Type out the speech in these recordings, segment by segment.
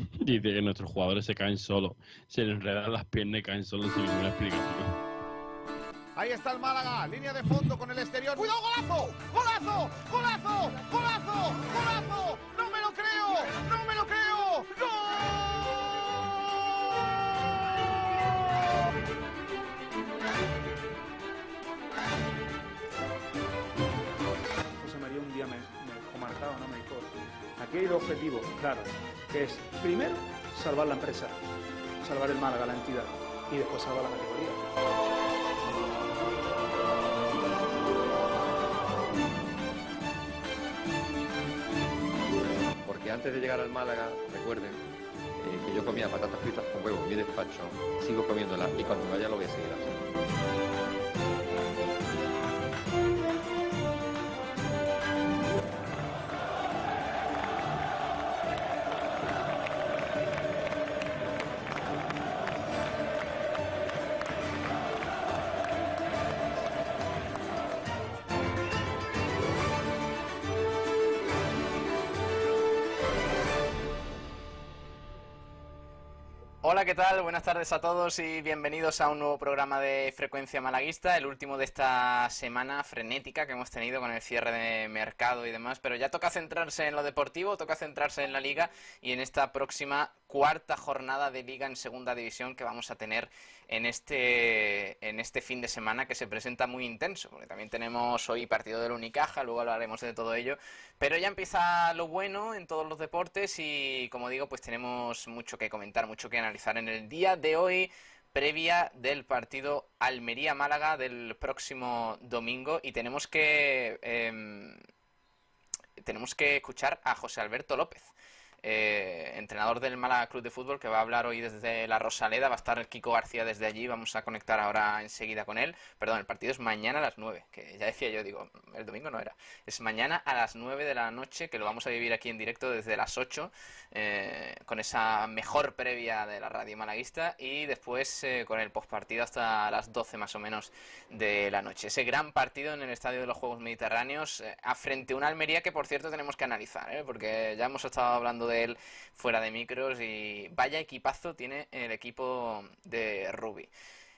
Dice que nuestros jugadores se caen solos, se les enredan las piernas y caen solos sin ninguna explicación. Ahí está el Málaga, línea de fondo con el exterior. ¡Cuidado, golazo! ¡Golazo! ¡Golazo! ¡Golazo! ¡Golazo! ¡No me lo creo! ¡No me lo creo! José María un día me, me dejó marcado, ¿no? Me dijo, aquí hay dos objetivos, claro, que es, primero, salvar la empresa, salvar el Málaga, la entidad, y después salvar la categoría. Porque antes de llegar al Málaga, recuerden eh, que yo comía patatas fritas con huevo en mi despacho, sigo comiéndolas y cuando vaya lo voy a seguir haciendo. Hola, ¿qué tal? Buenas tardes a todos y bienvenidos a un nuevo programa de Frecuencia Malaguista, el último de esta semana frenética que hemos tenido con el cierre de mercado y demás, pero ya toca centrarse en lo deportivo, toca centrarse en la liga y en esta próxima cuarta jornada de liga en segunda división que vamos a tener en este, en este fin de semana que se presenta muy intenso, porque también tenemos hoy partido del Unicaja, luego hablaremos de todo ello, pero ya empieza lo bueno en todos los deportes y como digo, pues tenemos mucho que comentar, mucho que analizar en el día de hoy previa del partido Almería-Málaga del próximo domingo. Y tenemos que em, tenemos que escuchar a José Alberto López eh, entrenador del Málaga Club de Fútbol, que va a hablar hoy desde la Rosaleda. Va a estar Kiko García desde allí. Vamos a conectar ahora enseguida con él. Perdón, el partido es mañana a las 9, que ya decía yo, digo, el domingo no era. Es mañana a las 9 de la noche, que lo vamos a vivir aquí en directo desde las 8, eh, con esa mejor previa de la radio malaguista. Y después eh, con el postpartido hasta las 12 más o menos de la noche. Ese gran partido en el Estadio de los Juegos Mediterráneos, a frente a una Almería que, por cierto, tenemos que analizar, porque ya hemos estado hablando de él fuera de micros y vaya equipazo tiene el equipo de Rubi.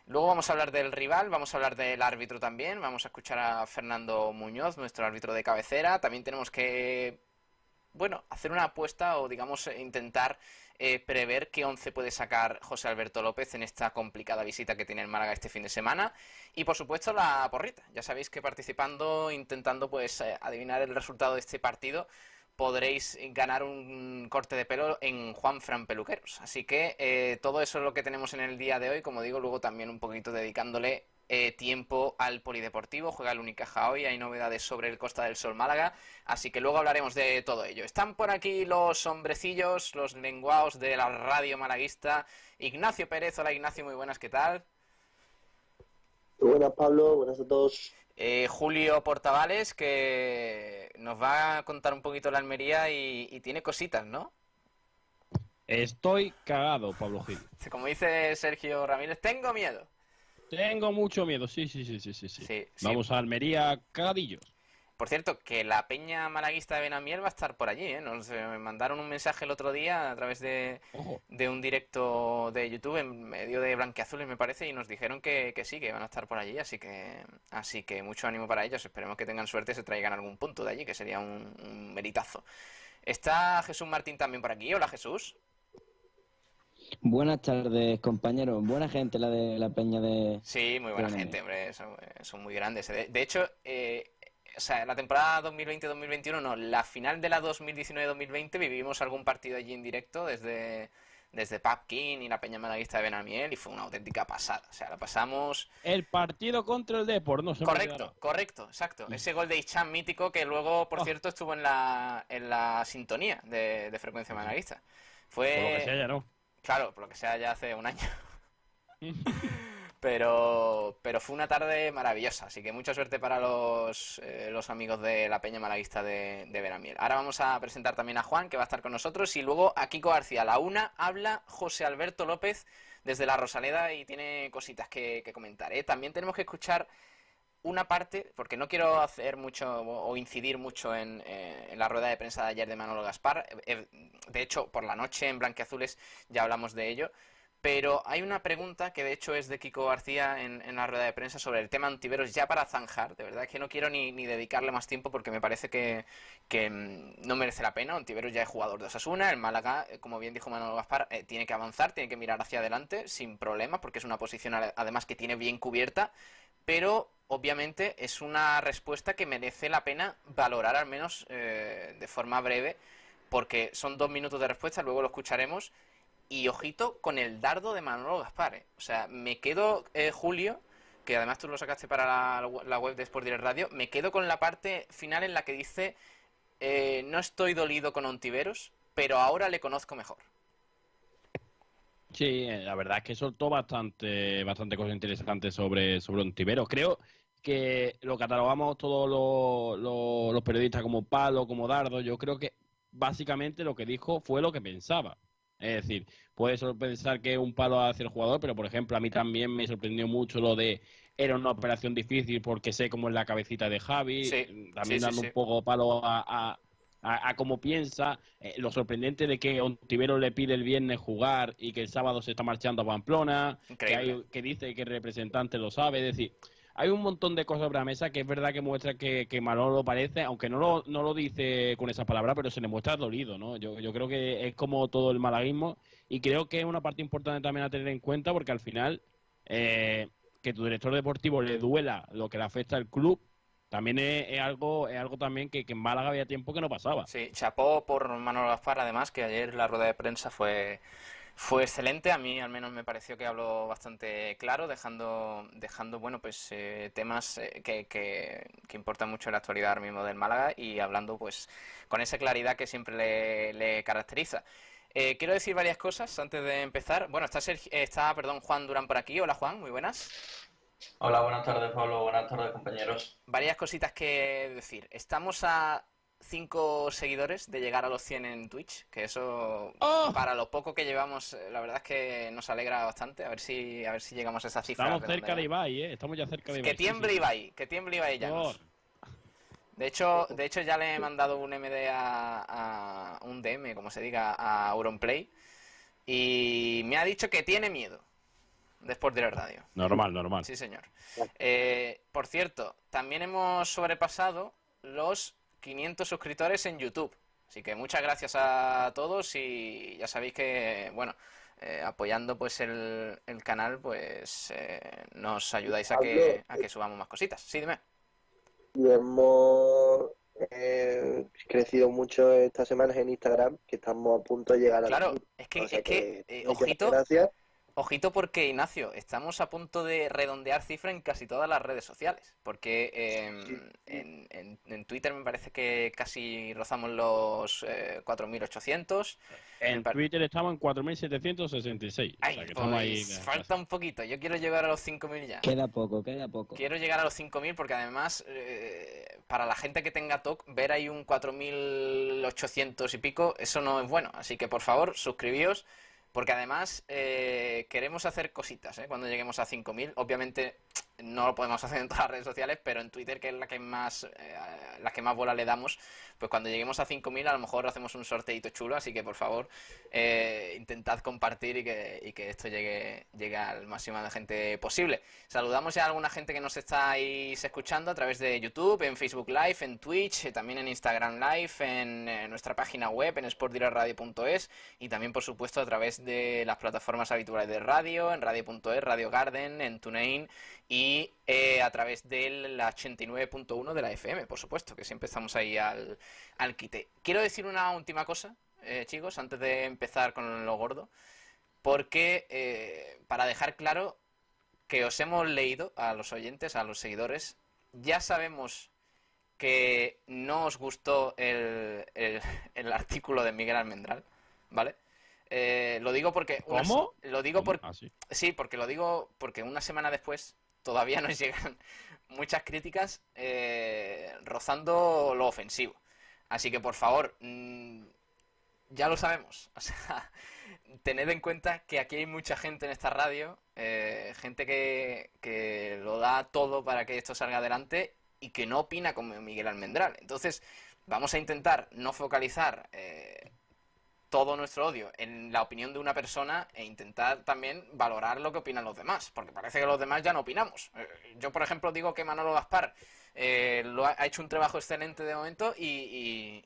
Luego vamos a hablar del rival, vamos a hablar del árbitro también, vamos a escuchar a Fernando Muñoz, nuestro árbitro de cabecera. También tenemos que, bueno, hacer una apuesta o digamos intentar eh, prever qué once puede sacar José Alberto López en esta complicada visita que tiene el Málaga este fin de semana. Y por supuesto la porrita. Ya sabéis que participando, intentando pues eh, adivinar el resultado de este partido, podréis ganar un corte de pelo en Juan Fran Peluqueros. Así que eh, todo eso es lo que tenemos en el día de hoy. Como digo, luego también un poquito dedicándole eh, tiempo al polideportivo. Juega el Unicaja hoy, hay novedades sobre el Costa del Sol Málaga. Así que luego hablaremos de todo ello. Están por aquí los hombrecillos, los lenguaos de la radio malaguista. Ignacio Pérez, hola Ignacio, muy buenas, ¿qué tal? Buenas Pablo, buenas a todos. Eh, Julio Portavales, que nos va a contar un poquito la Almería y, y tiene cositas, ¿no? Estoy cagado, Pablo Gil. Como dice Sergio Ramírez, tengo miedo. Tengo mucho miedo, sí, sí, sí, sí, sí. sí. Sí, sí. Vamos a Almería, cagadillos. Por cierto, que la peña malaguista de Benamiel va a estar por allí, ¿eh? Nos eh, mandaron un mensaje el otro día a través de, un directo de YouTube en medio de Blanqueazules, me parece, y nos dijeron que, que sí, que van a estar por allí, así que así que mucho ánimo para ellos. Esperemos que tengan suerte y se traigan algún punto de allí, que sería un, un meritazo. Está Jesús Martín también por aquí. Hola Jesús. Buenas tardes, compañeros. Buena gente la de la peña de... Sí, muy buena gente, hombre. Son, son muy grandes. De, de hecho, eh, o sea, la temporada 2020-2021 no, la final de la 2019-2020 vivimos algún partido allí en directo desde, desde King y la Peña Malaguista de Benamiel y fue una auténtica pasada. O sea, la pasamos... El partido contra el Depor, no se Correcto, correcto, exacto. Ese gol de Ichan mítico que luego, por Oh. cierto, estuvo en la, en la sintonía de, de Frecuencia Malaguista. Fue... Por lo que sea, ya no. Claro, por lo que sea, ya hace un año. Pero, pero fue una tarde maravillosa, así que mucha suerte para los, eh, los amigos de la Peña Malaguista de, de Veramiel. Ahora vamos a presentar también a Juan, que va a estar con nosotros, y luego a Kiko García. A la una habla José Alberto López desde la Rosaleda y tiene cositas que, que comentar. ¿eh? También tenemos que escuchar una parte, porque no quiero hacer mucho o incidir mucho en, eh, en la rueda de prensa de ayer de Manolo Gaspar. Eh, De hecho, por la noche en Blanqueazules ya hablamos de ello. Pero hay una pregunta que de hecho es de Kiko García en, en la rueda de prensa sobre el tema Antiveros, ya para zanjar. De verdad que no quiero ni, dedicarle más tiempo porque me parece que, mm, no merece la pena. Antiveros ya es jugador de Osasuna. El Málaga, eh, como bien dijo Manolo Gaspar, eh, tiene que avanzar, tiene que mirar hacia adelante sin problemas porque es una posición ade- además que tiene bien cubierta. Pero obviamente es una respuesta que merece la pena valorar al menos eh, de forma breve porque son dos minutos de respuesta, luego lo escucharemos. Y ojito con el dardo de Manolo Gaspar. ¿eh? O sea, me quedo, eh, Julio, que además tú lo sacaste para la, web de Sport Direct Radio, me quedo con la parte final en la que dice, eh, no estoy dolido con Ontiveros, pero ahora le conozco mejor. Sí, eh, la verdad es que soltó bastante, bastante cosas interesantes sobre, sobre Ontiveros. Creo que lo catalogamos todos los- los periodistas como palo, como dardo. Yo creo que básicamente lo que dijo fue lo que pensaba. Es decir, puede pensar que es un palo hacia el jugador, pero por ejemplo, a mí también me sorprendió mucho lo de era una operación difícil porque sé cómo es la cabecita de Javi. Sí, También sí, dando sí. un poco palo a, a, a- a cómo piensa. Eh, lo sorprendente de que Ontivero le pide el viernes jugar y que el sábado se está marchando a Pamplona, que, hay- que dice que el representante lo sabe. Es decir, hay un montón de cosas sobre la mesa que es verdad que muestra que, que Manolo parece, aunque no lo, no lo dice con esa palabra, pero se le muestra dolido, ¿no? Yo, yo creo que es como todo el malaguismo y creo que es una parte importante también a tener en cuenta porque al final eh, que tu director deportivo le duela lo que le afecta al club también es, algo es algo también que, que en Málaga había tiempo que no pasaba. Sí, chapó por Manolo Gaspar, además, que ayer la rueda de prensa fue, fue excelente. A mí, al menos, me pareció que habló bastante claro, dejando, dejando bueno, pues eh, temas eh, que, que, que importan mucho en la actualidad ahora mismo del Málaga y hablando, pues, con esa claridad que siempre le, le caracteriza. Eh, quiero decir varias cosas antes de empezar. Bueno, está, Sergi- eh, está perdón, Juan Durán por aquí. Hola, Juan, muy buenas. Hola, buenas tardes, Pablo. Buenas tardes, compañeros. varias cositas que decir. Estamos a 5 seguidores de llegar a los 100 en Twitch, que eso ¡Oh! para lo poco que llevamos, eh, la verdad es que nos alegra bastante. A ver si a ver si llegamos a esa cifra. Estamos cerca de Ibai, ¿eh? Estamos ya cerca de Ibai. Que tiemble Ibai, que tiemble Ibai. Por- De hecho, de hecho ya le he mandado un MD a, a- un DM, como se diga, a Auronplay y me ha dicho que tiene miedo de Sport Direct Radio. Normal, normal. Sí, señor. Eh, por cierto, también hemos sobrepasado los 500 suscriptores en YouTube. Así que muchas gracias a todos y ya sabéis que, bueno, eh, apoyando pues el, el canal, pues eh, nos ayudáis a que, a que subamos más cositas. Sí, dime. Y hemos eh, crecido mucho estas semanas en Instagram, que estamos a punto de llegar a Claro, es que, O sea es que, que eh, ojito, Gracias. Ojito porque, Ignacio, estamos a punto de redondear cifra en casi todas las redes sociales. Porque eh, Sí. en, en- en Twitter me parece que casi rozamos los eh, 4.800. En par- Twitter estamos en 4.766. Ay, o sea que estamos ahí. pues falta un poquito. Yo quiero llegar a los 5.000 ya. Queda poco, queda poco. Quiero llegar a los 5.000 porque además, eh, para la gente que tenga TOC, ver ahí un 4.800 y pico, eso no es bueno. Así que por favor, suscribíos. Porque además eh, queremos hacer cositas ¿eh? cuando lleguemos a 5.000. Obviamente no lo podemos hacer en todas las redes sociales, pero en Twitter, que es la que más, eh, que más bola le damos, pues cuando lleguemos a 5.000 a lo mejor hacemos un sorteito chulo, así que por favor eh, intentad compartir y que, y que esto llegue, llegue al máximo de gente posible. Saludamos ya a alguna gente que nos estáis escuchando a través de YouTube, en Facebook Live, en Twitch, eh, también en Instagram Live, en, eh, nuestra página web, en sportdiraradio.es y también por supuesto a través de las plataformas habituales de radio, en radio.es, Radio Garden, en TuneIn y eh, a través de la 89.1 de la FM, por supuesto, que siempre estamos ahí al, al quite. Quiero decir una última cosa, eh, chicos, antes de empezar con lo gordo, porque eh, para dejar claro que os hemos leído a los oyentes, a los seguidores, ya sabemos que no os gustó el, el, el artículo de Miguel Almendral, ¿vale? Eh, lo digo porque... una lo digo ¿Cómo? porque... Ah, sí. Sí, porque lo digo porque una semana después todavía nos llegan muchas críticas eh, rozando lo ofensivo. Así que por favor, mm, ya lo sabemos. O sea, tened en cuenta que aquí hay mucha gente en esta radio, eh, gente que, que lo da todo para que esto salga adelante y que no opina como Miguel Almendral. Entonces, vamos a intentar no focalizar eh, todo nuestro odio en la opinión de una persona e intentar también valorar lo que opinan los demás, porque parece que los demás ya no opinamos. Eh, Yo, por ejemplo, digo que Manolo Gaspar eh, lo ha, hecho un trabajo excelente de momento y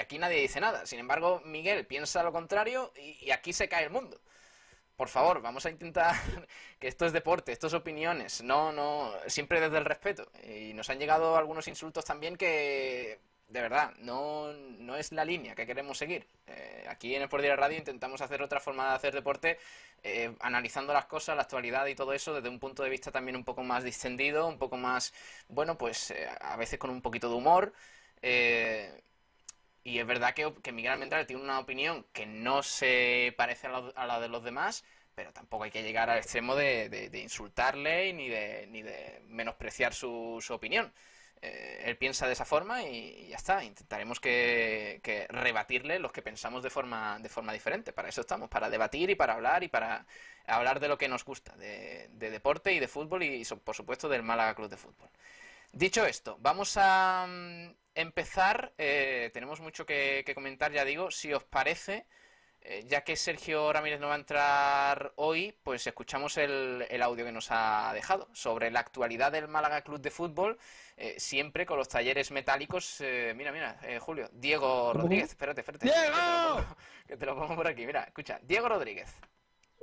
aquí nadie dice nada. Sin embargo, Miguel piensa lo contrario y, y aquí se cae el mundo. Por favor, vamos a intentar que esto es deporte, esto es opiniones, no, no, siempre desde el respeto. Y nos han llegado algunos insultos también que, de verdad, no, no es la línea que queremos seguir. Eh, aquí en el Por Día Radio intentamos hacer otra forma de hacer deporte, eh, analizando las cosas, la actualidad y todo eso desde un punto de vista también un poco más distendido, un poco más, bueno, pues eh, a veces con un poquito de humor. eh, y es verdad que, que Miguel Almendral tiene una opinión que no se parece a la, a la de los demás, pero tampoco hay que llegar al extremo de, de- de insultarle ni de, ni de menospreciar su, su opinión. Eh, él piensa de esa forma y, ya está. Intentaremos que, que rebatirle los que pensamos de forma, de forma diferente. Para eso estamos, para debatir y para hablar y para hablar de lo que nos gusta, de, de deporte y de fútbol y, por supuesto, del Málaga Club de Fútbol. Dicho esto, vamos a mm, empezar. eh, tenemos mucho que comentar, ya digo. Si os parece, eh, ya que Sergio Ramírez no va a entrar hoy, pues escuchamos el, el audio que nos ha dejado sobre la actualidad del Málaga Club de Fútbol, eh, siempre con los talleres metálicos. eh, mira, mira, eh, Julio, Diego Rodríguez, espérate, espérate. ¡Diego! Que te, lo pongo, que te lo pongo por aquí, mira, escucha, Diego Rodríguez.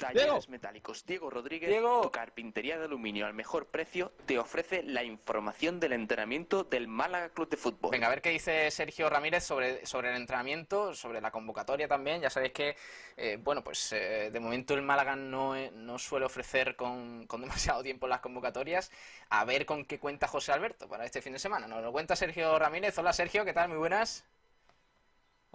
Talleres Diego. Metálicos Diego Rodríguez, Diego. tu carpintería de aluminio al mejor precio, te ofrece la información del entrenamiento del Málaga Club de Fútbol. Venga, a ver qué dice Sergio Ramírez sobre, sobre el entrenamiento, sobre la convocatoria también. Ya sabéis que, eh, bueno, pues eh, de momento el Málaga no, eh, no suele ofrecer con, con demasiado tiempo las convocatorias. A ver con qué cuenta José Alberto para este fin de semana. Nos lo cuenta Sergio Ramírez. Hola Sergio, ¿qué tal? Muy buenas.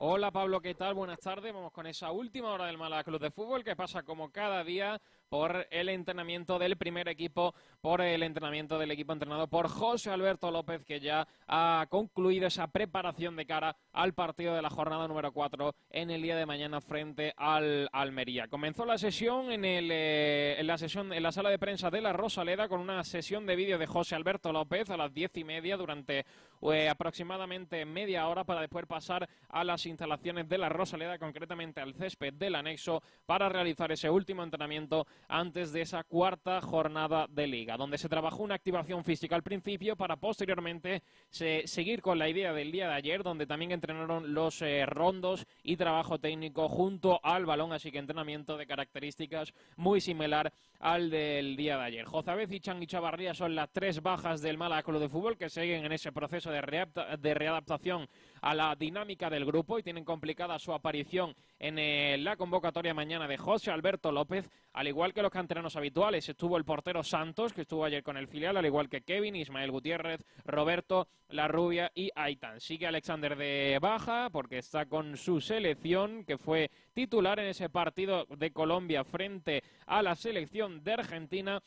Hola Pablo, ¿qué tal? Buenas tardes. Vamos con esa última hora del Málaga Club de Fútbol que pasa como cada día por el entrenamiento del primer equipo, por el entrenamiento del equipo entrenado por José Alberto López que ya ha concluido esa preparación de cara al partido de la jornada número 4 en el día de mañana frente al Almería. Comenzó la sesión en, el, eh, en la sesión en la sala de prensa de la Rosaleda con una sesión de vídeo de José Alberto López a las diez y media durante eh, aproximadamente media hora para después pasar a las instalaciones de la Rosaleda, concretamente al césped del anexo, para realizar ese último entrenamiento antes de esa cuarta jornada de liga, donde se trabajó una activación física al principio para posteriormente se- seguir con la idea del día de ayer, donde también entrenaron los eh, rondos y trabajo técnico junto al balón, así que entrenamiento de características muy similar al del día de ayer. Jozabez y Chan y Chavarría son las tres bajas del Málaga de Fútbol que siguen en ese proceso de, de readaptación a la dinámica del grupo y tienen complicada su aparición en eh, la convocatoria mañana de José Alberto López, al igual que los canteranos habituales. Estuvo el portero Santos, que estuvo ayer con el filial, al igual que Kevin, Ismael Gutiérrez, Roberto, La Rubia y Aitan. Sigue Alexander de baja porque está con su selección, que fue titular en ese partido de Colombia frente a la selección de Argentina.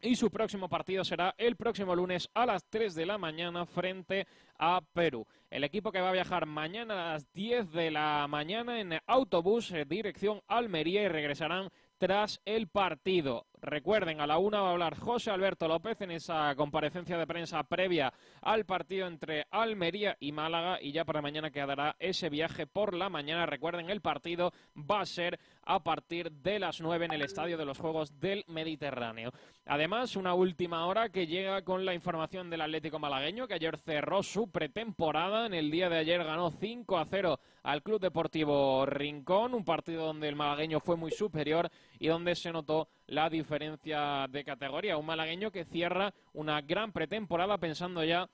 Y su próximo partido será el próximo lunes a las 3 de la mañana frente a Perú. El equipo que va a viajar mañana a las 10 de la mañana en autobús eh, dirección Almería y regresarán tras el partido. Recuerden, a la una va a hablar José Alberto López en esa comparecencia de prensa previa al partido entre Almería y Málaga y ya para mañana quedará ese viaje por la mañana. Recuerden, el partido va a ser a partir de las nueve en el Estadio de los Juegos del Mediterráneo. Además, una última hora que llega con la información del Atlético Malagueño, que ayer cerró su pretemporada. En el día de ayer ganó 5 a 0 al Club Deportivo Rincón, un partido donde el malagueño fue muy superior y donde se notó la diferencia de categoría. Un malagueño que cierra una gran pretemporada pensando ya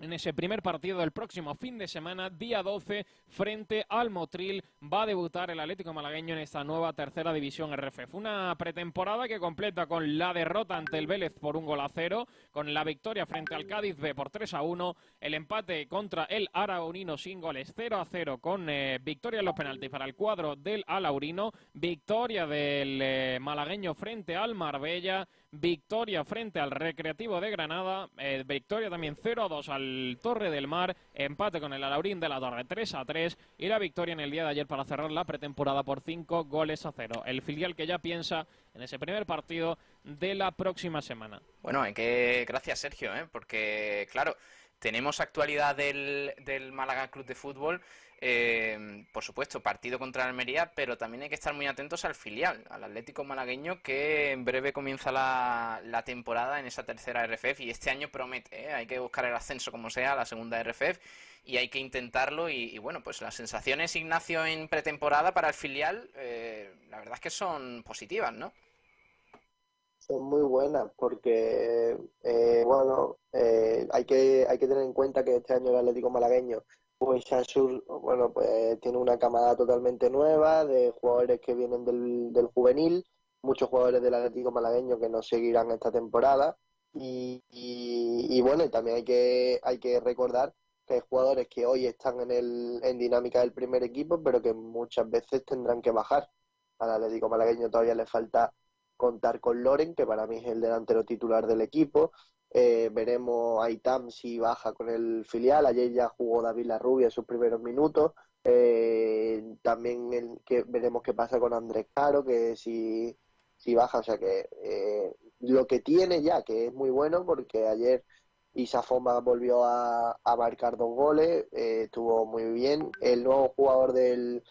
en ese primer partido del próximo fin de semana, día 12, frente al Motril, va a debutar el Atlético Malagueño en esta nueva tercera división RFF. Una pretemporada que completa con la derrota ante el Vélez por un gol a cero, con la victoria frente al Cádiz B por 3 a 1, el empate contra el Aragonino sin goles 0 a 0, con eh, victoria en los penaltis para el cuadro del Alaurino, victoria del eh, malagueño frente al Marbella, victoria frente al Recreativo de Granada, eh, victoria también 0 a 2 al Torre del Mar, empate con el Alaurín de la Torre 3 a 3 y la victoria en el día de ayer para cerrar la pretemporada por 5 goles a 0. El filial que ya piensa en ese primer partido de la próxima semana. Bueno, hay que gracias Sergio, ¿eh? porque claro, tenemos actualidad del, del Málaga Club de Fútbol eh, por supuesto, partido contra Almería, pero también hay que estar muy atentos al filial, al Atlético Malagueño, que en breve comienza la, temporada en esa tercera RFF y este año promete, ¿eh? hay que buscar el ascenso como sea a la segunda RFF y hay que intentarlo y, bueno, pues las sensaciones, Ignacio, en pretemporada para el filial, eh, la verdad es que son positivas, ¿no? Son muy buenas porque, eh, bueno, hay, que, hay que tener en cuenta que este año el Atlético Malagueño pues Shansur, bueno, pues tiene una camada totalmente nueva de jugadores que vienen del, del juvenil, muchos jugadores del Atlético malagueño que nos seguirán esta temporada. Y, y, bueno, también hay que, hay que recordar que hay jugadores que hoy están en, el, en dinámica del primer equipo, pero que muchas veces tendrán que bajar. Al Atlético malagueño todavía le falta contar con Loren, que para mí es el delantero titular del equipo. Eh, veremos a Itam si baja con el filial. Ayer ya jugó David Larrubia sus primeros minutos. Eh, también que veremos qué pasa con Andrés Caro, que si, si baja, o sea que eh, lo que tiene ya, que es muy bueno, porque ayer Isa Fomba volvió a, marcar dos goles, estuvo muy bien. El nuevo jugador del,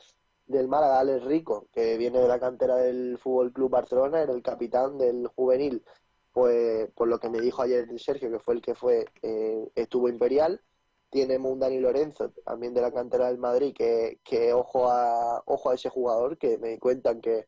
del Málaga, Alex Rico, que viene de la cantera del Fútbol Club Barcelona, era el capitán del juvenil pues por lo que me dijo ayer Sergio, que fue el que fue eh, estuvo Imperial, tiene un Dani Lorenzo, también de la cantera del Madrid, que, que ojo a ojo a ese jugador, que me cuentan que,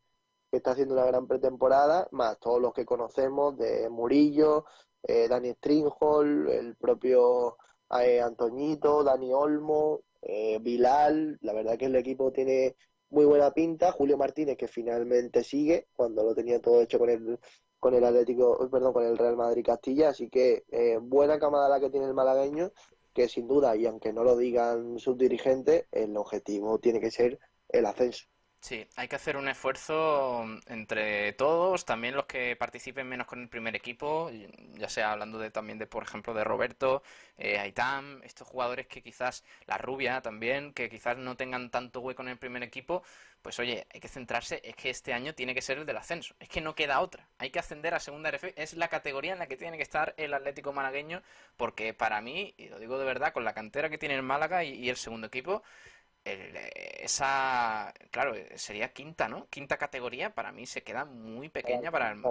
está haciendo una gran pretemporada, más todos los que conocemos, de Murillo, eh, Dani Stringhol, el propio eh, Antoñito, Dani Olmo, eh, Bilal, la verdad que el equipo tiene muy buena pinta, Julio Martínez que finalmente sigue, cuando lo tenía todo hecho con el con el Atlético, perdón, con el Real Madrid Castilla, así que eh, buena camada la que tiene el malagueño, que sin duda, y aunque no lo digan sus dirigentes, el objetivo tiene que ser el ascenso. Sí, hay que hacer un esfuerzo entre todos, también los que participen menos con el primer equipo, ya sea hablando de también de, por ejemplo, de Roberto, eh, Aitam, estos jugadores que quizás, la rubia también, que quizás no tengan tanto hueco en el primer equipo, pues oye, hay que centrarse, es que este año tiene que ser el del ascenso, es que no queda otra, hay que ascender a segunda RF, es la categoría en la que tiene que estar el Atlético Malagueño, porque para mí, y lo digo de verdad, con la cantera que tiene el Málaga y el segundo equipo, esa, claro, sería quinta, ¿no? Quinta categoría para mí se queda muy pequeña para el,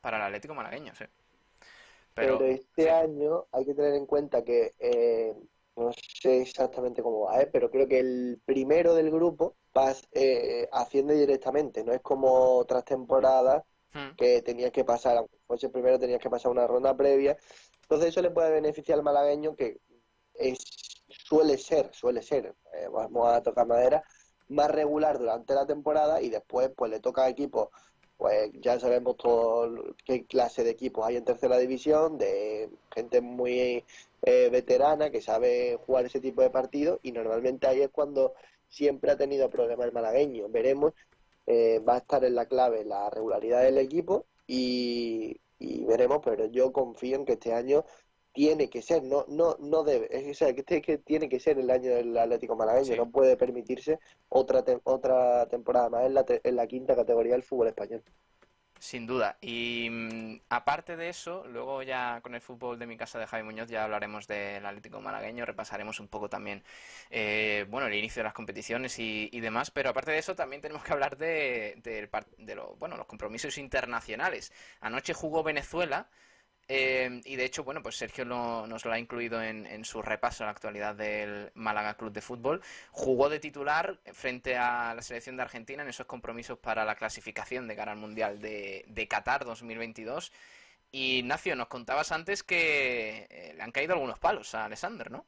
para el Atlético malagueño, sí. Pero, este año hay que tener en cuenta que eh, no sé exactamente cómo va, ¿eh? pero creo que el primero del grupo va eh, asciende directamente, no es como otras temporadas hmm. que tenías que pasar, aunque fuese primero tenías que pasar una ronda previa. Entonces eso le puede beneficiar al malagueño que es suele ser, suele ser, eh, vamos a tocar madera, más regular durante la temporada y después pues le toca a equipos, pues ya sabemos todo qué clase de equipos hay en tercera división, de gente muy eh, veterana que sabe jugar ese tipo de partidos y normalmente ahí es cuando siempre ha tenido problemas el malagueño. Veremos, eh, va a estar en la clave la regularidad del equipo y, y veremos, pero yo confío en que este año tiene que ser, no no no debe, es, que, que tiene que ser el año del Atlético Malagueño, no puede permitirse otra otra temporada más en la, en la quinta categoría del fútbol español. Sin duda. Y mm, aparte de eso, luego ya con el fútbol de mi casa de Javi Muñoz ya hablaremos del Atlético Malagueño, repasaremos un poco también, eh, bueno, el inicio de las competiciones y, y demás, pero aparte de eso también tenemos que hablar de, par- de lo- bueno, los compromisos internacionales. Anoche jugó Venezuela. Eh, y de hecho, bueno, pues Sergio nos lo ha incluido en, su repaso a la actualidad del Málaga Club de Fútbol. Jugó de titular frente a la selección de Argentina en esos compromisos para la clasificación de cara al Mundial de, de Qatar 2022. Y Ignacio, nos contabas antes que eh, le han caído algunos palos a Alexander, ¿no?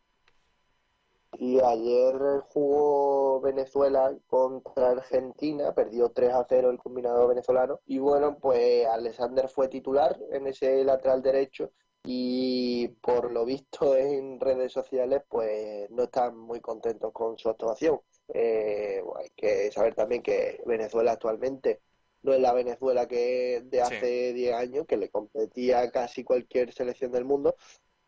Y ayer jugó Venezuela contra Argentina, perdió 3 a 0 el combinado venezolano. Y bueno, pues Alexander fue titular en ese lateral derecho y por lo visto en redes sociales, pues no están muy contentos con su actuación. Eh, bueno, hay que saber también que Venezuela actualmente no es la Venezuela que es de hace 10 años, que le competía a casi cualquier selección del mundo.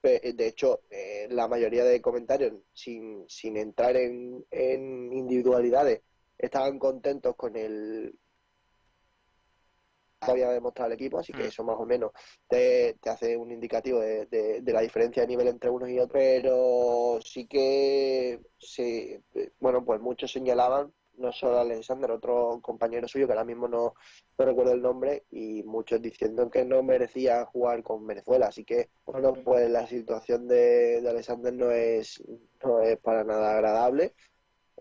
De hecho, eh, la mayoría de comentarios, sin, sin entrar en, en individualidades, estaban contentos con el que había demostrado el equipo, así que Mm. eso más o menos te, te hace un indicativo de, de- de la diferencia de nivel entre unos y otros, pero sí que, sí, eh, bueno, pues muchos señalaban, no solo Alexander, otro compañero suyo, que ahora mismo no, no recuerdo el nombre, y muchos diciendo que no merecía jugar con Venezuela, así que, bueno, pues la situación de, de Alexander no es, no es para nada agradable.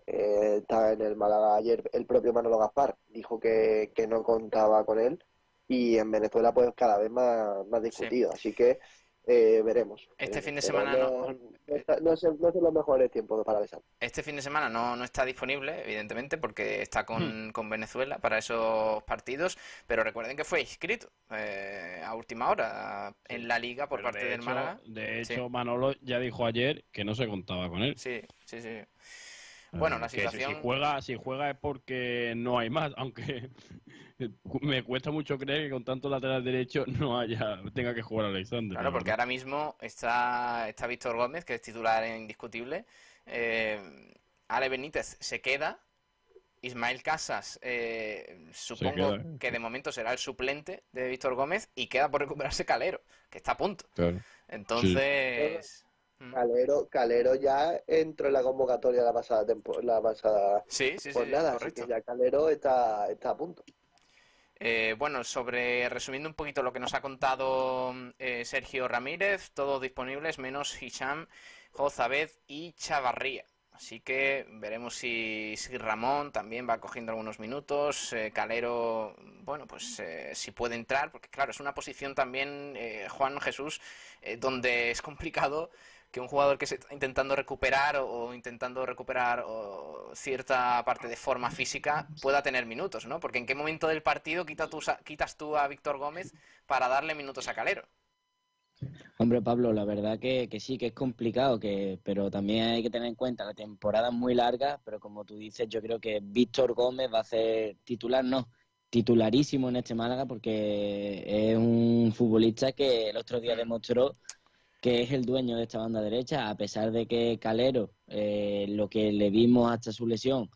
Eh, está en el Málaga ayer el propio Manolo Gaspar dijo que, que no contaba con él. Y en Venezuela pues cada vez más, más discutido. Así que eh, veremos Este fin de Pero semana no, no, está- no son, no son los mejores tiempos para Alexander Este fin de semana no, no está disponible, evidentemente, porque está con, Hmm. con Venezuela para esos partidos, pero recuerden que fue inscrito eh, a última hora en la liga por Pero parte de del hecho- Málaga. De Sí. hecho, Manolo ya dijo ayer que no se contaba con él. Sí, sí, sí. Bueno, la Que si- situación... Si juega, si juega es porque no hay más, aunque me cuesta mucho creer que con tanto lateral derecho no haya tenga que jugar Alexander. Claro, la porque ahora mismo está, está Víctor Gómez, que es titular indiscutible. Eh, Ale Benítez se queda. Ismael Casas, eh, supongo queda. que de momento será el suplente de Víctor Gómez y queda por recuperarse Calero, que está a punto. Claro. Entonces, Calero Calero ya entró en la convocatoria la pasada tempo- la pasada sí, sí, sí, jornada así que ya Calero está, está a punto Eh, bueno, sobre resumiendo un poquito lo que nos ha contado eh, Sergio Ramírez, todos disponibles menos Hisham, Jozabed y Chavarría. Así que veremos si, si Ramón también va cogiendo algunos minutos. eh, Calero, bueno, pues eh, si puede entrar, porque claro, es una posición también, eh, Juan Jesús, eh, donde es complicado que un jugador que se está intentando recuperar o, intentando recuperar cierta parte de forma física pueda tener minutos, ¿no? Porque en qué momento del partido quita quitas tú a Víctor Gómez para darle minutos a Calero. Hombre, Pablo, la verdad que, que sí, que es complicado, que, pero también hay que tener en cuenta la temporada es muy larga, pero como tú dices, yo creo que Víctor Gómez va a ser titular, no, titularísimo en este Málaga, porque es un futbolista que el otro día demostró que es el dueño de esta banda derecha, a pesar de que Calero, eh, lo que le vimos hasta su lesión,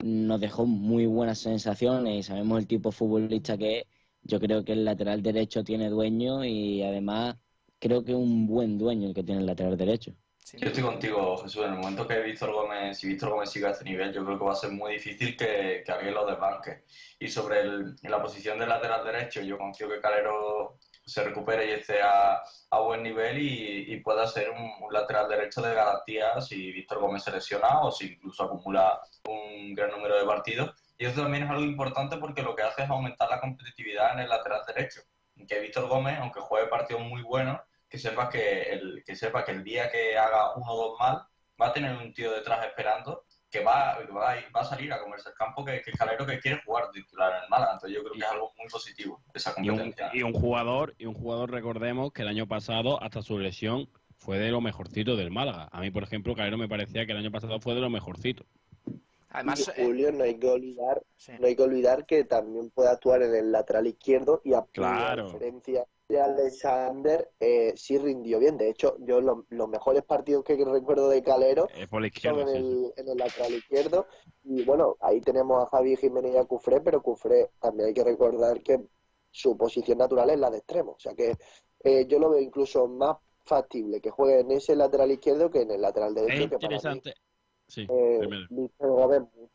nos dejó muy buenas sensaciones y sabemos el tipo de futbolista que es. Yo creo que el lateral derecho tiene dueño y además creo que es un buen dueño el que tiene el lateral derecho. Yo estoy contigo, Jesús. En el momento que Víctor Gómez, si Víctor Gómez siga a este nivel, yo creo que va a ser muy difícil que, que alguien lo desbanque. Y sobre el- la posición del lateral derecho, yo confío que Calero se recupere y esté a, a buen nivel y, y pueda ser un, lateral derecho de garantía si Víctor Gómez se lesiona o si incluso acumula un gran número de partidos. Y eso también es algo importante porque lo que hace es aumentar la competitividad en el lateral derecho. Que Víctor Gómez, aunque juegue partidos muy buenos, que sepa que el, que sepa que el día que haga uno o dos mal, va a tener un tío detrás esperando que va, que va, a, ir- va a salir a comerse el campo, que, que es Calero que quiere jugar titular en el Málaga. Entonces yo creo que es algo muy positivo, esa Y un, competencia. y un jugador, y un jugador, recordemos que el año pasado, hasta su lesión, fue de lo mejorcito del Málaga. A mí, por ejemplo, Calero me parecía que el año pasado fue de lo mejorcito. Además, y eh, Julio no hay que olvidar sí. no hay que olvidar que también puede actuar en el lateral izquierdo y a, Claro. a diferencia de Alexander sí sí rindió bien. De hecho, yo lo- los mejores partidos que recuerdo de Calero Es por la son izquierda. en el, en el lateral izquierdo. Y bueno, ahí tenemos a Javi Jiménez y a Cufré, pero Cufré también hay que recordar que su posición natural es la de extremo. O sea que eh, yo lo veo incluso más factible que juegue en ese lateral izquierdo que en el lateral derecho. Es interesante. Sí, eh,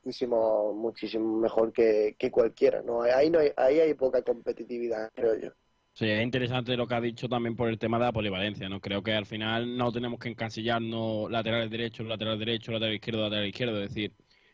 muchísimo, muchísimo mejor que, cualquiera. ¿no? Ahí, no hay, ahí hay poca competitividad, creo yo. Sí, es interesante lo que ha dicho también por el tema de la polivalencia, ¿no? Creo que al final no tenemos que encasillarnos lateral derecho, lateral derecho, lateral izquierdo, lateral izquierdo. Es decir,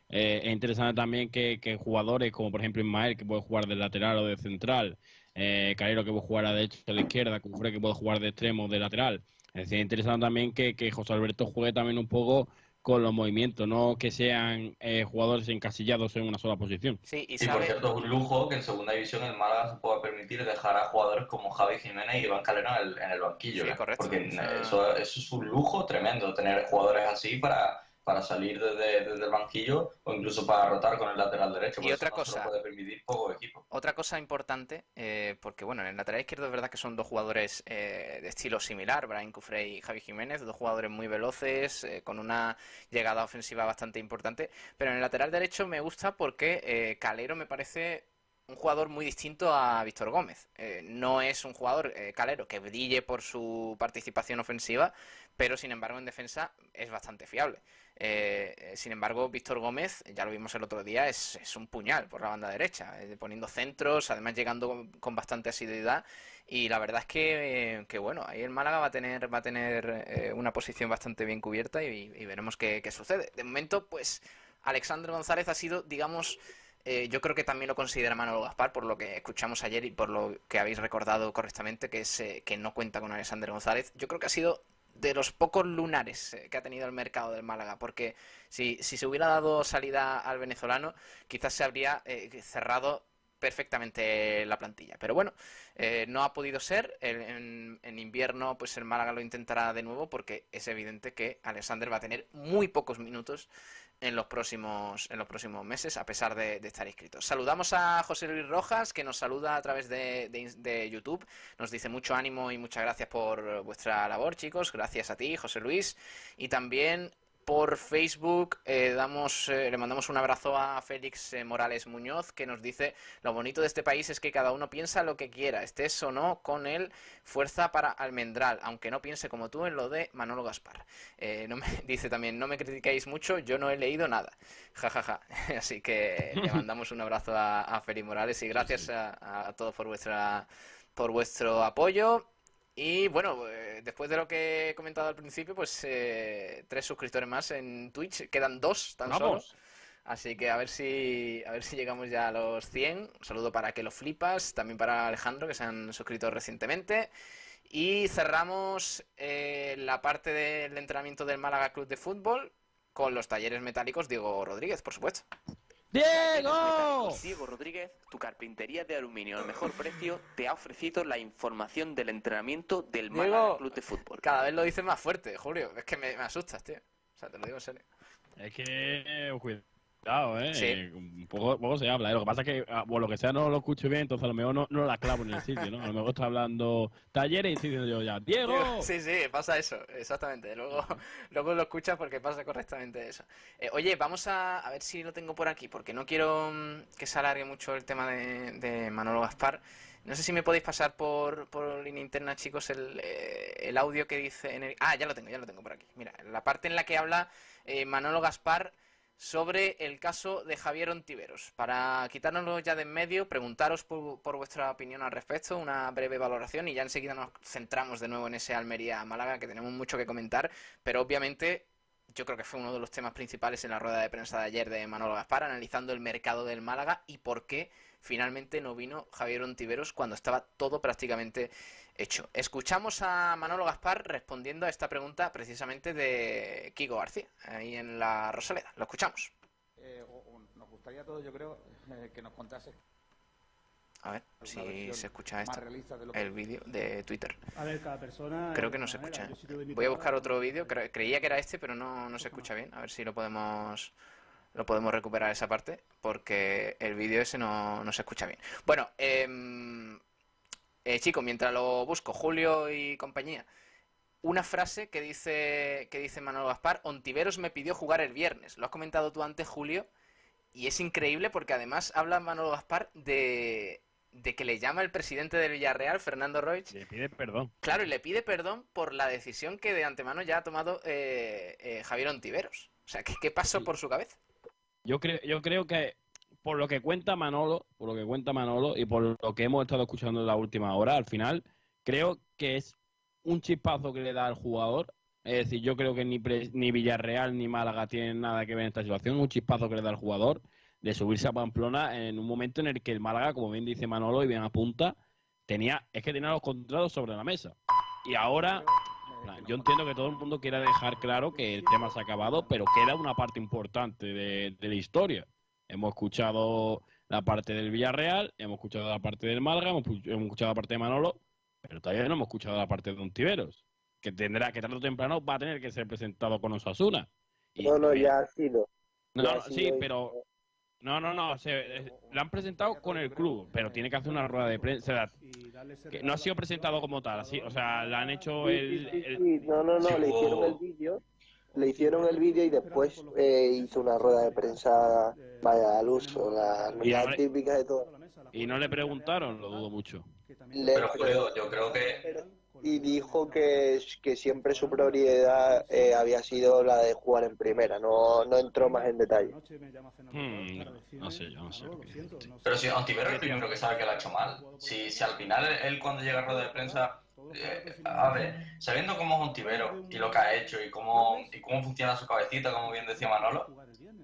eh, es interesante también que, jugadores como por ejemplo Ismael, que puede jugar de lateral o de central, eh, Calero, que puede jugar a derecha o a la izquierda, Cufre, que puede jugar de extremo o de lateral. Es decir, es interesante también que, que José Alberto juegue también un poco con los movimientos, no que sean eh, jugadores encasillados en una sola posición. Sí, y, por cierto, es un lujo que en segunda división el Málaga se pueda permitir dejar a jugadores como Javi Jiménez y Iván Calero en el, en el banquillo. Sí, correcto. Porque eso, eso es un lujo tremendo, tener jugadores así para para salir desde, el banquillo o incluso para rotar con el lateral derecho. Y otra cosa, puede permitir poco equipo. Otra cosa importante, eh, porque bueno, en el lateral izquierdo es verdad que son dos jugadores eh, de estilo similar, Brian Cufré y Javi Jiménez, dos jugadores muy veloces, eh, con una llegada ofensiva bastante importante, pero en el lateral derecho me gusta porque Calero me parece un jugador muy distinto a Víctor Gómez. no es un jugador calero que brille por su participación ofensiva, pero sin embargo en defensa es bastante fiable. Eh, eh, sin embargo, Víctor Gómez, ya lo vimos el otro día, es, un puñal por la banda derecha, eh, poniendo centros, además llegando con, bastante asiduidad. Y la verdad es que, bueno, ahí el Málaga va a tener, va a tener una posición bastante bien cubierta y, veremos qué, sucede. De momento, pues Alexander González ha sido, digamos, yo creo que también lo considera Manolo Gaspar, por lo que escuchamos ayer y por lo que habéis recordado correctamente, que es que no cuenta con Alexander González. Yo creo que ha sido de los pocos lunares eh, que ha tenido el mercado del Málaga, porque si, si se hubiera dado salida al venezolano, quizás se habría eh, cerrado perfectamente la plantilla. Pero bueno, eh, no ha podido ser. En, invierno, pues el Málaga lo intentará de nuevo porque es evidente que Alexander va a tener muy pocos minutos en los próximos, en los próximos meses, a pesar de, estar inscritos. Saludamos a José Luis Rojas, que nos saluda a través de, YouTube. Nos dice mucho ánimo y muchas gracias por vuestra labor, chicos. Gracias a ti, José Luis. Y también por Facebook eh, damos, eh, le mandamos un abrazo a Félix eh, Morales Muñoz que nos dice lo bonito de este país es que cada uno piensa lo que quiera, estés o no con él, fuerza para Almendral, aunque no piense como tú en lo de Manolo Gaspar. no me, dice también, no me criticáis mucho, yo no he leído nada. jajaja Así que le mandamos un abrazo a, Félix Morales y gracias a, a todos por vuestra por vuestro apoyo y bueno, eh, después de lo que he comentado al principio, pues eh, tres suscriptores más en Twitch. Quedan dos tan solo. Así que a ver si a ver si llegamos ya a los 100. Un saludo para que lo flipas, también para Alejandro que se han suscrito recientemente. Y cerramos eh, la parte del entrenamiento del Málaga Club de Fútbol con los talleres metálicos Diego Rodríguez, por supuesto. ¡Diego! Diego Rodríguez, tu carpintería de aluminio al mejor precio, te ha ofrecido la información del entrenamiento del Málaga Club de Fútbol. Cada vez lo dices más fuerte, Julio. Es que me, me asustas, tío. O sea, te lo digo en serio. Es que, eh, cuidado. Claro, ¿eh? Un poco, se habla, ¿eh? Lo que pasa es que, ah, bueno, lo que sea, no lo escucho bien, entonces a lo mejor no, no la clavo en el sitio, ¿no? A lo mejor está hablando talleres y estoy diciendo yo ya, ¡Diego! Sí, sí, pasa eso, exactamente. Luego, luego lo escuchas porque pasa correctamente eso. Eh, oye, vamos a, a, ver si lo tengo por aquí, porque no quiero mm, que se alargue mucho el tema de, de Manolo Gaspar. No sé si me podéis pasar por, por línea interna, chicos, el, eh, el audio que dice en el... Ah, ya lo tengo, ya lo tengo por aquí. Mira, la parte en la que habla Manolo Gaspar sobre el caso de Javier Ontiveros. Para quitárnoslo ya de en medio, preguntaros por, vuestra opinión al respecto, una breve valoración y ya enseguida nos centramos de nuevo en ese Almería-Málaga que tenemos mucho que comentar, pero obviamente yo creo que fue uno de los temas principales en la rueda de prensa de ayer de Manolo Gaspar, analizando el mercado del Málaga y por qué finalmente no vino Javier Ontiveros cuando estaba todo prácticamente hecho. Escuchamos a Manolo Gaspar respondiendo a esta pregunta precisamente de Kiko García, ahí en la Rosaleda. Lo escuchamos. Eh, nos gustaría a todos, yo creo, eh, que nos contase. A ver si se escucha esto. El vídeo de Twitter. A ver, cada persona. Creo que no se escucha. Voy a buscar otro vídeo. Creía que era este, pero no, no se escucha bien. A ver si lo podemos lo podemos recuperar esa parte porque el vídeo ese no, no, se escucha bien. Bueno, eh, eh, chicos, mientras lo busco, Julio y compañía, una frase que dice, que dice Manuel Gaspar, Ontiveros me pidió jugar el viernes. Lo has comentado tú antes, Julio, y es increíble porque además habla Manuel Gaspar de, de que le llama el presidente del Villarreal, Fernando Roig. Le pide perdón. Claro, y le pide perdón por la decisión que de antemano ya ha tomado eh, eh, Javier Ontiveros. O sea, ¿qué, qué pasó por su cabeza? Yo creo, yo creo que por lo que cuenta Manolo, por lo que cuenta Manolo y por lo que hemos estado escuchando en la última hora, al final creo que es un chispazo que le da al jugador. Es decir, yo creo que ni, ni Villarreal ni Málaga tienen nada que ver en esta situación. Un chispazo que le da al jugador de subirse a Pamplona en un momento en el que el Málaga, como bien dice Manolo y bien apunta, tenía, es que tenía los contratos sobre la mesa. Y ahora, yo entiendo que todo el mundo quiera dejar claro que el tema se ha acabado, pero queda una parte importante de, la historia. Hemos escuchado la parte del Villarreal, hemos escuchado la parte del Málaga, hemos, escuchado la parte de Manolo, pero todavía no hemos escuchado la parte de Don Tiveros, que tendrá que tarde o temprano va a tener que ser presentado con Osasuna. no, no, ya ha sido. No, sí, pero no, no, no, se, eh, lo han presentado con el club, pero tiene que hacer una rueda de prensa. que no ha sido presentado como tal, así, o sea, le han hecho el, no, no, no, le hicieron el vídeo, le hicieron el vídeo y después eh, hizo una rueda de prensa, vaya, al uso, la, típica de todo. Y no le preguntaron, lo dudo mucho. pero yo creo que y dijo que, que siempre su prioridad eh, había sido la de jugar en primera, no, no entró más en detalle. Hmm, no sé, yo no sé. Pero si Ontivero es el primero que sabe que lo ha hecho mal. Si, si al final él cuando llega a rueda de prensa, eh, a ver, sabiendo cómo es Ontivero y lo que ha hecho y cómo, y cómo funciona su cabecita, como bien decía Manolo,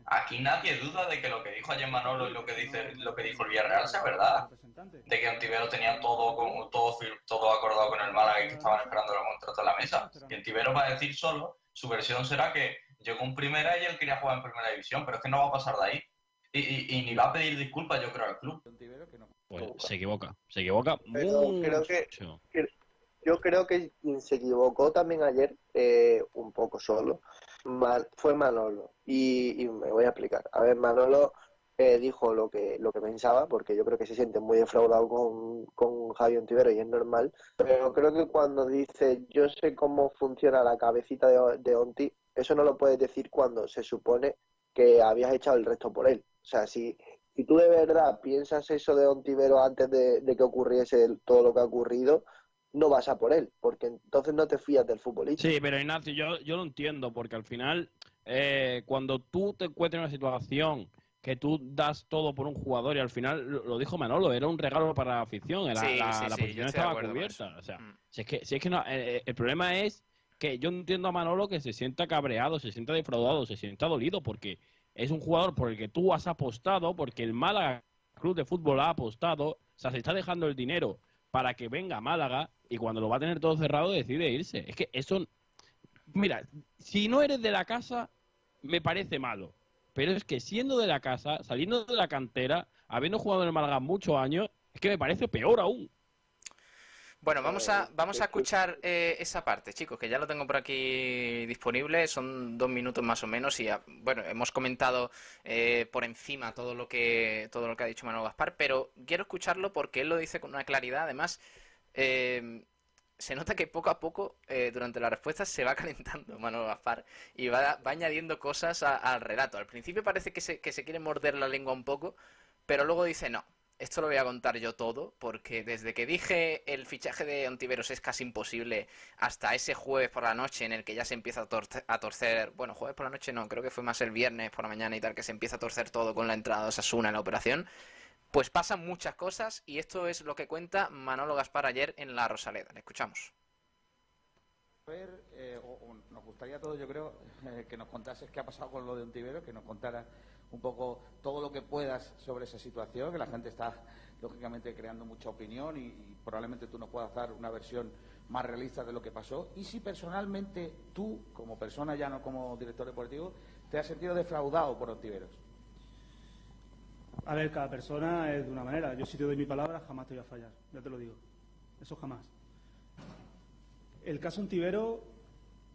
aquí nadie duda de que lo que dijo ayer Manolo y lo que dice lo que dijo el Villarreal sea verdad. De que Antivero tenía todo todo todo acordado con el Málaga y que estaban esperando el contrato a la mesa. Y Antivero va a decir solo su versión será que llegó en primera y él quería jugar en primera división pero es que no va a pasar de ahí. Y, ni va a pedir disculpas yo creo al club. Pues se equivoca se equivoca creo que, yo creo que se equivocó también ayer eh, un poco solo fue Manolo. Y, me voy a explicar. A ver, Manolo eh, dijo lo que, lo que pensaba, porque yo creo que se siente muy defraudado con, con Javier Ontivero y es normal. Pero creo que cuando dice yo sé cómo funciona la cabecita de, de Onti, eso no lo puedes decir cuando se supone que habías echado el resto por él. O sea, si, si tú de verdad piensas eso de Ontivero antes de que ocurriese todo lo que ha ocurrido, no vas a por él, porque entonces no te fías del futbolista. Sí, pero Ignacio, yo, yo lo entiendo, porque al final, eh, cuando tú te encuentras en una situación que tú das todo por un jugador y al final, lo, dijo Manolo, era un regalo para la afición, la, la, posición estaba cubierta. O sea, mm. si es que, si es que no, eh, eh, el problema es que yo entiendo a Manolo que se sienta cabreado, se sienta defraudado, se sienta dolido, porque es un jugador por el que tú has apostado, porque el Málaga Club de Fútbol ha apostado, o sea, se está dejando el dinero para que venga a Málaga y cuando lo va a tener todo cerrado decide irse. Es que eso, mira, si no eres de la casa, me parece malo. Pero es que siendo de la casa, saliendo de la cantera, habiendo jugado en el Málaga muchos años, es que me parece peor aún. Bueno, vamos a, vamos a escuchar eh, esa parte, chicos, que ya lo tengo por aquí disponible. Son dos minutos más o menos y, bueno, hemos comentado eh, por encima todo lo que todo lo que ha dicho Manuel Gaspar, pero quiero escucharlo porque él lo dice con una claridad. Además, eh, se nota que poco a poco, durante la respuesta, se va calentando Manuel Gaspar y va, añadiendo cosas al relato. Al principio parece que se, que se quiere morder la lengua un poco, pero luego dice, no, esto lo voy a contar yo todo, porque desde que dije el fichaje de Ontiveros es casi imposible hasta ese jueves por la noche en el que ya se empieza a torcer, bueno, jueves por la noche no, creo que fue más el viernes por la mañana y tal, que se empieza a torcer todo con la entrada de Osasuna en la operación, pues pasan muchas cosas y esto es lo que cuenta Manolo Gaspar ayer en la Rosaleda. Le escuchamos. ver, eh, nos gustaría a todos, yo creo, eh, que nos contases qué ha pasado con lo de Ontiveros, que nos contara un poco todo lo que puedas sobre esa situación, que la gente está lógicamente creando mucha opinión y, probablemente tú nos puedas dar una versión más realista de lo que pasó. Y si personalmente tú, como persona ya no como director deportivo, te has sentido defraudado por Ontiveros. A ver, cada persona es de una manera. Yo si te doy mi palabra jamás te voy a fallar, ya te lo digo. Eso jamás. El caso Ontivero,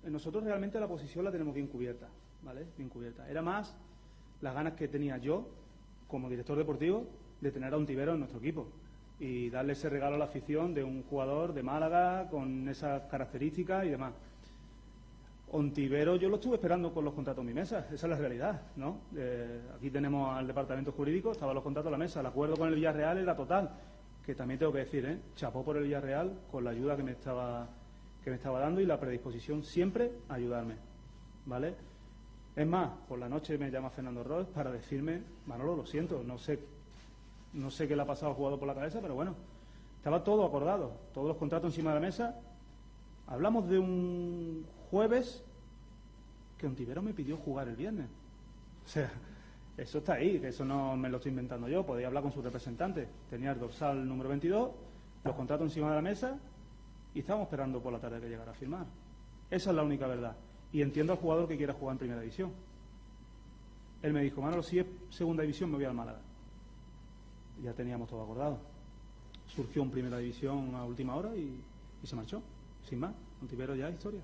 nosotros realmente la posición la tenemos bien cubierta, ¿vale? Bien cubierta. Era más las ganas que tenía yo, como director deportivo, de tener a un Tibero en nuestro equipo y darle ese regalo a la afición de un jugador de Málaga con esas características y demás. Ontivero yo lo estuve esperando con los contratos en mi mesa, esa es la realidad, ¿no? Eh, aquí tenemos al departamento jurídico, estaban los contratos en la mesa, el acuerdo con el Villarreal era total que también tengo que decir, ¿eh? chapó por el Villarreal con la ayuda que me estaba que me estaba dando y la predisposición siempre a ayudarme, ¿vale? Es más, por la noche me llama Fernando Ross para decirme, Manolo, lo siento, no sé, no sé qué le ha pasado al jugador por la cabeza, pero bueno, estaba todo acordado, todos los contratos encima de la mesa. Hablamos de un jueves que Ontivero me pidió jugar el viernes. O sea, eso está ahí, que eso no me lo estoy inventando yo, podía hablar con su representante. Tenía el dorsal número 22, los contratos encima de la mesa y estábamos esperando por la tarde que llegara a firmar. Esa es la única verdad. Y entiendo al jugador que quiera jugar en primera división. Él me dijo, Manolo, si es segunda división me voy al Málaga. Ya teníamos todo acordado. Surgió en primera división a última hora y, se marchó, sin más. Ontivero ya historia.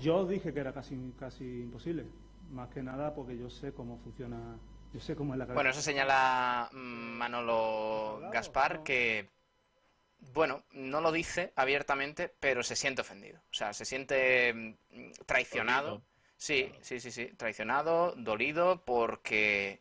Yo dije que era casi, casi imposible, más que nada porque yo sé cómo funciona, yo sé cómo es la cabeza. Bueno, eso señala mm, Manolo Gaspar que, bueno, no lo dice abiertamente, pero se siente ofendido. O sea, se siente mm, traicionado. Sí, sí, sí, sí, traicionado, dolido, porque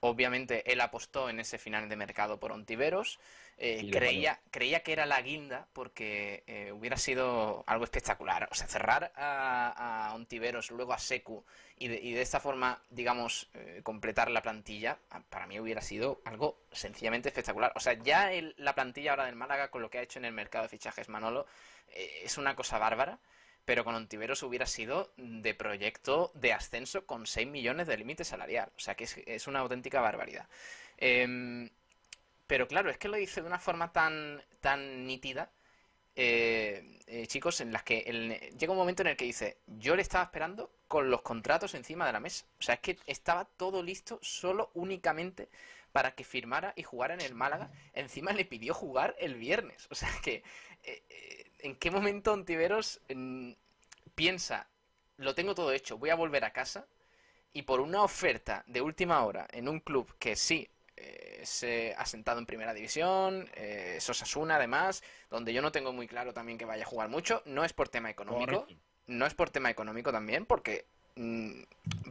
obviamente él apostó en ese final de mercado por Ontiveros eh, creía, creía que era la guinda porque eh, hubiera sido algo espectacular. O sea, cerrar a, a Ontiveros, luego a Secu y de, esta forma, digamos, eh, completar la plantilla, para mí hubiera sido algo sencillamente espectacular. O sea, ya la plantilla ahora del Málaga con lo que ha hecho en el mercado de fichajes Manolo es una cosa bárbara. Pero con Ontiveros hubiera sido de proyecto de ascenso con 6 millones de límite salarial. O sea que es, es una auténtica barbaridad. Pero claro, es que lo dice de una forma tan, tan nítida, eh, eh, chicos, en las que llega un momento en el que dice, yo le estaba esperando con los contratos encima de la mesa. O sea, es que estaba todo listo solo únicamente para que firmara y jugara en el Málaga. Encima le pidió jugar el viernes. O sea, que eh, ¿en qué momento Ontiveros mm, piensa, lo tengo todo hecho, voy a volver a casa? Y por una oferta de última hora en un club que sí se ha sentado en primera división, eh, Sosasuna además, donde yo no tengo muy claro también que vaya a jugar mucho, no es por tema económico, no es por tema económico también, porque mm,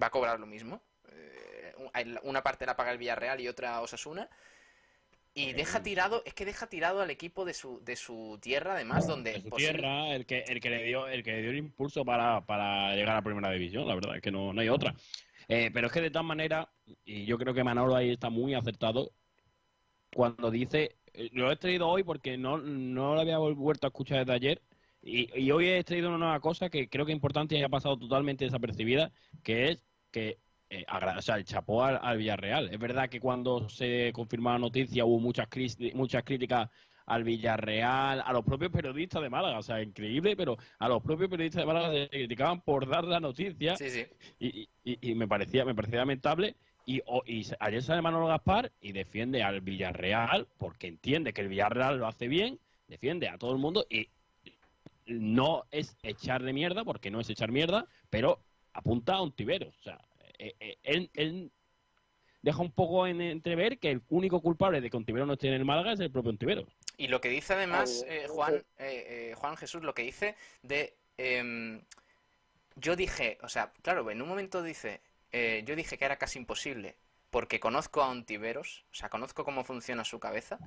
va a cobrar lo mismo, eh, una parte la paga el Villarreal y otra Osasuna, y deja tirado, es que deja tirado al equipo de su, de su tierra, además, donde... su tierra, el que, el que le dio, el que le dio el impulso para, para llegar a primera división, la verdad, es que no, no hay otra. Eh, pero es que de todas maneras, y yo creo que Manolo ahí está muy acertado, cuando dice, eh, lo he traído hoy porque no, no lo había vuelto a escuchar desde ayer, y, hoy he traído una nueva cosa que creo que es importante y ha pasado totalmente desapercibida, que es que eh, el chapó al, Villarreal. Es verdad que cuando se confirmó la noticia hubo muchas, muchas críticas al Villarreal, a los propios periodistas de Málaga. O sea, increíble, pero a los propios periodistas de Málaga se criticaban por dar la noticia. Y, y, me parecía me parecía lamentable. Y, y, ayer sale Manolo Gaspar y defiende al Villarreal porque entiende que el Villarreal lo hace bien, defiende a todo el mundo y no es echar de mierda, porque no es echar mierda, pero apunta a un tibero. O sea, eh, eh, él, él, deja un poco en entrever que el único culpable de que Ontivero no esté en el Málaga es el propio Ontivero. Y lo que dice además eh, Juan, eh, eh, Juan Jesús, lo que dice de... Em, yo dije, o sea, claro, en un momento dice, yo dije que era casi imposible porque conozco a Ontiveros, o sea, conozco cómo funciona su cabeza,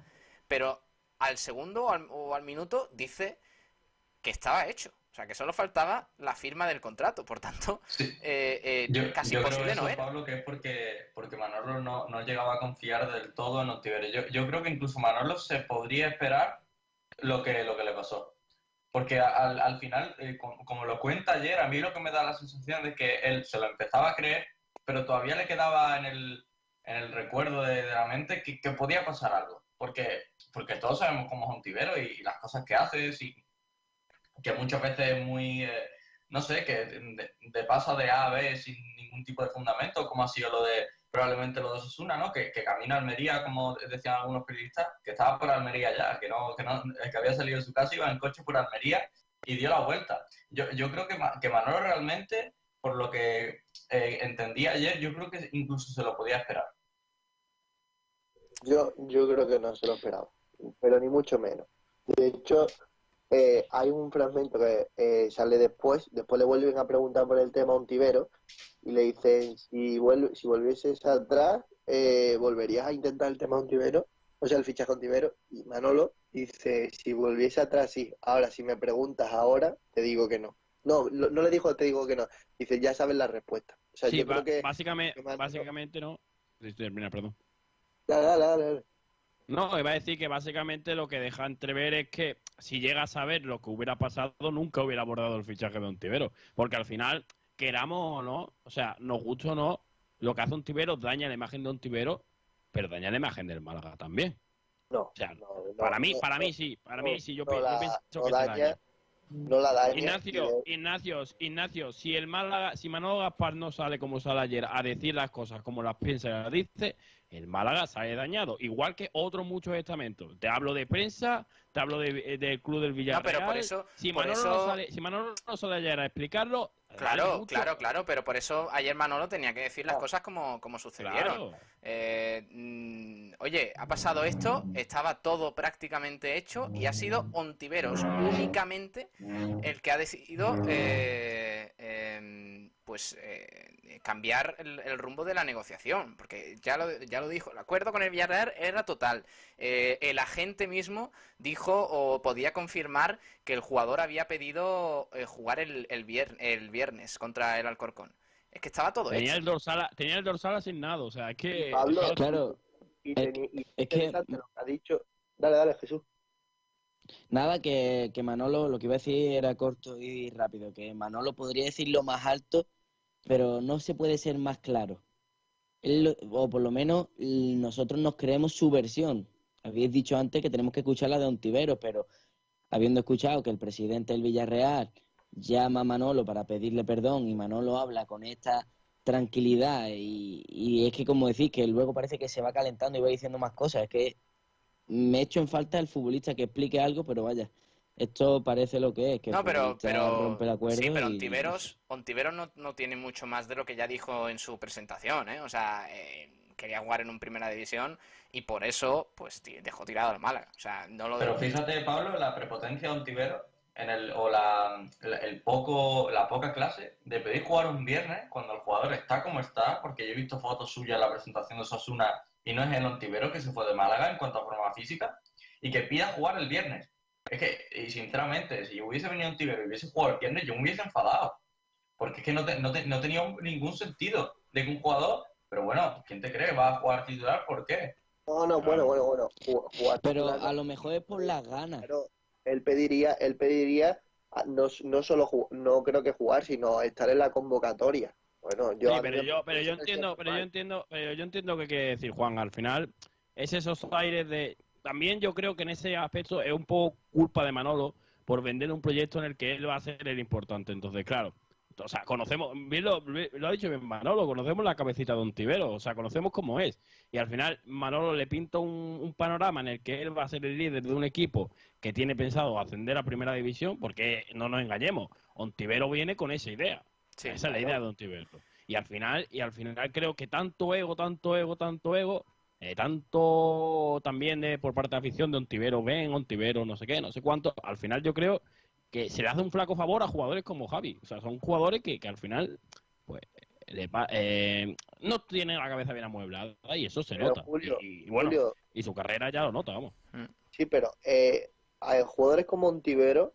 pero al segundo o al minuto dice que estaba hecho. O sea, que solo faltaba la firma del contrato. Por tanto, eh, eh, casi imposible no era. Pablo, que es porque, porque Manolo no, no llegaba a confiar del todo en Ontivero. Yo, yo creo que incluso Manolo se podría esperar lo que, lo que le pasó. Porque al, al final, eh, como, lo cuenta ayer, a mí lo que me da la sensación de que él se lo empezaba a creer, pero todavía le quedaba en el, en el recuerdo de, la mente que, que, podía pasar algo. Porque, porque todos sabemos cómo es Ontivero y, y las cosas que hace. Y, que muchas veces es muy, eh, no sé, que de, paso de A a B sin ningún tipo de fundamento, como ha sido lo de probablemente lo de Susuna, ¿no? Que, que camina a Almería, como decían algunos periodistas, que estaba por Almería ya, que no, que no, que había salido de su casa, iba en coche por Almería y dio la vuelta. Yo, yo creo que, que Manolo realmente, por lo que eh, entendí ayer, yo creo que incluso se lo podía esperar. Yo, yo creo que no se lo esperaba, pero ni mucho menos. De hecho, eh, hay un fragmento que eh, sale después, después le vuelven a preguntar por el tema a Ontivero y le dicen, si, vuelve, si volvieses atrás, eh, ¿volverías a intentar el tema Ontivero? O sea, el fichaje Ontivero. Y Manolo dice, si volviese atrás, sí. Ahora, si me preguntas ahora, te digo que no. No, no le dijo te digo que no. Dice, ya sabes la respuesta. O sea, Sí, yo creo ba- que... básicamente, que básicamente no. Termina, perdón. Dale, dale, dale. No, iba a decir que básicamente lo que deja entrever es que si llega a saber lo que hubiera pasado, nunca hubiera abordado el fichaje de Ontivero. Porque al final, queramos o no, o sea, nos guste o no, lo que hace Ontivero daña la imagen de Ontivero, pero daña la imagen del Málaga también. No, O sea, no, para mí, no, para mí sí, para mí sí, yo, pienso que daña, daña. no la daña. Ignacio, Ignacio, Ignacio, si el Málaga, si Manolo Gaspar no sale como sale ayer a decir las cosas como las piensa y las dice, el Málaga sale dañado, igual que otros muchos estamentos. Te hablo de prensa, te hablo de- del club del Villarreal. pero por eso- si por Manolo, eso- no sale, si Manolo no sale ayer a explicarlo, Claro, claro, claro, pero por eso ayer Manolo tenía que decir las cosas como, como sucedieron. Claro. Eh, mm, oye, ha pasado esto, estaba todo prácticamente hecho y ha sido Ontiveros únicamente el que ha decidido eh, em, pues eh, cambiar el, el rumbo de la negociación, porque ya lo, ya lo dijo, el acuerdo con el Villarreal era total. Eh, el agente mismo dijo o podía confirmar que el jugador había pedido eh, jugar el, el, vier- el viernes contra el Alcorcón. Es que estaba todo Tenía hecho. el, dorsal, tenía el dorsal asignado, o sea, es que... Pablo, Claro, y, es- teni- y es que- interesante lo que ha dicho. Dale, dale, Jesús. Nada, que, que Manolo, lo que iba a decir era corto y rápido, que Manolo podría decirlo más alto, pero no se puede ser más claro. Él o por lo menos nosotros nos creemos su versión. Habéis dicho antes que tenemos que escuchar la de Ontiveros, pero habiendo escuchado que el presidente del Villarreal llama a Manolo para pedirle perdón y Manolo habla con esta tranquilidad y, y es que como decís que luego parece que se va calentando y va diciendo más cosas, es que me echo en falta el futbolista que explique algo, pero vaya, esto parece lo que es, que No, pero, rompe el acuerdo sí, pero y- Ontiveros, Ontiveros no, no tiene mucho más de lo que ya dijo en su presentación, ¿eh? O sea, eh, quería jugar en un primera división y por eso, pues, dejó tirado al Málaga. O sea, no lo Pero fíjate, Pablo, la prepotencia de Ontivero en el, o la, la- el poco, la poca clase de pedir jugar un viernes cuando el jugador está como está, porque yo he visto fotos suyas en la presentación de Sosuna y no es el Ontivero que se fue de Málaga en cuanto a forma física, y que pida jugar el viernes. Es que, y sinceramente, si yo hubiese venido Ontivero y hubiese jugado el viernes, yo me hubiese enfadado. Porque es que no, te- no, te- no tenía un- ningún sentido de que un jugador, pero bueno, ¿quién te cree? ¿Va a jugar titular? ¿Por qué? No, no, bueno, bueno, bueno. Jugar Pero titular, a lo mejor es por las ganas. Claro, él pediría, él pediría ah, no, no solo no creo que jugar, sino estar en la convocatoria. Bueno, yo Sí, a pero yo, pero yo entiendo, pero yo entiendo, pero yo entiendo que quiere decir Juan. Al final es esos aires de. También yo creo que en ese aspecto es un poco culpa de Manolo por vender un proyecto en el que él va a ser el importante. Entonces, claro, o sea, conocemos, bien lo, ha dicho bien Manolo, conocemos la cabecita de Ontivero, o sea, conocemos cómo es. Y al final Manolo le pinta un, un panorama en el que él va a ser el líder de un equipo que tiene pensado ascender a primera división, porque no nos engañemos, Ontivero viene con esa idea. Sí, esa es la idea de Ontivero. Y al final, y al final creo que tanto ego, tanto ego, tanto ego, eh, tanto también de, por parte de la afición de Ontivero, ven, Ontivero, no sé qué, no sé cuánto, al final yo creo que se le hace un flaco favor a jugadores como Javi. O sea, son jugadores que, que al final, pues, le pa- eh, no tienen la cabeza bien amueblada y eso se Pero, nota. Julio, y, y bueno, Julio, y su carrera ya lo nota, vamos. Sí, pero eh, a jugadores como Ontivero,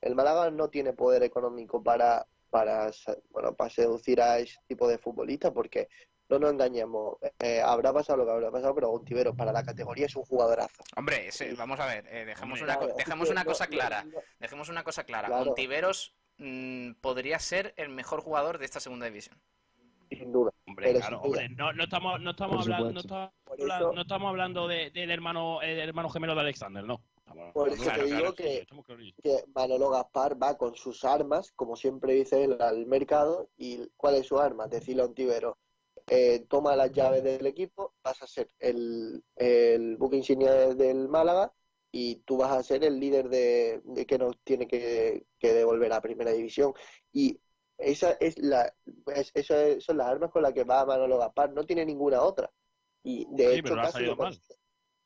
el Málaga no tiene poder económico para, para, bueno, para seducir a ese tipo de futbolistas, porque no nos engañemos, eh, habrá pasado lo que habrá pasado, pero Ontivero para la categoría es un jugadorazo. Hombre, ese- vamos a ver, eh, dejemos, Hombre, una, claro, dejemos una cosa no- clara. no- Dejemos una cosa clara. Claro. Ontiveros mm, podría ser el mejor jugador de esta segunda división. sin duda. Hombre, Pero claro, sin duda. hombre, no, no estamos, no estamos hablando, no estamos, hablando- eso- no estamos hablando de- del hermano, el hermano gemelo de Alexander, no. Estamos- Por eso te digo sí, que- clarísimos. que Manolo Gaspar va con sus armas, como siempre dice él, al mercado. ¿Y cuál es su arma? Decirle a Ontivero, eh, toma las llaves del equipo, vas a ser el, el buque insignia del Málaga y tú vas a ser el líder de, de que nos tiene que, que devolver a Primera División. Y esa es la es- eso es- son las armas con las que va Manolo Gaspar, no tiene ninguna otra. Y de Sí, hecho pero ha salido mal.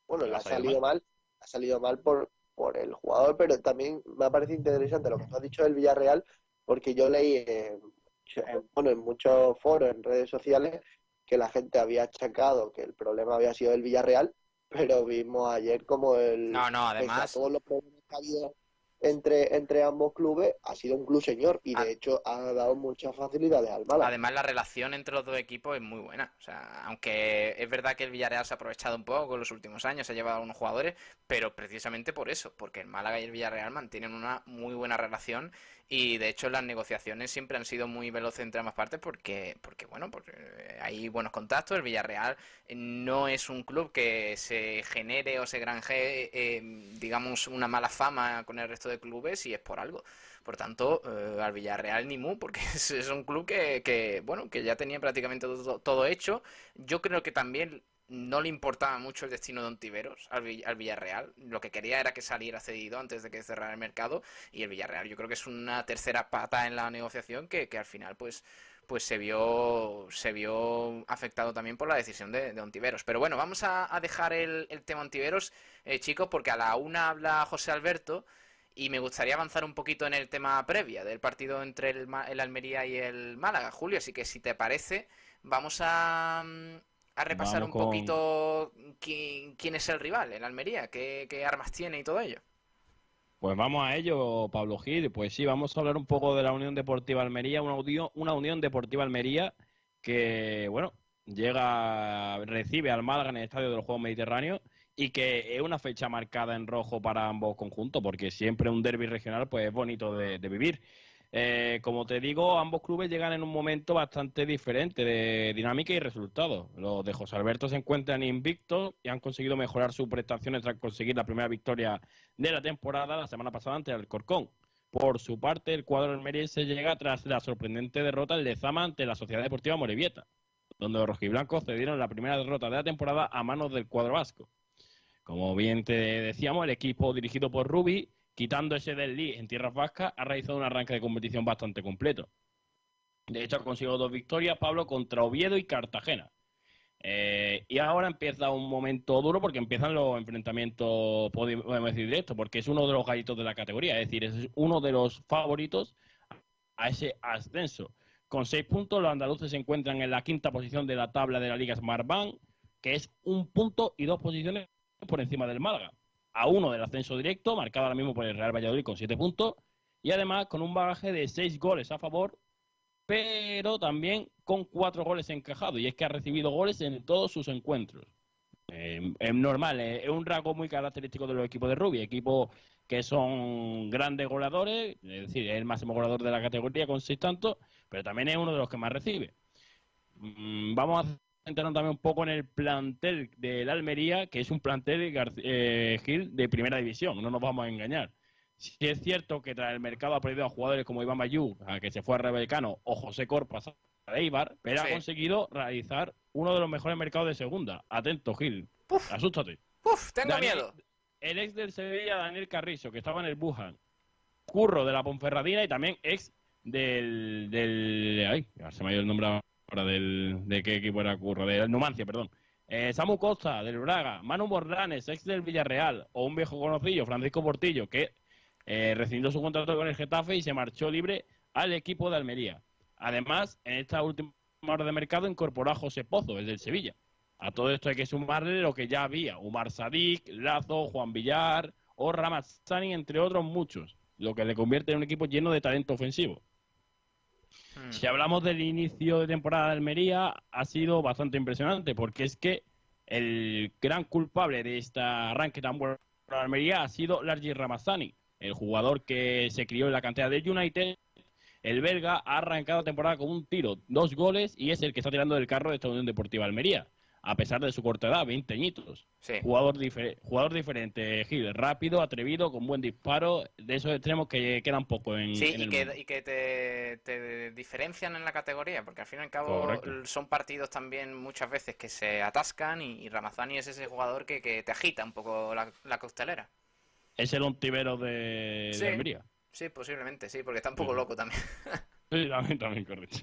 Bueno, Le ha salido mal, ha salido mal por por el jugador, pero también me ha parecido interesante lo que tú has dicho del Villarreal, porque yo leí en, bueno, en muchos foros, en redes sociales, que la gente había achacado que el problema había sido el Villarreal, pero vimos ayer como el... No, no, además... Todos los problemas que ha habido entre, entre ambos clubes ha sido un club señor y de Ah. hecho ha dado muchas facilidades al Málaga. Además, la relación entre los dos equipos es muy buena. O sea, aunque es verdad que el Villarreal se ha aprovechado un poco en los últimos años, se ha llevado a unos jugadores, pero precisamente por eso, porque el Málaga y el Villarreal mantienen una muy buena relación y de hecho las negociaciones siempre han sido muy veloces entre ambas partes porque, porque bueno, porque hay buenos contactos. El Villarreal no es un club que se genere o se granjee, eh, digamos, una mala fama con el resto de clubes y es por algo. Por tanto, eh, al Villarreal ni mu, porque es, es un club que, que, bueno, que ya tenía prácticamente todo, todo hecho. Yo creo que también no le importaba mucho el destino de Ontiveros al, al Villarreal. Lo que quería era que saliera cedido antes de que cerrara el mercado. Y el Villarreal yo creo que es una tercera pata en la negociación que, que al final pues pues se vio se vio afectado también por la decisión de, de Ontiveros. Pero bueno, vamos a, dejar el, el tema Ontiveros, eh, chicos, porque a la una habla José Alberto y me gustaría avanzar un poquito en el tema previa del partido entre el, el Almería y el Málaga, Julio. Así que si te parece, vamos a, mm, a repasar Vamos un con- poquito quién, quién es el rival, el Almería, qué, qué armas tiene y todo ello. Pues vamos a ello, Pablo Gil. Pues sí, vamos a hablar un poco de la Unión Deportiva Almería, una, unión- una Unión Deportiva Almería que, bueno, llega, recibe al Málaga en el Estadio de los Juegos Mediterráneos y que es una fecha marcada en rojo para ambos conjuntos, porque siempre un derby regional pues es bonito de, de vivir. Eh, como te digo, ambos clubes llegan en un momento bastante diferente de dinámica y resultados. Los de José Alberto se encuentran invictos y han conseguido mejorar sus prestaciones tras conseguir la primera victoria de la temporada la semana pasada ante el Alcorcón. Por su parte, el cuadro almeriense llega tras la sorprendente derrota del Lezama ante la Sociedad Deportiva Morevieta, donde los rojiblancos cedieron la primera derrota de la temporada a manos del cuadro vasco. Como bien te decíamos, el equipo dirigido por Rubi, quitando ese del Lee en tierras vascas, ha realizado un arranque de competición bastante completo. De hecho, ha conseguido dos victorias, Pablo, contra Oviedo y Cartagena. Eh, y ahora empieza un momento duro porque empiezan los enfrentamientos, podemos decir directo, porque es uno de los gallitos de la categoría, es decir, es uno de los favoritos a ese ascenso. Con seis puntos, los andaluces se encuentran en la quinta posición de la tabla de la Liga Smartbank, que es un punto y dos posiciones por encima del Málaga. A uno del ascenso directo, marcado ahora mismo por el Real Valladolid con siete puntos, y además con un bagaje de seis goles a favor pero también con cuatro goles encajados. Y es que ha recibido goles en todos sus encuentros. Eh, es normal, eh, es un rasgo muy característico de los equipos de Rubí, equipos que son grandes goleadores, es decir, es el máximo goleador de la categoría con seis tantos, pero también es uno de los que más recibe. Mm, vamos a centrarnos también un poco en el plantel del Almería, que es un plantel eh, Gil de primera división, no nos vamos a engañar. Si es cierto que tras el mercado ha perdido a jugadores como Iván Bayú, a que se fue a Rebelcano, o José Corpas a Eibar, pero ha Sí. conseguido realizar uno de los mejores mercados de segunda. Atento, Gil. Asústate. Uf, tengo Daniel- miedo. El ex del Sevilla, Daniel Carrizo, que estaba en el Wuhan. Curro de la Ponferradina y también ex del. del ay, ya se me ha ido el nombre ahora del. ¿De qué equipo era Curro? De Numancia, perdón. Eh, Samu Costa, del Braga. Manu Morlanes, ex del Villarreal. O un viejo conocido, Francisco Portillo, que eh, rescindió su contrato con el Getafe y se marchó libre al equipo de Almería. Además, en esta última hora de mercado incorporó a José Pozo, el del Sevilla. A todo esto hay que sumarle lo que ya había: Umar Sadik, Lazo, Juan Villar o Ramazzani, entre otros muchos, lo que le convierte en un equipo lleno de talento ofensivo. Hmm. Si hablamos del inicio de temporada de Almería, ha sido bastante impresionante, porque es que el gran culpable de este arranque tan bueno de Almería ha sido Largi Ramazzani, el jugador que se crió en la cantera del United. El belga ha arrancado la temporada con un tiro, dos goles, y es el que está tirando del carro de esta Unión Deportiva Almería, a pesar de su corta edad, 20 añitos. Sí. Jugador, jugador diferente, Gil, rápido, atrevido, con buen disparo, de esos extremos que quedan poco en, Sí, en y el que, mundo. y que te, te diferencian en la categoría, porque al fin y al cabo Correcto. son partidos también muchas veces que se atascan y, y Ramazani es ese jugador que, que te agita un poco la, la costelera. Es el ontivero de, de Sí. Almería. Sí, posiblemente, sí, porque está un poco loco también. Sí, también, también, correcto.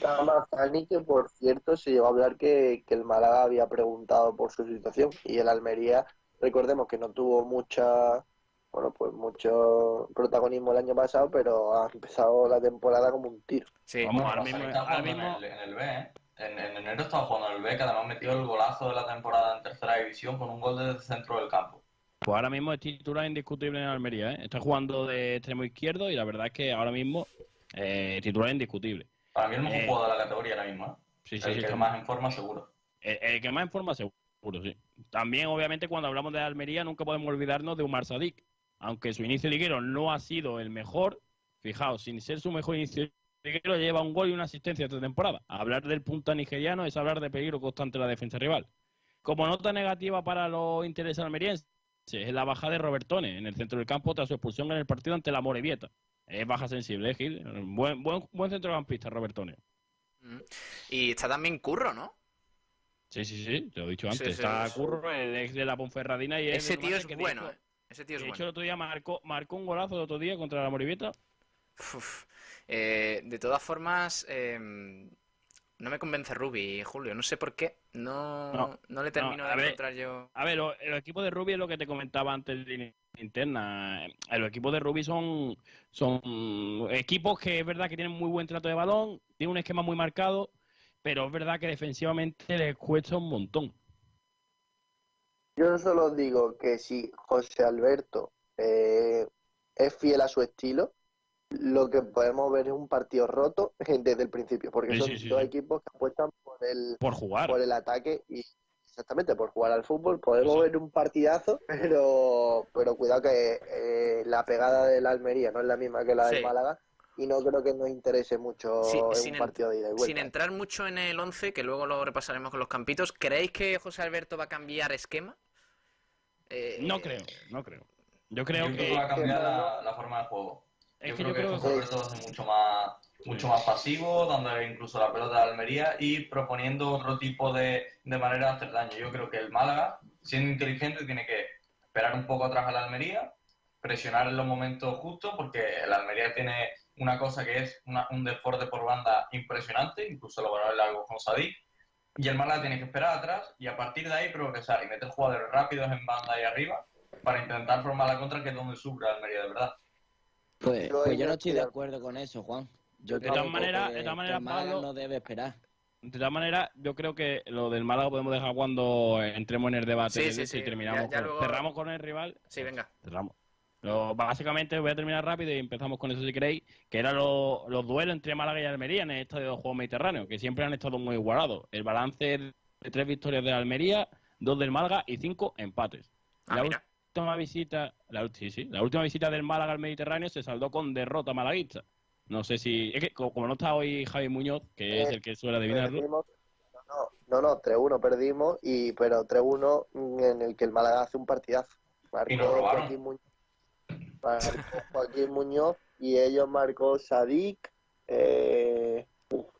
Ramazani, que por cierto se llegó a hablar que, que el Málaga había preguntado por su situación y el Almería recordemos que no tuvo mucha, bueno, pues mucho protagonismo el año pasado, pero ha empezado la temporada como un tiro. Sí, Vamos, ahora mismo- está ahora jugando mismo- en, el, en el B, ¿eh? En, en enero estaba jugando en el B, que además metió el golazo de la temporada en tercera división con un gol desde el centro del campo. Pues ahora mismo es titular indiscutible en Almería, ¿eh? Está jugando de extremo izquierdo y la verdad es que ahora mismo eh, titular indiscutible. Para mí el mejor Eh, jugador de la categoría ahora mismo, ¿eh? Sí, sí, el sí, que más en forma seguro. El, el que más en forma seguro, sí. También, obviamente, cuando hablamos de Almería, nunca podemos olvidarnos de Umar Sadik. Aunque su inicio liguero no ha sido el mejor, fijaos, sin ser su mejor inicio liguero, lleva un gol y una asistencia esta temporada. Hablar del punta nigeriano es hablar de peligro constante en la defensa rival. Como nota negativa para los intereses almerienses, es la baja de Robertone en el centro del campo tras su expulsión en el partido ante la Morevieta. Es baja sensible, ¿eh, Gil? Buen, buen, buen centrocampista, Robertone. Mm. Y está también Curro, ¿no? Sí, sí, sí, te lo he dicho antes. sí, Está sí. Curro, el ex de la Ponferradina y Ese tío es que de bueno, ¿eh? Ese tío es de bueno. hecho, el otro día marcó, marcó un golazo el otro día contra la Morivieta. Uf. Eh, de todas formas, eh, no me convence Rubi, Julio. No sé por qué. No, No, no le termino de ver. encontrar yo. A ver, lo- el equipo de Rubi es lo que te comentaba antes de interna. Los equipos de Rubi son, son equipos que es verdad que tienen muy buen trato de balón, tienen un esquema muy marcado, pero es verdad que defensivamente les cuesta un montón. Yo solo digo que si José Alberto eh, es fiel a su estilo, lo que podemos ver es un partido roto desde el principio, porque Sí, son sí, dos sí. equipos que apuestan por el, Por jugar. por el ataque y exactamente por jugar al fútbol. Podemos ver un partidazo, pero, pero cuidado que eh, la pegada de la Almería no es la misma que la del Sí. Málaga y no creo que nos interese mucho Sí, en sin un partido de ida y vuelta. Sin entrar mucho en el 11, que luego lo repasaremos con los campitos, ¿creéis que José Alberto va a cambiar esquema? Eh, No creo, no creo. Yo creo Yo que... va a cambiar la, la forma de juego. Es yo que creo yo que creo José que- Alberto va a ser mucho más, mucho más pasivo, dándole incluso la pelota a Almería y proponiendo otro tipo de, de manera de hacer daño. Yo creo que el Málaga, siendo inteligente, tiene que esperar un poco atrás a la Almería, presionar en los momentos justos, porque el Almería tiene una cosa que es una- un desborde por banda impresionante, incluso lo valora algo con Sadik, y el Málaga tiene que esperar atrás y a partir de ahí progresar y meter jugadores rápidos en banda y arriba para intentar formar la contra, que es donde sufre Almería de verdad. Pues, Yo pues yo no estoy de acuerdo con eso, Juan. Yo De creo todas que- maneras- de todas maneras, Pablo- no debe esperar. De todas maneras, yo creo que lo del Málaga podemos dejar cuando entremos en el debate Sí, sí, ese y sí. terminamos Ya- ya con- luego- cerramos con el rival. Sí, venga. Cerramos. Lo- básicamente voy a terminar rápido y empezamos con eso si queréis, que eran lo- los duelos entre Málaga y Almería en el estadio de los Juegos Mediterráneos, que siempre han estado muy igualados. El balance es de tres victorias de Almería, dos del Málaga y cinco empates. Ah, mira. Última visita, la, sí, sí, la última visita del Málaga al Mediterráneo se saldó con derrota malaguista. No sé si, es que co- como no está hoy Javi Muñoz, que es Eh, el que suele adivinarlo, Perdimos- No, no, no, 3-1 perdimos, y, pero 3-1 en el que el Málaga hace un partidazo. Marcó. Joaquín Muñoz, marcó Joaquín Muñoz y ellos marcó Sadik eh,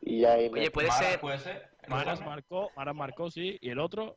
y ahí Oye, puede ser. puede ser. Maras marcó, Maras marcó, sí, y el otro,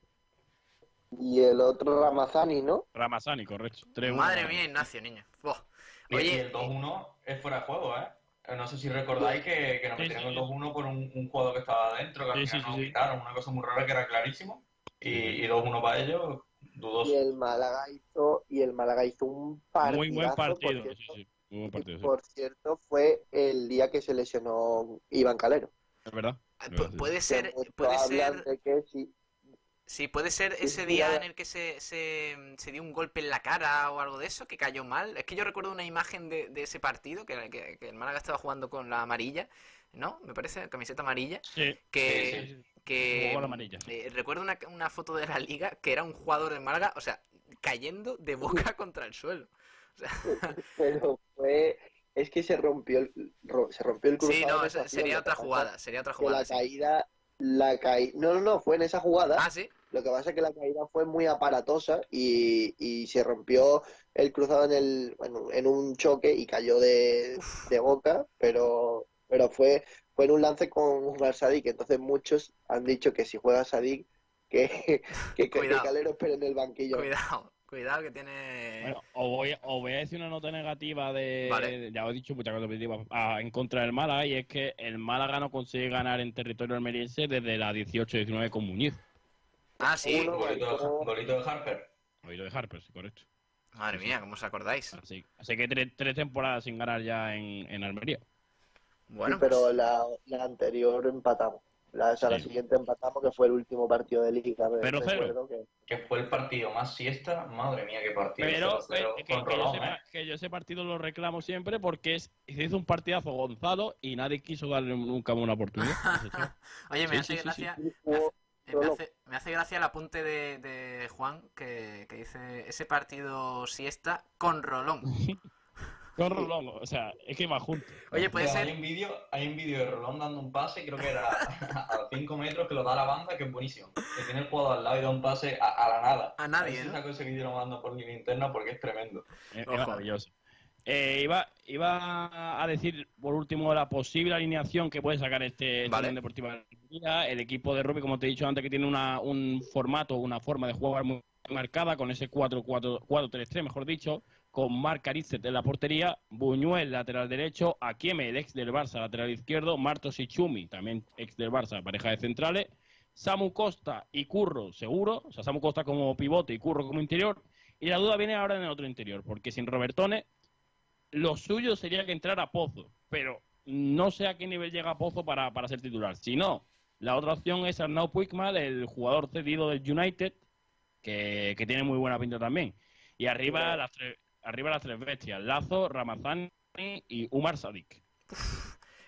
y el otro Ramazani, ¿no? Ramazani, correcto. 3-1. Madre mía, Ignacio, niño. Buah. Y- y Oye, el 2-1 es fuera de juego, ¿eh? No sé si recordáis que, que nos Sí, metieron sí, el sí. 2-1 por un, un jugador que estaba adentro, que al Sí, final sí, nos quitaron, una cosa muy rara que era clarísimo. Y, y 2-1 para ellos, dudoso. Y el Málaga hizo, y el Málaga hizo un partidazo. Muy buen partido, cierto, sí, sí. Muy buen partido, sí. por cierto, fue el día que se lesionó Iván Calero. Es verdad. es pu- verdad, sí. puede ser, puede ser, de que sí, sí, puede ser Sí, ese día en el que se, se, se dio un golpe en la cara o algo de eso, que cayó mal. Es que yo recuerdo una imagen de, de ese partido, que, que- que el Málaga estaba jugando con la amarilla, ¿no? Me parece, camiseta amarilla, Sí, que... Sí, sí, sí. que la amarilla, sí. eh, recuerdo una, una foto de la liga que era un jugador de Málaga, o sea, cayendo de boca contra el suelo. O sea, pero fue es que se rompió el se rompió el cruzado sí, no, sería otra jugada, sería otra jugada. la sí. caída la caída no no no fue en esa jugada Ah, sí. Lo que pasa es que la caída fue muy aparatosa y, y se rompió el cruzado en el bueno, en un choque y cayó de, de boca pero pero fue fue en un lance con Umar Sadik entonces muchos han dicho que si juega Sadik que que, que, que. Calero espere en el banquillo Cuidado, cuidado que tiene. Bueno, os voy, os voy a decir una nota negativa de, Vale. de- ya os he dicho muchas cosas positivas en contra del Málaga y es que el Málaga no consigue ganar en territorio almeriense desde la 18-19 con Muñiz. Ah, sí. Uno- Golito, de, golito de Harper. Oído de Harper, sí, correcto. Madre mía, ¿cómo os acordáis? Así, así que tres, tres temporadas sin ganar ya en, en Almería. Bueno, Sí, pero pues- la, la anterior empatamos. La, o sea, la siguiente empatamos, que fue el último partido de Liga. Pero cero. que- Que fue el partido más siesta, madre mía, qué partido. Pero 0-0 eh, que, yo Rolón, sepa- ¿eh? que yo ese partido lo reclamo siempre porque es, se hizo un partidazo Gonzalo y nadie quiso darle nunca una oportunidad. Oye, me Sí, hace sí, sí, gracia. Sí. Me hace, eh, me hace- gracia el apunte de, de Juan que, que dice ese partido siesta con Rolón. Con Rolón, o sea, es que va junto. Oye, puede ser. Hay un vídeo, hay un vídeo de Rolón dando un pase, creo que era a 5 metros, que lo da a la banda, que es buenísimo. Que tiene el jugador al lado y da un pase a, a la nada. A nadie, si ¿no? saco ese vídeo y lo mando por línea interna porque es tremendo. Es, es maravilloso. Eh, iba, iba a decir por último la posible alineación que puede sacar este esta Vale. Deportiva. El equipo de rugby, como te he dicho antes, que tiene una, un formato, una forma de jugar muy marcada, con ese 4-4-3-3, mejor dicho, con Marc Arizet en la portería, Buñuel, lateral derecho, Akieme, el ex del Barça, lateral izquierdo, Martos y Chumi, también ex del Barça, pareja de centrales, Samu Costa y Curro, seguro, o sea, Samu Costa como pivote y Curro como interior, y la duda viene ahora en el otro interior, porque sin Robertone, lo suyo sería que entrara Pozo, pero no sé a qué nivel llega Pozo para, para ser titular. Si no, la otra opción es Arnaud Puigmal, el jugador cedido del United, que, que tiene muy buena pinta también. Y arriba las tres, arriba las tres bestias, Lazo, Ramazani y Umar Sadik.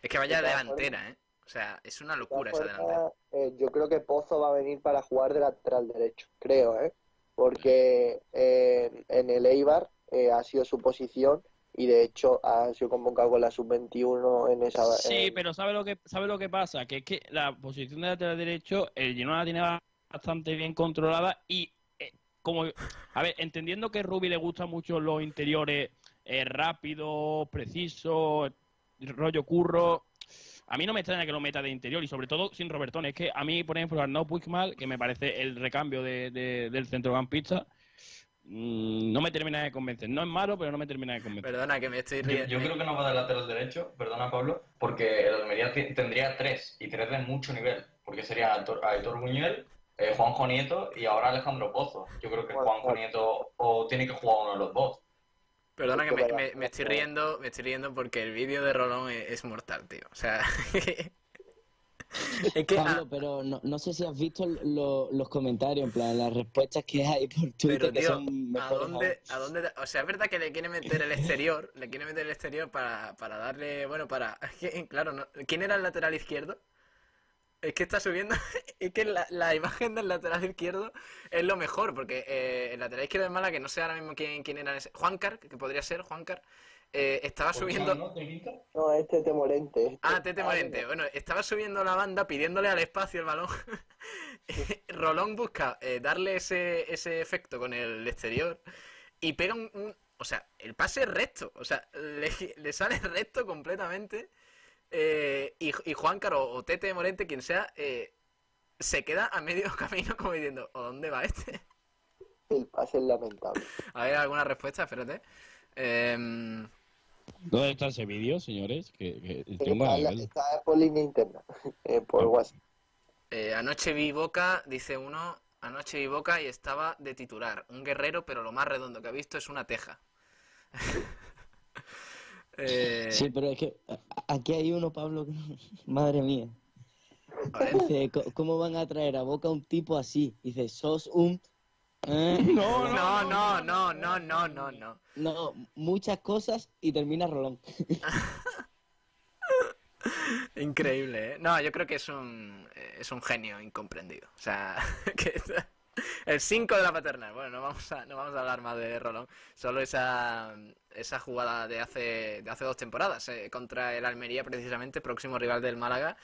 Es que vaya delantera, ¿eh? O sea, es una locura esa delantera. eh, yo creo que Pozo va a venir para jugar de lateral derecho, creo, ¿eh? Porque eh, en el Eibar eh, ha sido su posición y de hecho ha sido convocado con la sub-21 en esa... Sí, en- pero ¿sabe lo que sabe lo que pasa? Que es que la posición de lateral derecho, el Girona la tiene bastante bien controlada y eh, como a ver, entendiendo que a Rubi le gustan mucho los interiores eh, rápidos, precisos, rollo curro, a mí no me extraña que lo meta de interior y sobre todo sin Robertón. Es que a mí, por ejemplo, Arnaud Puigmal, que me parece el recambio de, de- del centrocampista, mm, no me termina de convencer. No es malo, pero no me termina de convencer. Perdona que me estoy riendo. yo creo que no va de lateral derecho, perdona Pablo, porque el Almería tendría tres y tres de mucho nivel, porque serían Aitor, Aitor Buñuel, eh, Juanjo Nieto y ahora Alejandro Pozo. Yo creo que Juanjo Nieto o tiene que jugar uno de los dos. Perdona que me, me- me estoy riendo, me estoy riendo porque el vídeo de Rolón es, es mortal, tío. O sea, es que Pablo, ah, pero no, no sé si has visto lo- los comentarios, en plan, las respuestas que hay por Twitter pero que son ¿a dónde, a dónde, o sea, es verdad que le quiere meter el exterior, le quiere meter el exterior para, para darle, bueno, para, claro, no- ¿quién era el lateral izquierdo? Es que está subiendo, es que la, la imagen del lateral izquierdo es lo mejor, porque eh, el lateral izquierdo es mala, que no sé ahora mismo quién, quién era ese, Juancar, que podría ser Juancar, eh, estaba subiendo... No, este es Temorente. este. Ah, Tete Morente. Bueno, estaba subiendo la banda pidiéndole al espacio el balón. Rolón busca eh, darle ese, ese efecto con el exterior y pega un, un- O sea, el pase es recto. O sea, le, le sale recto completamente. eh, y, y Juancar o, o Tete Morente, quien sea, eh, se queda a medio camino como diciendo, ¿o dónde va este? El pase es lamentable. A ver, alguna respuesta, espérate. Em, ¿Dónde está ese vídeo, señores? Que, que tengo Está, la- está por línea interna, eh, por WhatsApp. Eh, anoche vi Boca, dice uno, anoche vi Boca y estaba de titular. Un guerrero, pero lo más redondo que ha visto es una teja. Eh, Sí, pero es que aquí hay uno, Pablo, que madre mía. Dice, "Co- ¿cómo van a traer a Boca un tipo así? Dice, sos un... ¿eh? no, no, no, no, no, no, no, no. No, muchas cosas y termina Rolón. Increíble, ¿eh? No, yo creo que es un, eh, es un genio incomprendido. O sea, que el 5 de la paternal. Bueno, no vamos a, no vamos a hablar más de Rolón. Solo esa, esa jugada de hace, de hace dos temporadas eh, contra el Almería, precisamente, próximo rival del Málaga.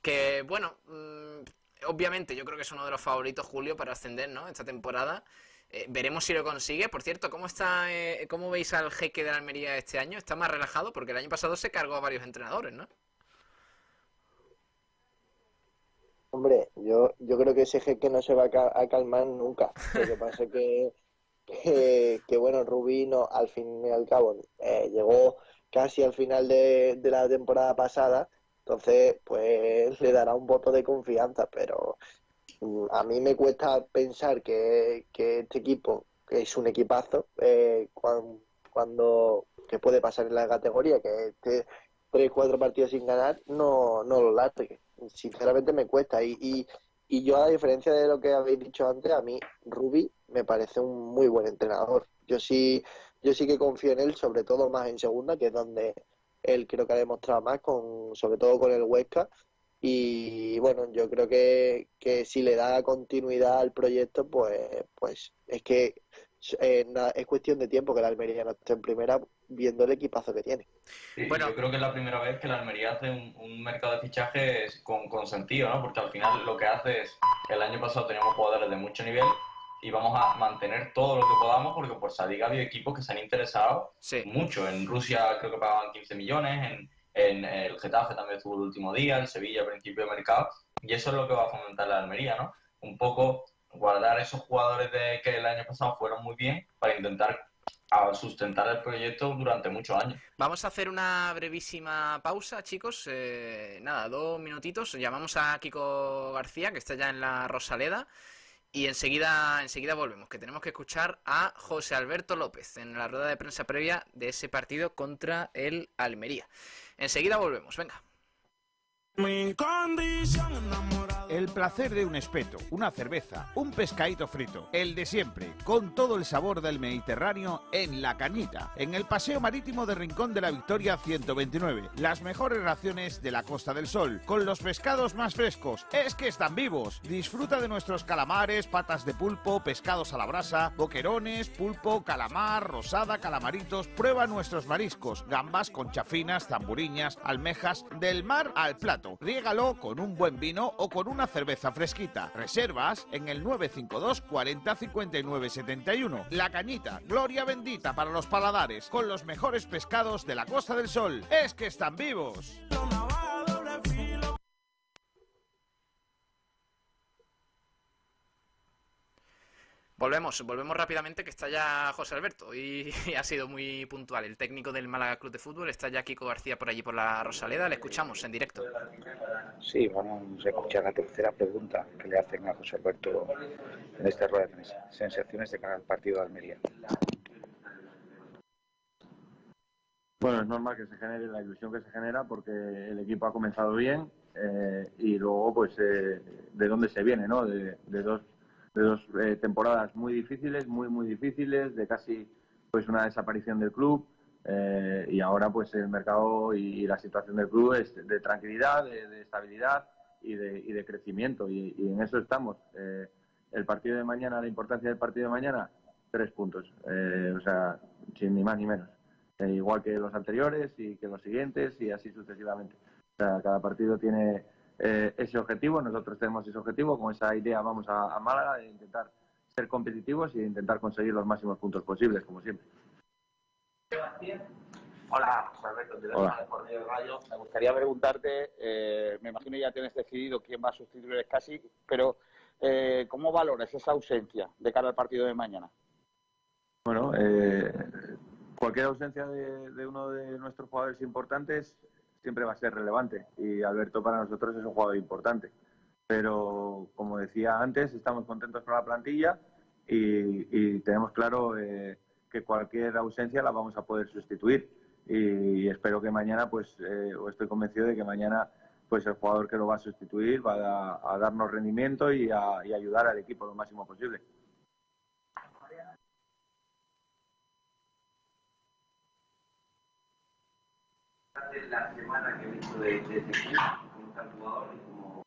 Que, bueno, mm, obviamente yo creo que es uno de los favoritos, Julio, para ascender, ¿no? Esta temporada. Eh, veremos si lo consigue. Por cierto, ¿cómo está, eh, cómo veis al jeque de la Almería este año? ¿Está más relajado? Porque el año pasado se cargó a varios entrenadores, ¿no? Hombre, yo, yo creo que ese jeque no se va a, ca- a calmar nunca. Lo que pasa es que, que, que, bueno, Rubino al fin y al cabo eh, llegó casi al final de, de la temporada pasada, entonces pues le dará un voto de confianza, pero mm, a mí me cuesta pensar que, que este equipo es un equipazo eh, cuando, que puede pasar en la categoría, que esté tres, cuatro partidos sin ganar, no, no lo late. Sinceramente me cuesta. Y, y, y yo, a diferencia de lo que habéis dicho antes, a mí Rubi me parece un muy buen entrenador. Yo sí, yo sí que confío en él, sobre todo más en segunda, que es donde él creo que ha demostrado más, con, sobre todo con el Huesca. Y bueno, yo creo que, que si le da continuidad al proyecto, pues, pues es que eh, es cuestión de tiempo que la Almería no esté en primera viendo el equipazo que tiene. bueno. Yo creo que es la primera vez que la Almería hace un, mercado de fichajes con, con, sentido, ¿no? Porque al final lo que hace es que el año pasado teníamos jugadores de mucho nivel y vamos a mantener todo lo que podamos porque por Sadik ha habido equipos que se han interesado mucho. En Rusia creo que pagaban 15 millones, en, en el Getafe también estuvo el último día, en Sevilla a principio de mercado, y eso es lo que va a fomentar la Almería, ¿no? Un poco guardar esos jugadores de que el año pasado fueron muy bien para intentar sustentar el proyecto durante muchos años. Vamos a hacer una brevísima pausa, chicos. Eh, nada, dos minutitos. Llamamos a Kiko García, que está ya en la Rosaleda. Y enseguida, enseguida volvemos, que tenemos que escuchar a José Alberto López en la rueda de prensa previa de ese partido contra el Almería. Enseguida volvemos, venga. El placer de un espeto, una cerveza, un pescadito frito, el de siempre, con todo el sabor del Mediterráneo en La Cañita, en el Paseo Marítimo de Rincón de la Victoria 129. Las mejores raciones de la Costa del Sol, con los pescados más frescos. Es que están vivos. Disfruta de nuestros calamares, patas de pulpo, pescados a la brasa, boquerones, pulpo, calamar, rosada, calamaritos. Prueba nuestros mariscos, gambas, conchafinas, zamburiñas, almejas, del mar al plato. Riégalo con un buen vino o con una cerveza fresquita. Reservas en el 952 40 59 71. La Cañita, gloria bendita para los paladares, con los mejores pescados de la Costa del Sol. Es que están vivos. Volvemos, volvemos rápidamente que está ya José Alberto y, ha sido muy puntual. El técnico del Málaga Club de Fútbol está ya Kiko García por allí por la Rosaleda. Le escuchamos en directo. Sí, vamos a escuchar la tercera pregunta que le hacen a José Alberto en esta rueda de prensa. Sensaciones de cara al partido de Almería. Bueno, es normal que se genere la ilusión que se genera porque el equipo ha comenzado bien eh, y luego, pues, eh, de dónde se viene, ¿no? de dos de dos eh, temporadas muy difíciles, muy, muy difíciles, de casi pues una desaparición del club. Eh, y ahora pues el mercado y, la situación del club es de tranquilidad, de, estabilidad y de, y de crecimiento y, en eso estamos. Eh, el partido de mañana, la importancia del partido de mañana, tres puntos, o sea, sin ni más ni menos. igual que los anteriores y que los siguientes y así sucesivamente. O sea, cada partido tiene eh, ese objetivo, nosotros tenemos ese objetivo, con esa idea vamos a, Málaga de intentar ser competitivos y de intentar conseguir los máximos puntos posibles, como siempre. Hola, Alberto, por medio radio. Me gustaría preguntarte, eh, me imagino ya tienes decidido quién va a sustituir a Casi, pero eh, ¿cómo valoras esa ausencia de cara al partido de mañana? Bueno, cualquier ausencia de, uno de nuestros jugadores importantes siempre va a ser relevante y Alberto para nosotros es un jugador importante. Pero como decía antes, estamos contentos con la plantilla y, tenemos claro eh, que cualquier ausencia la vamos a poder sustituir y, espero que mañana, pues, eh, o estoy convencido de que mañana pues el jugador que lo va a sustituir va a, darnos rendimiento y a ayudar al equipo lo máximo posible. La semana que he visto de, de este como...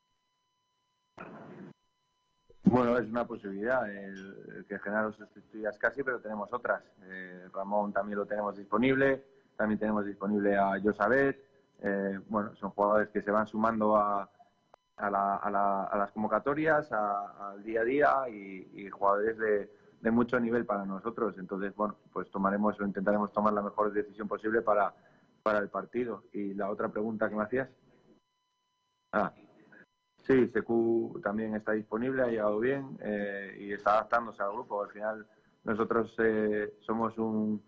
Bueno, es una posibilidad el, que Genaro sustituyas casi, pero tenemos otras. Eh, Ramón también lo tenemos disponible, también tenemos disponible a Josabet. Eh, bueno, son jugadores que se van sumando a, a, la, a, la, a las convocatorias, al día a día y, y jugadores de, de, mucho nivel para nosotros. Entonces, bueno, pues tomaremos o intentaremos tomar la mejor decisión posible para, para el partido. Y la otra pregunta que me hacías. Ah, sí, Secu también está disponible, ha llegado bien eh, y está adaptándose al grupo. Al final, nosotros eh, somos un,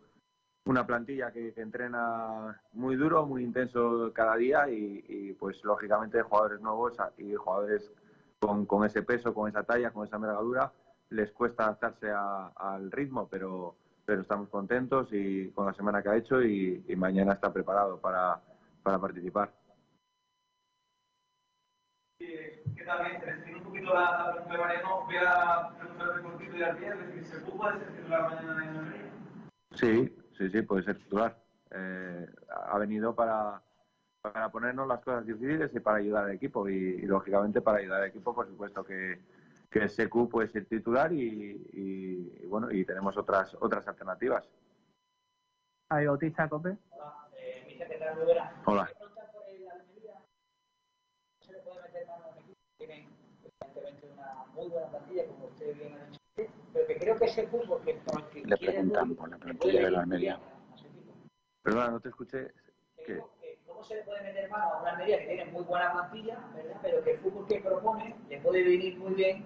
una plantilla que, entrena muy duro, muy intenso cada día y, pues lógicamente jugadores nuevos y jugadores con, con, ese peso, con esa talla, con esa envergadura, les cuesta adaptarse al ritmo, pero, pero estamos contentos y con la semana que ha hecho y, mañana está preparado para, para participar. ¿Qué tal? Te un poquito la, pregunta de Mariano. Voy a preguntarle por y es decir, ¿se puede ser titular mañana en el Sí, sí, sí, puede ser titular. Eh, ha venido para, para ponernos las cosas difíciles y para ayudar al equipo. Y, lógicamente, para ayudar al equipo, por supuesto que, que SQ puede ser titular y, bueno, y tenemos otras otras alternativas. ¿Hay Bautista Cope? Hola, eh, le puede meter mano a equipo. Tienen, evidentemente, una muy buena plantilla, como usted bien ha dicho. Pero que creo que ese fútbol que, que Le preguntan por la plantilla de la Almería. Perdona, no te escuché. ¿Cómo se le puede meter mano a una Almería que tiene muy buena plantilla, ¿verdad? pero que el fútbol que propone le puede venir muy bien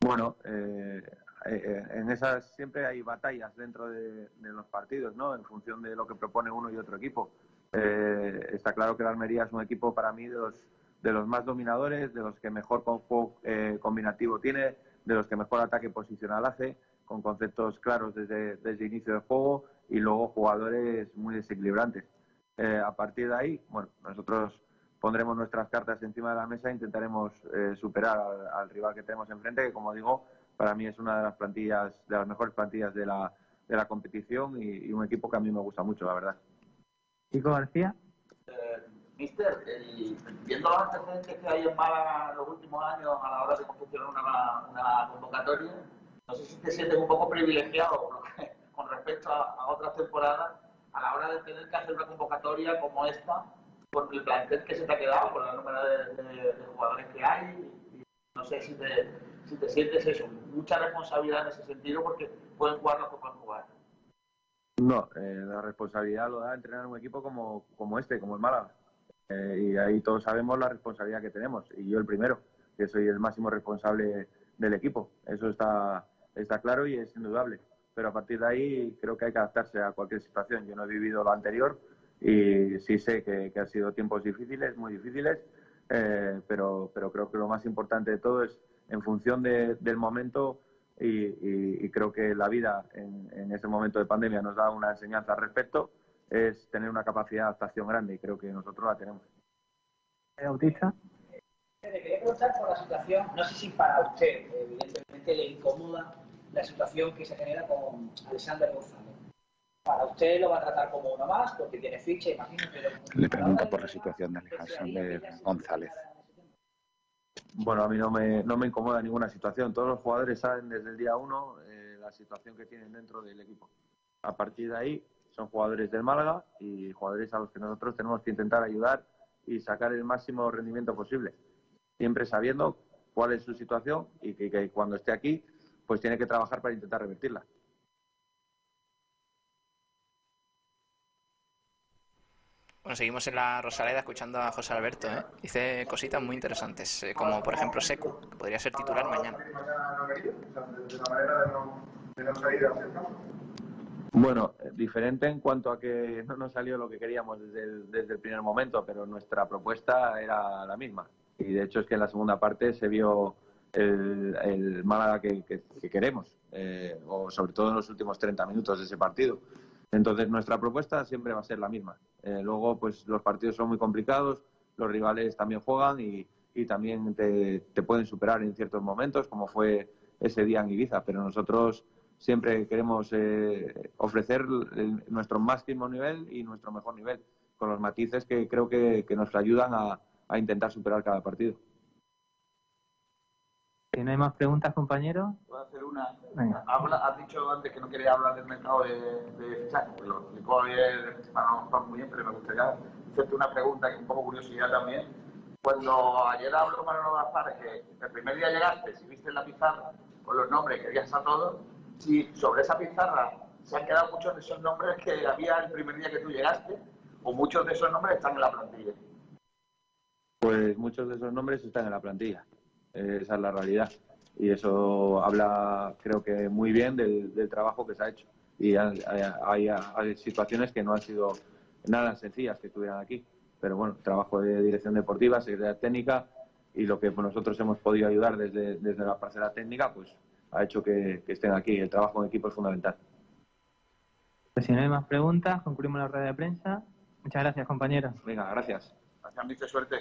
Bueno, eh, eh, en esas siempre hay batallas dentro de, los partidos, ¿no? En función de lo que propone uno y otro equipo. Eh, está claro que la Almería es un equipo para mí de los, de los más dominadores, de los que mejor juego combinativo tiene, de los que mejor ataque posicional hace, con conceptos claros desde, desde inicio del juego y luego jugadores muy desequilibrantes. a partir de ahí, bueno, nosotros pondremos nuestras cartas encima de la mesa e intentaremos eh, superar al, rival que tenemos enfrente, que como digo, para mí es una de las plantillas, de las mejores plantillas de la, de la competición y, un equipo que a mí me gusta mucho, la verdad. Chico García. Eh, mister, viendo los antecedentes que hay en Málaga en los últimos años a la hora de confeccionar una, una convocatoria, no sé si te sientes un poco privilegiado con respecto a, a otras temporadas a la hora de tener que hacer una convocatoria como esta por el plantel que se te ha quedado, por el número de, jugadores que hay. no sé si te, si te sientes eso, mucha responsabilidad en ese sentido porque pueden jugar los que pueden jugar. No, eh, la responsabilidad lo da entrenar un equipo como, como este, como el Málaga. Eh, y ahí todos sabemos la responsabilidad que tenemos. Y yo el primero, que soy el máximo responsable del equipo. Eso está, está claro y es indudable. Pero a partir de ahí creo que hay que adaptarse a cualquier situación. Yo no he vivido lo anterior, y sí sé que, que han sido tiempos difíciles, muy difíciles, eh, pero, pero creo que lo más importante de todo es en función del momento y, creo que la vida en, en, ese momento de pandemia nos da una enseñanza al respecto, es tener una capacidad de adaptación grande y creo que nosotros la tenemos. ¿Autista? Le quería preguntar por la situación, no sé si para usted, evidentemente le incomoda la situación que se genera con Alexander González para usted lo va a tratar como uno más porque tiene ficha, imagino. Le pregunto por la situación de Alejandro González. Bueno, a mí no me, no me incomoda ninguna situación. Todos los jugadores saben desde el día uno eh, la situación que tienen dentro del equipo. A partir de ahí, son jugadores del Málaga y jugadores a los que nosotros tenemos que intentar ayudar y sacar el máximo rendimiento posible. Siempre sabiendo cuál es su situación y que cuando esté aquí, pues tiene que trabajar para intentar revertirla. Bueno, seguimos en la Rosaleda escuchando a José Alberto. ¿eh? Dice cositas muy interesantes, eh, como por ejemplo Seco, que podría ser titular mañana. Bueno, diferente en cuanto a que no nos salió lo que queríamos desde el, primer momento, pero nuestra propuesta era la misma. Y de hecho es que en la segunda parte se vio el, el Málaga que, queremos, eh, o sobre todo en los últimos 30 minutos de ese partido. Entonces, nuestra propuesta siempre va a ser la misma. Eh, luego, pues los partidos son muy complicados, los rivales también juegan y, también te, pueden superar en ciertos momentos, como fue ese día en Ibiza. Pero nosotros siempre queremos eh, ofrecer nuestro máximo nivel y nuestro mejor nivel, con los matices que creo que, nos ayudan a intentar superar cada partido. Si no hay más preguntas, compañeros. Voy a hacer una. Venga. has dicho antes que no quería hablar del mercado de, de fichaje, pues lo explicó ayer bueno, muy bien, pero me gustaría hacerte una pregunta que es un poco curiosidad también. Cuando ayer habló con Manolo Gaspar, que el primer día llegaste, si viste en la pizarra con los nombres que habías a todos, si sobre esa pizarra se han quedado muchos de esos nombres que había el primer día que tú llegaste, o muchos de esos nombres están en la plantilla. Pues muchos de esos nombres están en la plantilla esa es la realidad. Y eso habla, creo que muy bien del, trabajo que se ha hecho. Y hay, situaciones que no han sido nada sencillas que estuvieran aquí. Pero bueno, trabajo de dirección deportiva, secretaría técnica, y lo que nosotros hemos podido ayudar desde, desde la parcela técnica, pues ha hecho que, que estén aquí. El trabajo en equipo es fundamental. Pues si no hay más preguntas, concluimos la rueda de prensa. Muchas gracias, compañeros. Venga, gracias. Gracias, Mister, suerte.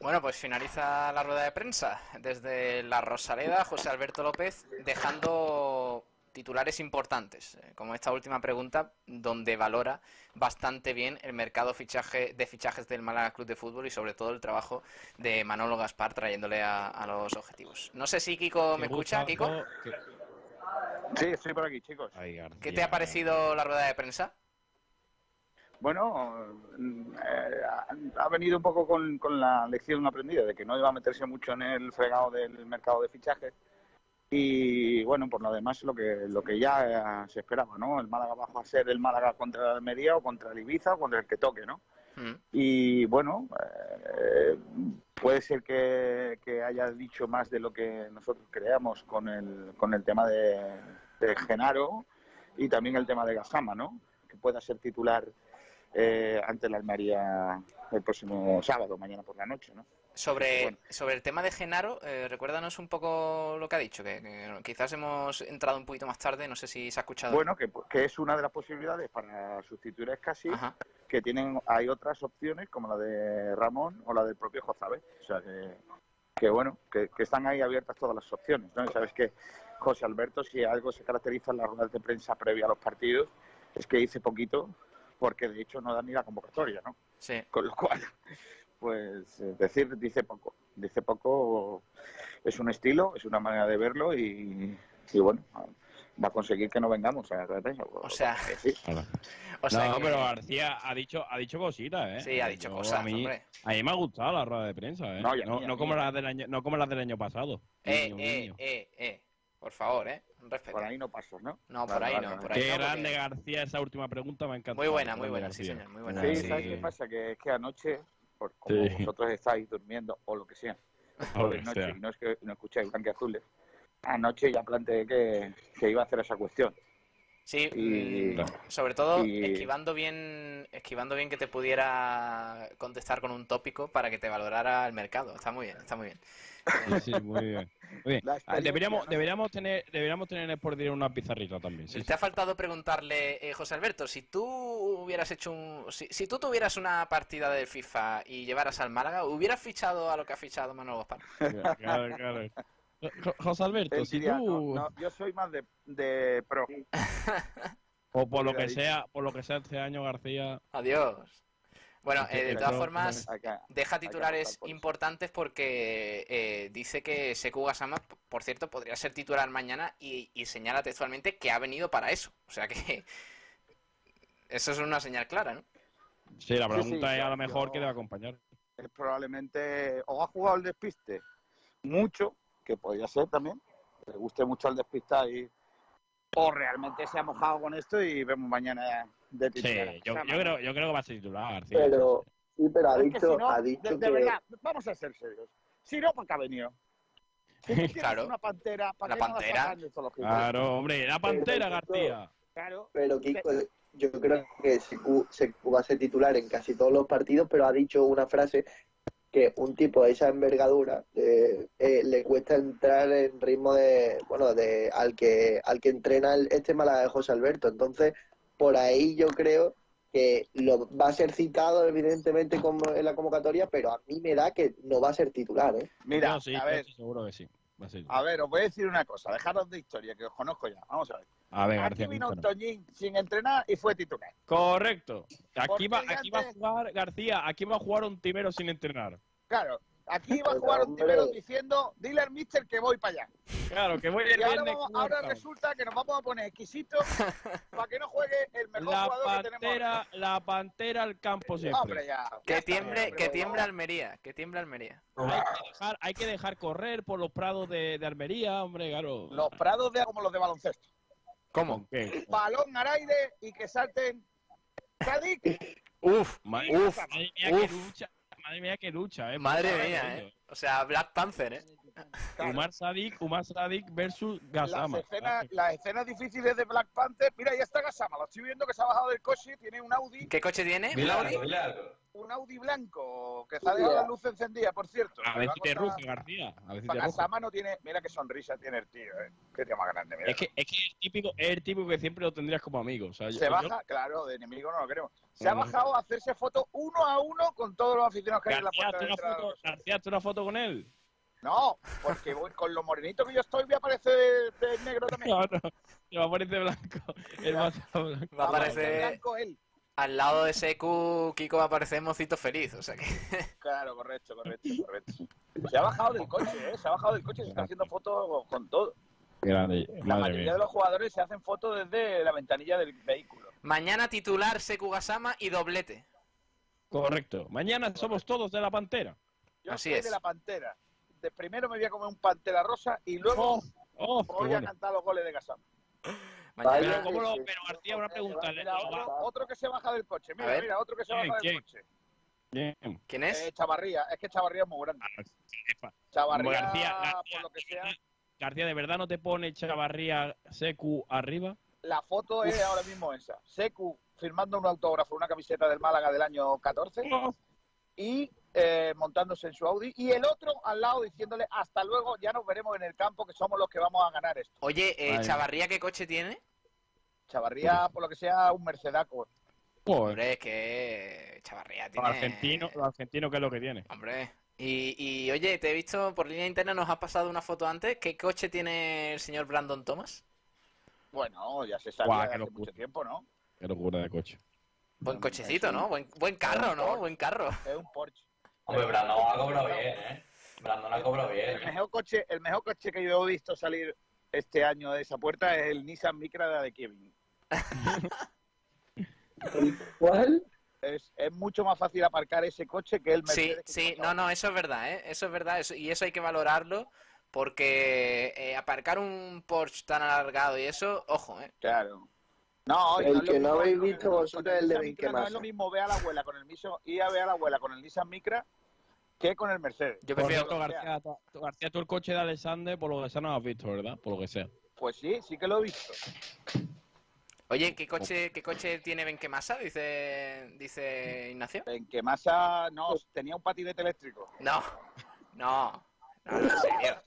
Bueno, pues finaliza la rueda de prensa desde la Rosaleda, José Alberto López, dejando titulares importantes, eh, como esta última pregunta, donde valora bastante bien el mercado fichaje, de fichajes del Málaga Club de Fútbol y sobre todo el trabajo de Manolo Gaspar trayéndole a, a los objetivos. No sé si Kiko me escucha, Kiko. Sí, estoy por aquí, chicos. ¿Qué te ha parecido la rueda de prensa? Bueno, mm, eh, ha- venido un poco con, con la lección aprendida de que no iba a meterse mucho en el fregado del mercado de fichajes. Y bueno, por lo demás, lo que, lo que ya se esperaba, ¿no? El Málaga va a ser el Málaga contra el Almería o contra el Ibiza o contra el que toque, ¿no? Y bueno, eh, puede ser que, que haya dicho más de lo que nosotros creamos con el, con el tema de, de Genaro y también el tema de Gasama, ¿no? Que pueda ser titular eh, ante la Almería el próximo sábado, mañana por la noche, ¿no? Sobre, sobre el tema de Genaro, eh, recuérdanos un poco lo que ha dicho, que, que quizás hemos entrado un poquito más tarde, no sé si se ha escuchado. Bueno, que, que es una de las posibilidades para sustituir a Escasi, que tienen, hay otras opciones como la de Ramón o la del propio Jozabe. O sea que, que bueno, que, que están ahí abiertas todas las opciones, ¿no? Y sabes que José Alberto, si algo se caracteriza en las ruedas de prensa previa a los partidos, es que dice poquito, porque de hecho no da ni la convocatoria, ¿no? Sí. Con lo cual, pues eh, decir, dice poco. Dice poco es un estilo, es una manera de verlo y, y bueno, va a conseguir que no vengamos a la rueda de prensa. O sea, sí. O sea no, que- pero García ha dicho, ha dicho cositas, ¿eh? Sí, ha dicho Yo- cosas, a mí, hombre. A mí me ha gustado la rueda de prensa, ¿eh? No, No, no como las del año, no como las del año pasado. Eh, eh, eh, eh. Por favor, ¿eh? Respeto. Por ahí no pasas, ¿no? No, por ahí no, por ahí Qué no, grande porque- García esa última pregunta me ha encantado. Muy buena, muy buena, sí, señor, muy buena. Sí, Sí. ¿sabes qué pasa? Que es que anoche, por, como Sí. vosotros estáis durmiendo o lo que sea, O por la noche sea. y no es que no escucháis blanqueazules, anoche ya planteé que, que iba a hacer esa cuestión. Sí, Y- mm, sobre todo y- esquivando bien, esquivando bien que te pudiera contestar con un tópico para que te valorara el mercado. Está muy bien, está muy bien. Sí, sí, muy bien. Muy bien. La Ah, Deberíamos, ¿no? deberíamos tener, deberíamos tener por Día una pizarrita también. Sí, Te ha faltado preguntarle, eh, José Alberto, si tú hubieras hecho un, si, si tú tuvieras una partida de FIFA y llevaras al Málaga, ¿hubieras fichado a lo que ha fichado Manolo Gaspar? Claro, claro. Jo- José Alberto, si tú, no, no, yo soy más de, de pro. o por lo que sea, por lo que sea este año García, Adiós. Bueno, Es eh, de el todas formas, deja titulares importantes porque eh, dice que Sekou Gassama, p- por cierto, podría ser titular mañana y, y señala textualmente que ha venido para eso. O sea que eso es una señal clara, ¿no? sí, la Sí, pregunta sí, es a lo mejor yo- que debe acompañar. Él probablemente o ha jugado al despiste mucho, que podría ser también, que le guste mucho al despistar y o realmente se ha mojado con esto y vemos mañana de Sí, titular. yo, yo creo, yo creo que va a ser titular García. Pero, sí, pero ha dicho, si no, ha dicho de, de que... verdad, vamos a ser serios. Si no, ¿para qué ha venido? Si Claro. una pantera, ¿para La no pantera. Claro, hombre, la pantera Pero, García. Claro. Pero Kiko, yo creo que Sekou, Sekou va a ser titular en casi todos los partidos, pero ha dicho una frase que un tipo de esa envergadura eh, eh, le cuesta entrar en ritmo de, bueno, de al que al que entrena el- este Málaga de José Alberto. Entonces, por ahí yo creo que lo va a ser citado evidentemente como en la convocatoria, pero a mí me da que no va a ser titular, ¿eh? Mira, sí, a ver, seguro que sí. A ver, os voy a decir una cosa, dejaros de historia, que os conozco ya. Vamos a ver. A ver, Aquí vino. Toñín sin entrenar y fue titular. Correcto. Aquí Porque va, aquí va a jugar García, aquí va a jugar un timero sin entrenar. Claro, aquí va a jugar un tibero diciendo, dile al mister que voy para allá. Claro, que voy el Y ahora, vamos- ahora resulta que nos vamos a poner exquisitos para que no juegue el mejor La jugador que tenemos. pantera, la pantera al campo siempre. Hombre, ya. Que ya tiemble, que tiemble. Almería, que tiemble Almería. Hay que, dejar, hay que dejar correr por los prados de, de Almería, hombre, claro. Los prados de como los de baloncesto. ¿Cómo? Balón al aire y que salten. Cádiz. Uf, uf, qué uf. Madre mía, qué lucha, eh. Madre mía, eh. O sea, Black Panther, ¿eh? Umar Sadik, Umar Sadik versus Las Gasama. escenas, las escenas difíciles de Black Panther. Mira, ya está Gasama. Lo estoy viendo que se ha bajado del coche. Tiene un Audi. ¿Qué coche tiene? Dile ¿Un Un Audi blanco. Que se ha dejado la luz encendida, por cierto. A ver va si te ruge, García. A ver si te ruge. Gasama no tiene. Mira qué sonrisa tiene el tío, eh. Qué tío más grande, mira. Es que, es que el típico, es el típico que siempre lo tendrías como amigo. O sea, yo- se yo- baja, claro, de enemigo no lo queremos. Se ha no. bajado a hacerse fotos uno a uno con todos los aficionados que hay en la García, puerta de una foto, García, hazte una foto con él. No, porque voy- con lo morenito que yo estoy voy a aparecer de, negro también. No, no, va a parecer blanco. El mazo blanco. Va a aparecer... blanco él. Al lado de Seku, Kiko va a aparecer mocito feliz, o sea que... Claro, correcto, correcto, correcto. Se ha bajado del coche, ¿eh? Se ha bajado del coche, se está haciendo fotos con todo. Grande, La madre mayoría mía. de los jugadores se hacen fotos desde la ventanilla del vehículo. Mañana titular Seku Gasama y doblete. Correcto. Mañana somos todos de la Pantera. Yo Así soy es. de la Pantera. De primero me voy a comer un Pantera rosa y luego Oh, qué voy a bueno. cantar los goles de Gasama. Mañana... Pero, ¿cómo lo- pero García, una pregunta. ¿le- Mira, otro, otro que se baja del coche. A Mira, mira, otro que se ¿Quién, baja del coche. Bien. ¿Quién es? Eh, Chavarría, es que Chavarría es muy grande. Jefa. Chavarría, García, García, por lo que sea, García, ¿de verdad no te pone Chavarría Secu arriba? la foto es ahora mismo esa. Secu firmando un autógrafo, una camiseta del Málaga del año 14 y eh, montándose en su Audi y el otro al lado diciéndole hasta luego, ya nos veremos en el campo que somos los que vamos a ganar esto. Oye, eh. Chavarría, ¿qué coche tiene? Chavarría, por lo que sea, un Mercedaco. Joder. Hombre, es que Chavarría tiene... argentinos, los argentinos, ¿qué es lo que tiene? Hombre. Y, y oye, te he visto por línea interna, nos has pasado una foto antes. ¿Qué coche tiene el señor Brandon Thomas? Bueno, ya se sabía Guau, hace locura. mucho tiempo, ¿no? Qué locura de coche. Buen cochecito, ¿no? Buen, buen carro, ¿no? Buen carro. Es un Porsche. Hombre, Brandon ha cobrado bien, ¿eh? Brandon ha cobrado bien. El mejor coche, el mejor coche que yo he visto salir este año de esa puerta es el Nissan Micra de Kevin. ¿Cuál? Es, es mucho más fácil aparcar ese coche que el Sí, Mercedes. sí, llevaba. no, no, eso es verdad, ¿eh? Eso es verdad, eso- y eso hay que valorarlo, porque eh, aparcar un Porsche tan alargado y eso, ojo, ¿eh? Claro. No, y El lo que no mismo- habéis visto vosotros el es el de Micra No es lo mismo ver a la abuela con el mismo, ir a ver a la abuela con el Nissan Micra que con el Mercedes. Yo prefiero... cierto, García, tú- tú- García, tú el coche de Alexander, por lo que sea, no lo has visto, ¿verdad? Por lo que sea. Pues sí, sí que lo he visto. Oye, ¿qué coche, qué coche tiene Benquemasa? Dice, dice Ignacio. En que Massa no tenía un patinete eléctrico. No, no, no, no, en serio.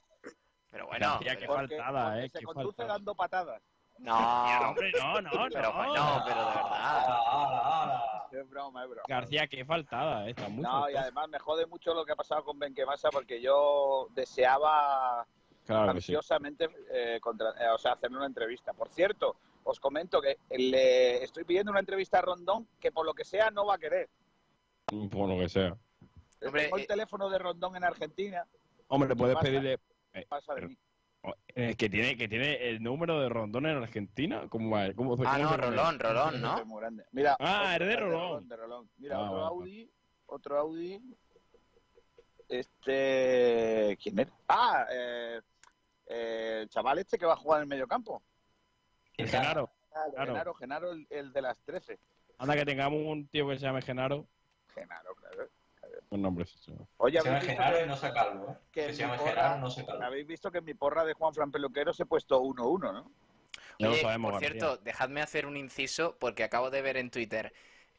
Pero bueno, García, qué Porque- faltada, porque ¿eh? se Qué conduce faltada. dando patadas. no, Hombre, no, no, no. pero no, pero de verdad. Es broma, es broma. García, qué faltada, ¿eh? Está muy No, y además me jode mucho lo que ha pasado con Benquemasa porque yo deseaba Claro que sí. ansiosamente eh, contra- eh, o sea, hacerle una entrevista. Por cierto, os comento que le estoy pidiendo una entrevista a Rondón que por lo que sea no va a querer. Por lo que sea. Hombre, Tengo el eh, teléfono de Rondón en Argentina. Hombre, puedes pasa? pedirle. eh, Pasa de pero- mí. eh, que tiene que tiene el número de Rondón en Argentina. ¿Cómo va? ¿Cómo, Ah, cómo no? Rolón, Rolón, ¿no? Es muy grande. Mira, Ah, otro- es de Rolón. de Rolón. Mira, Ah, otro Audi, otro Audi. Este, ¿quién es? Ah, eh, eh, el chaval este que va a jugar en el mediocampo. Genaro. Genaro, Genaro, el, el de las 13. Anda que tengamos un tío que se llame Genaro. Genaro, claro. Un nombre. sí. Oye, Se llama ¿habéis visto Genaro que- y no se calvo, ¿eh? que Que se llama porra- Genaro no se calvo. Habéis visto que en mi porra de Juan Fran Peluquero se he puesto 1-1, ¿no? Ya lo sabemos, por García. cierto, dejadme hacer un inciso porque acabo de ver en Twitter.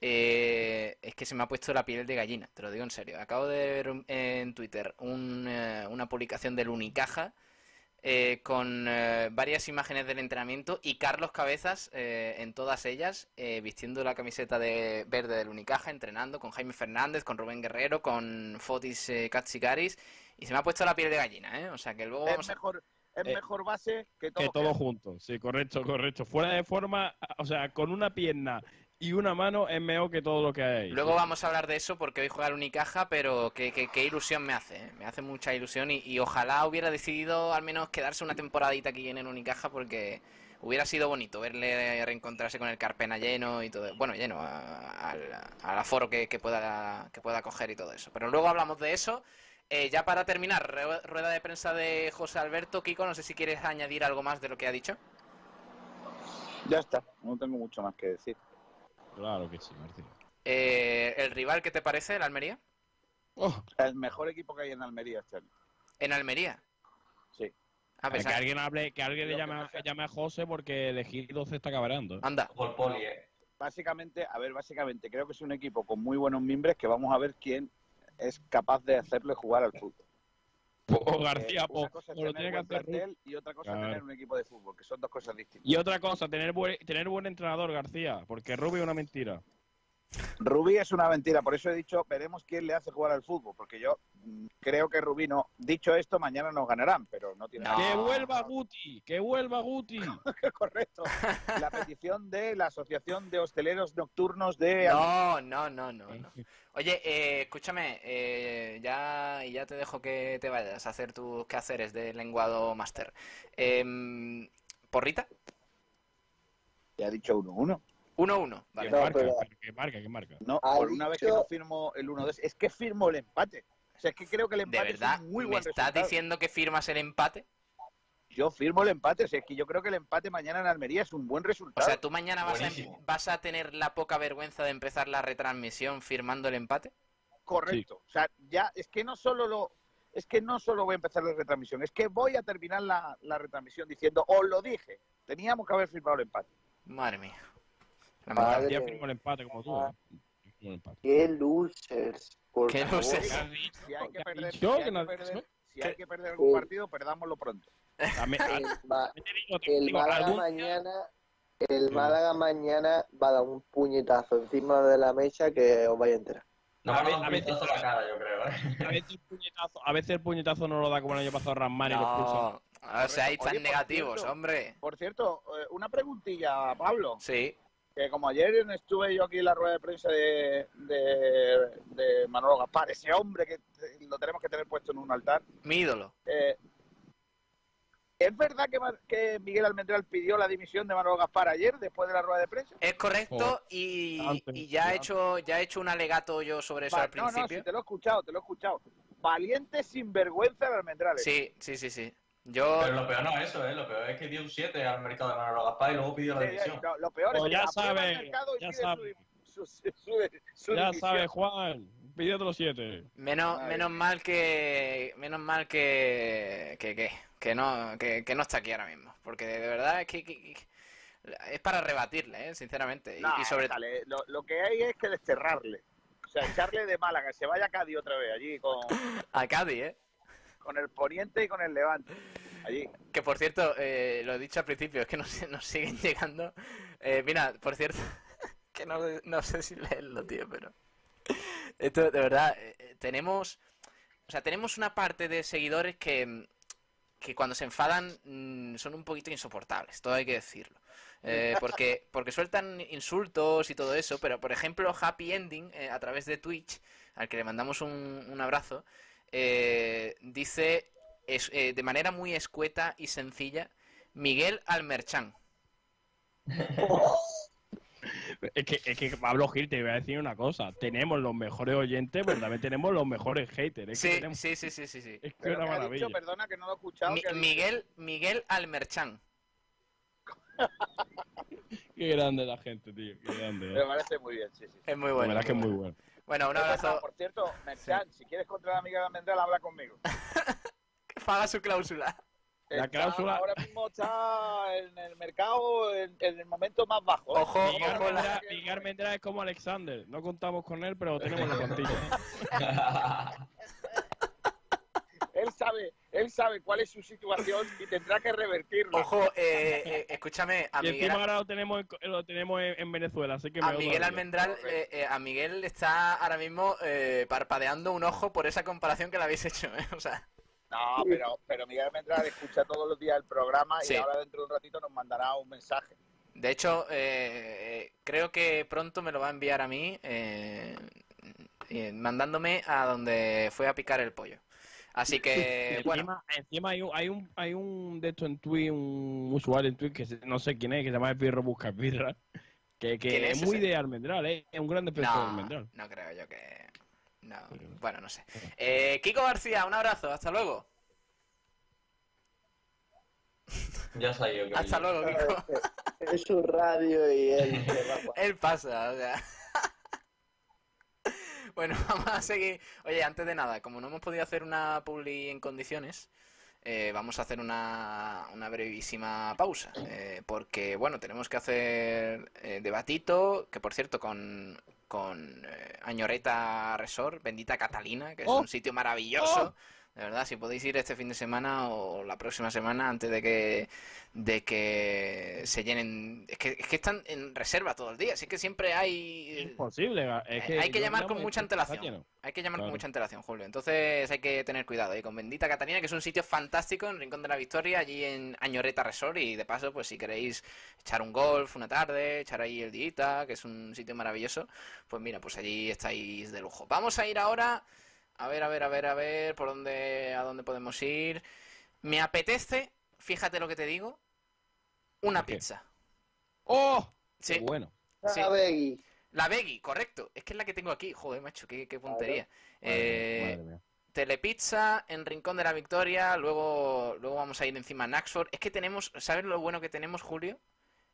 eh, es que se me ha puesto la piel de gallina, te lo digo en serio. Acabo de ver en Twitter un, eh, una publicación del Unicaja eh, con eh, varias imágenes del entrenamiento y Carlos Cabezas eh, en todas ellas eh, vistiendo la camiseta de verde del Unicaja, entrenando con Jaime Fernández, con Rubén Guerrero, con Fotis eh, Katsikaris y se me ha puesto la piel de gallina, ¿eh? O sea que luego Es vamos a... mejor, es mejor base que todo. Que todo junto. Sí, correcto, correcto. Fuera de forma, o sea, con una pierna y una mano es mejor que todo lo que hay. Luego vamos a hablar de eso porque hoy juega el Unicaja, pero qué, qué- qué ilusión me hace, ¿eh? me hace mucha ilusión y, y ojalá hubiera decidido al menos quedarse una temporadita aquí en el Unicaja porque hubiera sido bonito verle reencontrarse con el Carpena lleno y todo, bueno, lleno, a- al, al aforo que, que pueda, que pueda coger y todo eso. Pero luego hablamos de eso. Eh, ya para terminar, rue- rueda de prensa de José Alberto. Kiko, no sé si quieres añadir algo más de lo que ha dicho. Ya está, no tengo mucho más que decir. Claro que sí, García. Eh, ¿El rival qué te parece, el Almería? El mejor equipo que hay en Almería este año. ¿En Almería? Sí. Ah, que pensaba- alguien hable, que alguien le llame, a- llame a José porque elegido se está cabrando. Anda. Por poli, eh. Básicamente, a ver, básicamente creo que es un equipo con muy buenos mimbres que vamos a ver quién es capaz de hacerle jugar al fútbol. O Eh, García, una po, cosa es o lo tiene que hacer y otra cosa Claro. tener un equipo de fútbol, que son dos cosas distintas. Y otra cosa, tener buen, tener buen entrenador, García, porque Rubio es una mentira. Rubí es una mentira, por eso he dicho, veremos quién le hace jugar al fútbol, porque yo mm, creo que Rubí no. Dicho esto, mañana nos ganarán, pero no tiene ¡Que vuelva Guti! ¡Que vuelva Guti! Correcto. La petición de la Asociación de Hosteleros Nocturnos de... No, no, no, no. no. Oye, eh, escúchame, eh, ya, ya te dejo que te vayas a hacer tus quehaceres de lenguado máster. Em, ¿Porrita? Ya ha dicho 1-1. 1-1, vale. ¿Qué marca? ¿Pero ¿Qué marca? ¿Qué marca? No, por una vez que no firmo el 1-2, es que firmo el empate. O sea, es que creo que el ¿De empate verdad? es un muy ¿Me buen estás resultado. diciendo que firmas el empate? Yo firmo el empate, o sea, es que yo creo que el empate mañana en Almería es un buen O resultado. sea, ¿tú mañana vas a, em, vas a tener la poca vergüenza de empezar la retransmisión firmando el empate? Correcto. O sea, ya es que no solo lo es que no solo voy a empezar la retransmisión, es que voy a terminar la, la retransmisión diciendo, os lo dije, teníamos que haber firmado el empate. Madre mía. Madre Ya mía. firmó el empate como tú. ¿eh? Empate. Qué losers. Por Qué losers. Si hay que perder, dicho? si hay ¿Que no que has perder- dicho? si hay que perder algún Sí. partido, perdámoslo pronto. El, Málaga mañana el Málaga mañana va a dar un puñetazo encima de la mesa que os vais a enterar. No A veces- la cara, yo creo, ¿eh? A veces, el puñetazo, a veces el puñetazo no lo da como el año pasado Ramán y. No, o sea, ahí están negativos, cierto, hombre. Por cierto, eh, una preguntilla, Pablo. Sí. Que como ayer estuve yo aquí en la rueda de prensa de, de, de Manolo Gaspar, ese hombre que lo tenemos que tener puesto en un altar, Mi ídolo. eh, ¿es verdad que, que Miguel Almendral pidió la dimisión de Manolo Gaspar ayer, después de la rueda de prensa? Es correcto Joder. y, Antes, y ya he hecho ya he hecho un alegato yo sobre eso Va, al no, no, principio. sí, te lo he escuchado, te lo he escuchado. Valiente sinvergüenza de Almendral. ¿eh? Sí, sí, sí, sí. Yo Pero lo peor no es eso, ¿eh? Lo peor es que dio un 7 al mercado de Manolo Gaspar y luego pidió la Sí, dimisión. no, lo peor es Pues que ya el sabe, ya sabe. su, su, su- su Ya sabes, Juan. Pidió los siete. menos Madre menos mal que menos mal que que, que, que no que, que no está aquí ahora mismo, porque de verdad es que, que- que- es para rebatirle, ¿eh? sinceramente. Y- No, y, sobre déjale, lo, lo que hay es que desterrarle. O sea, echarle de Málaga, que se vaya a Cádiz otra vez, allí con, a Cádiz, ¿eh? Con el Poniente y con el Levante. Allí. Que por cierto, eh, lo he dicho al principio, es que nos, nos siguen llegando. Eh, mira, por cierto, que no, no sé si leerlo, tío, pero. Esto, de verdad, eh, eh, tenemos. O sea, tenemos una parte de seguidores que, que cuando se enfadan mm, son un poquito insoportables, todo hay que decirlo. Porque, porque sueltan insultos y todo eso, pero por ejemplo, Happy Ending, a través de Twitch, al que le mandamos un, un abrazo, eh, dice es- eh, de manera muy escueta y sencilla, Miguel Almerchán. Es que, es que Pablo Gil, te voy a decir una cosa. Tenemos los mejores oyentes, pero también tenemos los mejores haters. Es que, Sí, tenemos- sí, sí, sí, sí, sí. es que Pero una maravilla. dicho, perdona que no lo he escuchado. Mi- que ha dicho- Miguel, Miguel Almerchán. Qué grande la gente, tío. Qué grande. Me ¿eh? parece muy bien, sí, sí. Es muy La bueno. verdad que es muy muy bueno. Bueno. Un abrazo. Por cierto, Merchan, si quieres contra la Miguel Almendral, habla conmigo. Paga su cláusula. La Está- cláusula- Ahora mismo está en el mercado en, en el momento más bajo. ¿eh? Ojo, Miguel ojo, la- Miguel es como Alexander. No contamos con él, pero tenemos la plantilla. Él sabe, él sabe cuál es su situación y tendrá que revertirlo. Ojo, eh, eh, escúchame, a y Miguel, encima ahora lo tenemos, en- lo tenemos en, en Venezuela, así que a me Miguel odio. Almendral, eh, eh, a Miguel está ahora mismo eh, parpadeando un ojo por esa comparación que le habéis hecho, ¿eh? O sea, No, pero, pero Miguel Almendral escucha todos los días el programa Sí. y ahora dentro de un ratito nos mandará un mensaje. de hecho, creo que pronto me lo va a enviar a mí, mandándome a donde fue a picar el pollo. Así que, encima, bueno, encima hay un, hay un hay un de esto en Twitch, un usuario en Twitch que se- no sé quién es, que se llama Pirro Busca Pirra, que, que ¿Quién es, es muy ese? de Almendral, ¿eh? es un gran defensor de Almendral. no creo yo que... No, bueno, no sé. Eh, Kiko García, un abrazo, hasta luego. Ya que Hasta luego, Kiko. Es su radio y él Él pasa, o sea. Bueno, vamos a seguir. Oye, antes de nada, como no hemos podido hacer una publi en condiciones, eh, vamos a hacer una, una brevísima pausa. eh, porque, bueno, tenemos que hacer eh, debatito, que por cierto, con, con eh, Añoreta Resort, bendita Catalina, que es ¡Oh! un sitio maravilloso. De verdad, si podéis ir este fin de semana o la próxima semana antes de que, de que se llenen. Es que, es que están en reserva todo el día, así que siempre hay. Imposible. Es que hay que llamar con mucha antelación. Hay que llamar con mucha antelación, Julio. Entonces hay que tener cuidado. Y con Bendita Catalina, que es un sitio fantástico en Rincón de la Victoria, allí en Añoreta Resort. Y de paso, pues si queréis echar un golf una tarde, echar ahí el día, que es un sitio maravilloso, pues mira, pues allí estáis de lujo. Vamos a ir ahora. A ver, a ver, a ver, a ver, por dónde, a dónde podemos ir. Me apetece, fíjate lo que te digo, una pizza. ¡Oh! Sí. bueno. Sí. La Veggie. La Veggie, correcto. Es que es la que tengo aquí. Joder, macho, qué, qué puntería. Madre Eh, mía. Telepizza en Rincón de la Victoria. Luego, luego vamos a ir encima a Naxford. Es que tenemos, ¿sabes lo bueno que tenemos, Julio?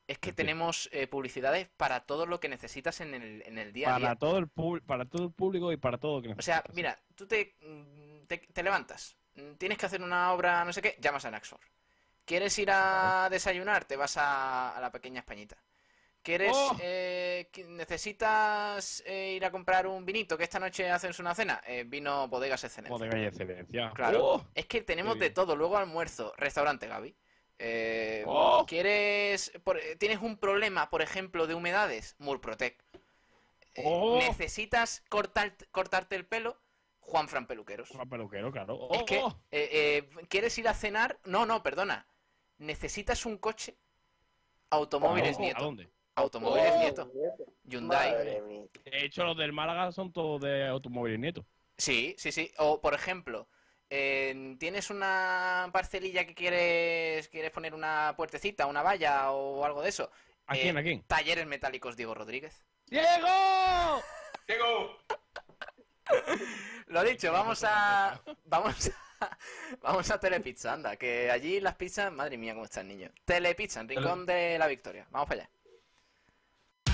Es que tenemos eh, publicidades para todo lo que necesitas en el, en el día a día. Para todo, el pub- para todo el público y para todo lo que O sea, mira, tú te, mm, te, te levantas, mm, tienes que hacer una obra, no sé qué, llamas a Naxor. ¿Quieres ir a desayunar? Te vas a, a la pequeña Españita. ¿Quieres, ¡Oh! eh, necesitas eh, ir a comprar un vinito que esta noche hacen una cena? Eh, vino Bodegas Excelencia. Bodega y excelencia. Claro, ¡Oh! es que tenemos de todo. Luego almuerzo, restaurante Gaby. Eh, ¡Oh! ¿Quieres, por- tienes un problema, por ejemplo, de humedades? Murprotec. Eh, ¡Oh! ¿Necesitas cortar, cortarte el pelo? Juan Fran Peluqueros. Juan Peluquero, claro. Es que, ¡Oh! eh, eh, ¿quieres ir a cenar? No, no, perdona. ¿Necesitas un coche? Automóviles ¿A Nieto. dónde? Automóviles Oh, Nieto. Hyundai. De hecho, los del Málaga son todos de automóviles nietos. Sí, sí, sí. O, por ejemplo, eh, tienes una parcelilla que quieres, quieres poner una puertecita, una valla o algo de eso. ¿A Eh, quién? ¿A quién? Talleres Metálicos Diego Rodríguez. ¡Diego! ¡Diego! Lo dicho, vamos a. Vamos a. Vamos a Telepizza, anda, que allí las pizzas, madre mía, cómo está el niño. Telepizza, en Rincón de la Victoria. Vamos para allá.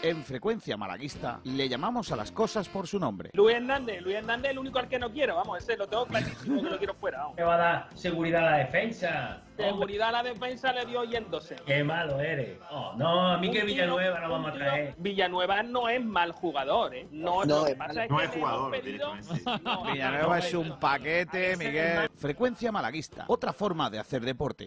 En frecuencia malaguista le llamamos a las cosas por su nombre. Luis Hernández, Luis Hernández es el único al que no quiero, vamos, ese lo tengo clarísimo que lo quiero fuera. Vamos. Me va a dar seguridad a la defensa. Seguridad a la defensa le dio yéndose. Qué malo eres. Oh, no, a mí que Un tío- Villanueva no vamos a tío- traer. Villanueva no es mal jugador, ¿eh? No, No, es pasa mal- es no que es jugador, pedido- No, Villanueva no, es un paquete, Miguel. Frecuencia malaguista, otra forma de hacer deporte.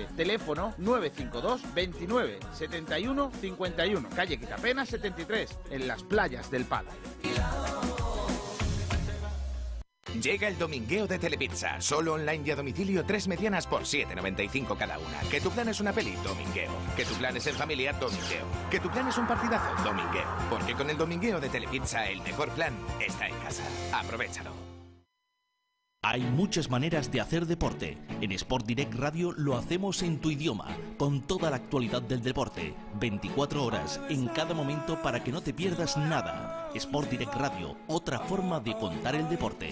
Teléfono 952 29 71 51. Calle Quitapena 73, en las playas del Palo. Llega el domingueo de Telepizza. Solo online y a domicilio, tres medianas por 7,95 cada una. Que tu plan es una peli, domingueo. Que tu plan es en familia, domingueo. Que tu plan es un partidazo, domingueo. Porque con el domingueo de Telepizza, el mejor plan está en casa. Aprovechalo. Hay muchas maneras de hacer deporte. En Sport Direct Radio lo hacemos en tu idioma, con toda la actualidad del deporte, 24 horas en cada momento para que no te pierdas nada. Sport Direct Radio, otra forma de contar el deporte.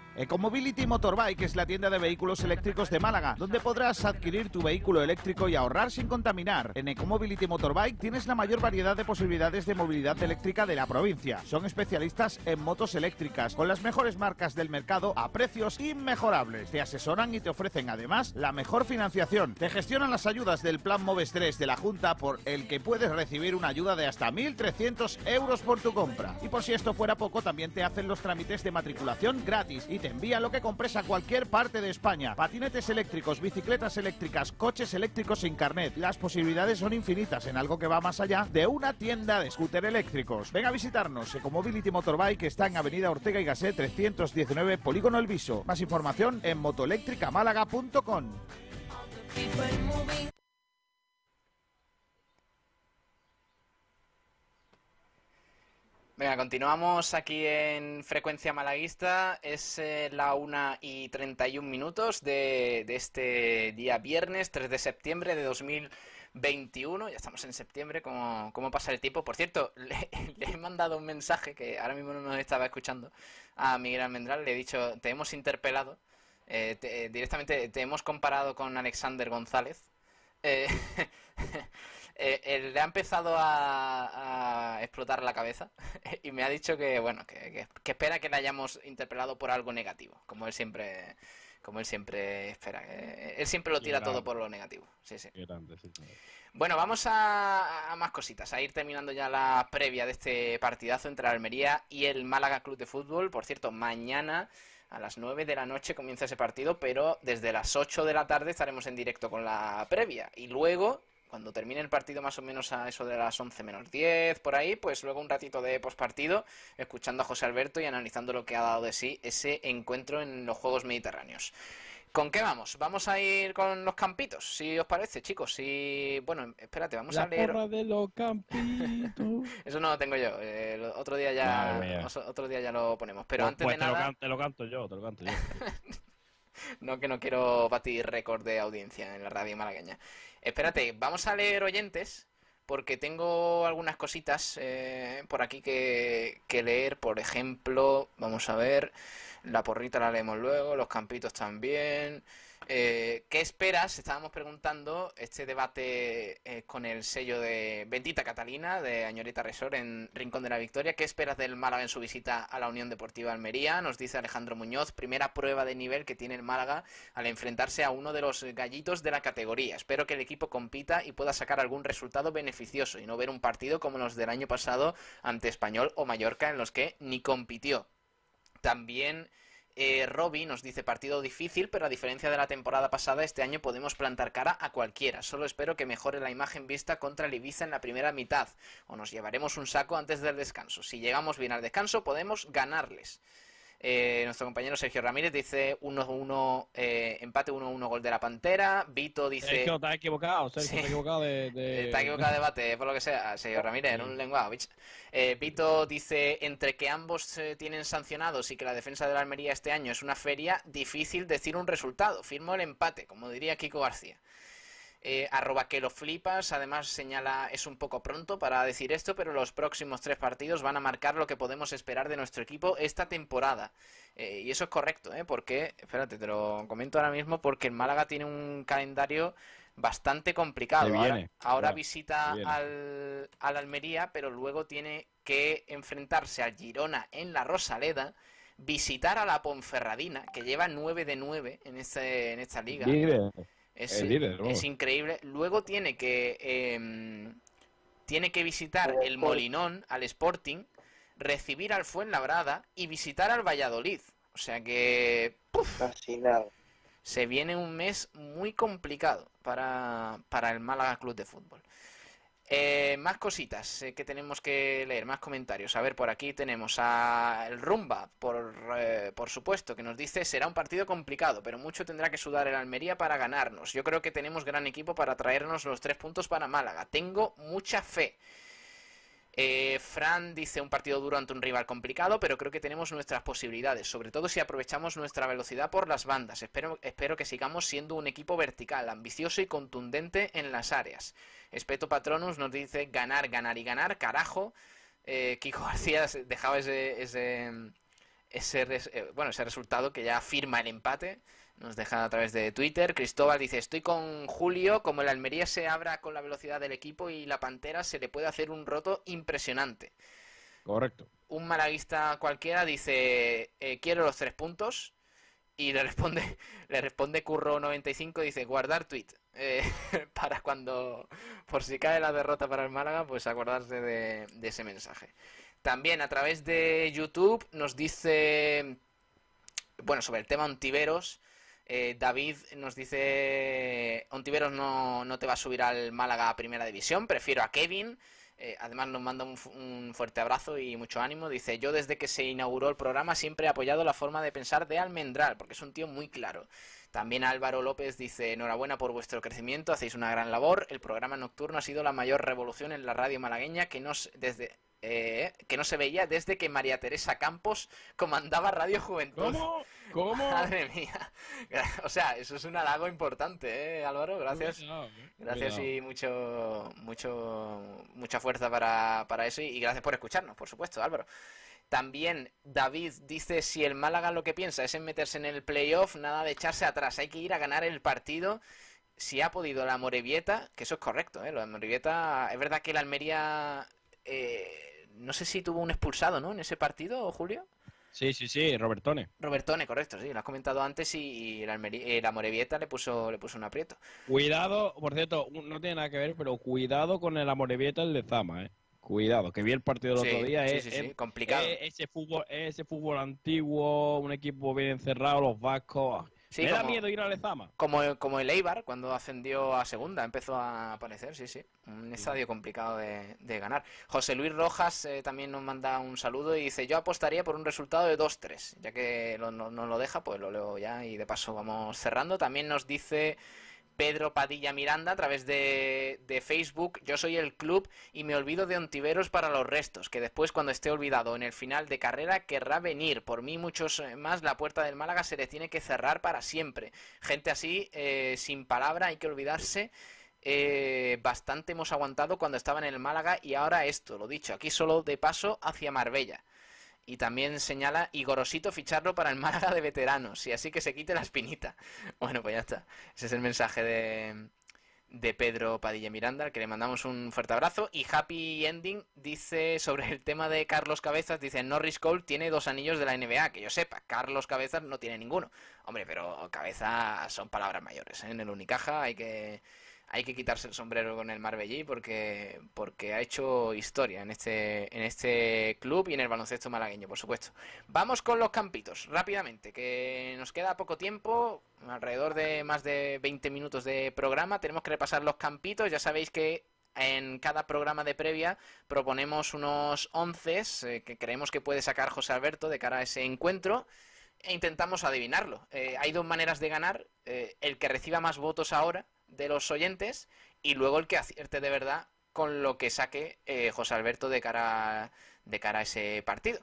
Ecomobility Motorbike es la tienda de vehículos eléctricos de Málaga, donde podrás adquirir tu vehículo eléctrico y ahorrar sin contaminar. En Ecomobility Motorbike tienes la mayor variedad de posibilidades de movilidad eléctrica de la provincia. Son especialistas en motos eléctricas, con las mejores marcas del mercado a precios inmejorables. Te asesoran y te ofrecen además la mejor financiación. Te gestionan las ayudas del Plan Moves 3 de la Junta por el que puedes recibir una ayuda de hasta 1.300 euros por tu compra. Y por si esto fuera poco, también te hacen los trámites de matriculación gratis y te envía lo que compres a cualquier parte de España. Patinetes eléctricos, bicicletas eléctricas, coches eléctricos sin carnet. Las posibilidades son infinitas en algo que va más allá de una tienda de scooter eléctricos. Ven a visitarnos. Ecomobility Motorbike está en Avenida Ortega y Gasset 319, Polígono El Viso. Más información en motoeléctricamálaga.com. Venga, continuamos aquí en Frecuencia Malaguista. Es eh, la 1 y 31 minutos de, de este día viernes 3 de septiembre de 2021. Ya estamos en septiembre, ¿cómo, cómo pasa el tiempo? Por cierto, le, he mandado un mensaje que ahora mismo no nos estaba escuchando a Miguel Almendral. Le he dicho, te hemos interpelado. eh, te- directamente te hemos comparado con Alexander González. Eh, eh, él le ha empezado a, a explotar la cabeza y me ha dicho que bueno que, que- que espera que le hayamos interpelado por algo negativo como él siempre como él siempre espera que- él siempre lo tira grande. todo por lo negativo sí sí Qué grande, sí, sí. bueno, vamos a, a más cositas, a ir terminando ya la previa de este partidazo entre la Almería y el Málaga Club de Fútbol. Por cierto, mañana a las 9 de la noche comienza ese partido, pero desde las 8 de la tarde estaremos en directo con la previa. Y luego, cuando termine el partido más o menos a eso de las 11 menos 10, por ahí, pues luego un ratito de pospartido, escuchando a José Alberto y analizando lo que ha dado de sí ese encuentro en los Juegos Mediterráneos. ¿Con qué vamos? Vamos a ir con los campitos, si os parece, chicos. Si... Bueno, espérate, vamos La a leer... de los campitos. Eso no lo tengo yo. otro día ya otro día ya lo ponemos. Pero Pues- antes pues de te, lo nada, can- te lo canto yo, te lo canto yo. no que no quiero batir récord de audiencia en la radio malagueña. Espérate, vamos a leer oyentes porque tengo algunas cositas eh, por aquí que, que leer. Por ejemplo, vamos a ver, la porrita la leemos luego, los campitos también. Eh, ¿Qué esperas? Estábamos preguntando este debate eh, con el sello de Bendita Catalina de Añorita Resort en Rincón de la Victoria. ¿Qué esperas del Málaga en su visita a la Unión Deportiva Almería? Nos dice Alejandro Muñoz, primera prueba de nivel que tiene el Málaga al enfrentarse a uno de los gallitos de la categoría. Espero que el equipo compita y pueda sacar algún resultado beneficioso y no ver un partido como los del año pasado ante Español o Mallorca en los que ni compitió. También eh, nos dice partido difícil, pero a diferencia de la temporada pasada, este año podemos plantar cara a cualquiera. Solo espero que mejore la imagen vista contra el Ibiza en la primera mitad, o nos llevaremos un saco antes del descanso. Si llegamos bien al descanso, podemos ganarles. Eh, nuestro compañero Sergio Ramírez dice 1-1, eh, empate 1-1 gol de la Pantera. Vito dice... Sergio, te has equivocado, Sergio, Sí. te has equivocado de... de- Está equivocado de debate, por lo que sea, Sergio Ramírez, en un lenguaje. bitch. Eh, Vito dice, entre que ambos eh, tienen sancionados y que la defensa de la Almería este año es una feria, difícil decir un resultado. Firmo el empate, como diría Kiko García. Eh, arroba que lo flipas, además señala, es un poco pronto para decir esto, pero los próximos tres partidos van a marcar lo que podemos esperar de nuestro equipo esta temporada. Eh, y eso es correcto, ¿eh? Porque, espérate, te lo comento ahora mismo, porque el Málaga tiene un calendario bastante complicado. Ahora, viene, ahora claro, visita al, al Almería, pero luego tiene que enfrentarse al Girona en la Rosaleda, visitar a la Ponferradina, que lleva 9 de 9 en, este, en esta liga. Es, El líder, es vamos. increíble. Luego tiene que em, tiene que visitar el Molinón al Sporting, recibir al Fuenlabrada y visitar al Valladolid. O sea que Casi nada. se viene un mes muy complicado para, para el Málaga Club de Fútbol. Eh, más cositas eh, que tenemos que leer, más comentarios. A ver, por aquí tenemos a el Rumba, por, eh, por supuesto, que nos dice será un partido complicado, pero mucho tendrá que sudar el Almería para ganarnos. Yo creo que tenemos gran equipo para traernos los tres puntos para Málaga. Tengo mucha fe. Eh, Fran dice un partido duro ante un rival complicado, pero creo que tenemos nuestras posibilidades, sobre todo si aprovechamos nuestra velocidad por las bandas. Espero, espero que sigamos siendo un equipo vertical, ambicioso y contundente en las áreas. Espeto Patronus nos dice ganar, ganar y ganar, carajo. Eh, Kiko García dejaba ese, ese, ese, eh, bueno, ese resultado que ya firma el empate. Nos deja a través de Twitter. Cristóbal dice, estoy con Julio, como el Almería se abra con la velocidad del equipo y la Pantera se le puede hacer un roto impresionante. Correcto. Un malaguista cualquiera dice, eh, quiero los tres puntos. Y le responde, le responde Curro95, dice, guardar tweet. eh, para cuando, por si cae la derrota para el Málaga, pues acordarse de, de ese mensaje. También a través de YouTube nos dice, bueno, sobre el tema Ontiveros, eh, David nos dice, Ontiveros no, no te va a subir al Málaga a Primera División, prefiero a Kevin. Eh, además nos manda un, un fuerte abrazo y mucho ánimo. Dice, yo desde que se inauguró el programa siempre he apoyado la forma de pensar de Almendral, porque es un tío muy claro. También Álvaro López dice, enhorabuena por vuestro crecimiento, hacéis una gran labor. El programa nocturno ha sido la mayor revolución en la radio malagueña que nos, desde, eh, que no se veía desde que María Teresa Campos comandaba Radio Juventud. ¿Cómo? ¿Cómo? Madre mía. O sea, eso es un halago importante, ¿eh, Álvaro? Gracias. Cuidado, eh. Gracias Cuidado. y mucho, mucho, mucha fuerza para, para eso y, y gracias por escucharnos, por supuesto, Álvaro. También David dice si el Málaga lo que piensa es en meterse en el playoff, nada de echarse atrás, hay que ir a ganar el partido. Si ha podido la Morevieta, que eso es correcto, ¿eh? De Morevieta, es verdad que el Almería, eh, no sé si tuvo un expulsado, ¿no? En ese partido, Julio. Sí, sí, sí, Robertone. Robertone, correcto, sí, lo has comentado antes y, eh, la Morevieta le puso, le puso un aprieto. Cuidado, por cierto, no tiene nada que ver, pero cuidado con el Amorebieta el de Zama, eh. Cuidado, que vi el partido del Sí, otro día. sí, es, sí, es- complicado. es ese fútbol, es ese fútbol antiguo, un equipo bien encerrado, los vascos. Sí, Me da miedo ir al Lezama. Como, como el Eibar, cuando ascendió a segunda, empezó a aparecer, sí, sí. Un estadio complicado de, de ganar. José Luis Rojas eh, también nos manda un saludo y dice, yo apostaría por un resultado de 2-3. Ya que lo- no nos lo deja, pues lo leo ya y de paso vamos cerrando. También nos dice Pedro Padilla Miranda a través de, de Facebook, yo soy el club y me olvido de Ontiveros para los restos, que después cuando esté olvidado en el final de carrera querrá venir. Por mí muchos eh, más, la puerta del Málaga se le tiene que cerrar para siempre. Gente así, eh, sin palabra, hay que olvidarse. Eh, bastante hemos aguantado cuando estaba en el Málaga y ahora esto, lo dicho, aquí solo de paso hacia Marbella. Y también señala Igorosito ficharlo para el Málaga de veteranos y así que se quite la espinita. Bueno, pues ya está. Ese es el mensaje de, de Pedro Padilla Miranda, al que le mandamos un fuerte abrazo. Y Happy Ending dice sobre el tema de Carlos Cabezas, dice Norris Cole tiene dos anillos de la NBA, que yo sepa, Carlos Cabezas no tiene ninguno. Hombre, pero Cabeza son palabras mayores, ¿eh? En el Unicaja hay que hay que quitarse el sombrero con el Marbellí porque porque ha hecho historia en este en este club y en el baloncesto malagueño, por supuesto. Vamos con los campitos, rápidamente, que nos queda poco tiempo, alrededor de más de 20 minutos de programa, tenemos que repasar los campitos, ya sabéis que en cada programa de previa proponemos unos 11 que creemos que puede sacar José Alberto de cara a ese encuentro e intentamos adivinarlo. Eh, hay dos maneras de ganar, eh, el que reciba más votos ahora de los oyentes y luego el que acierte de verdad con lo que saque eh, José Alberto de cara, de cara a ese partido.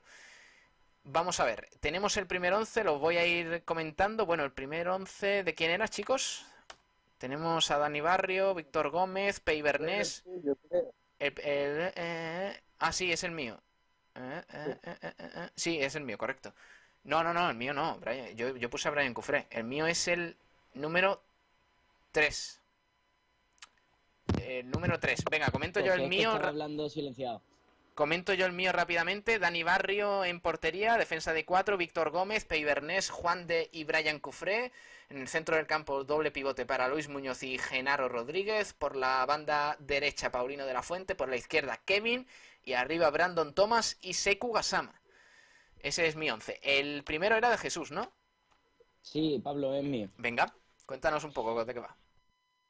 Vamos a ver, tenemos el primer once, los voy a ir comentando. Bueno, el primer once, ¿de quién era, chicos? Tenemos a Dani Barrio, Víctor Gómez, Pei Bernés. El, el- eh, ah, sí, es el mío. Eh, eh, eh, eh, eh, eh. Sí, es el mío, correcto. No, no, no, el mío no, Brian. Yo, yo puse a Brian Cufré. El mío es el número 3. El número 3. Venga, comento yo Porque el es que mío. hablando silenciado. Comento yo el mío rápidamente. Dani Barrio en portería, defensa de 4, Víctor Gómez, Pei Bernés, Juan de y Brian Cufré. En el centro del campo, doble pivote para Luis Muñoz y Genaro Rodríguez. Por la banda derecha, Paulino de la Fuente. Por la izquierda, Kevin. Y arriba, Brandon Thomas y Seku Gasama. Ese es mi 11. El primero era de Jesús, ¿no? Sí, Pablo, es mío. Venga, cuéntanos un poco de qué va.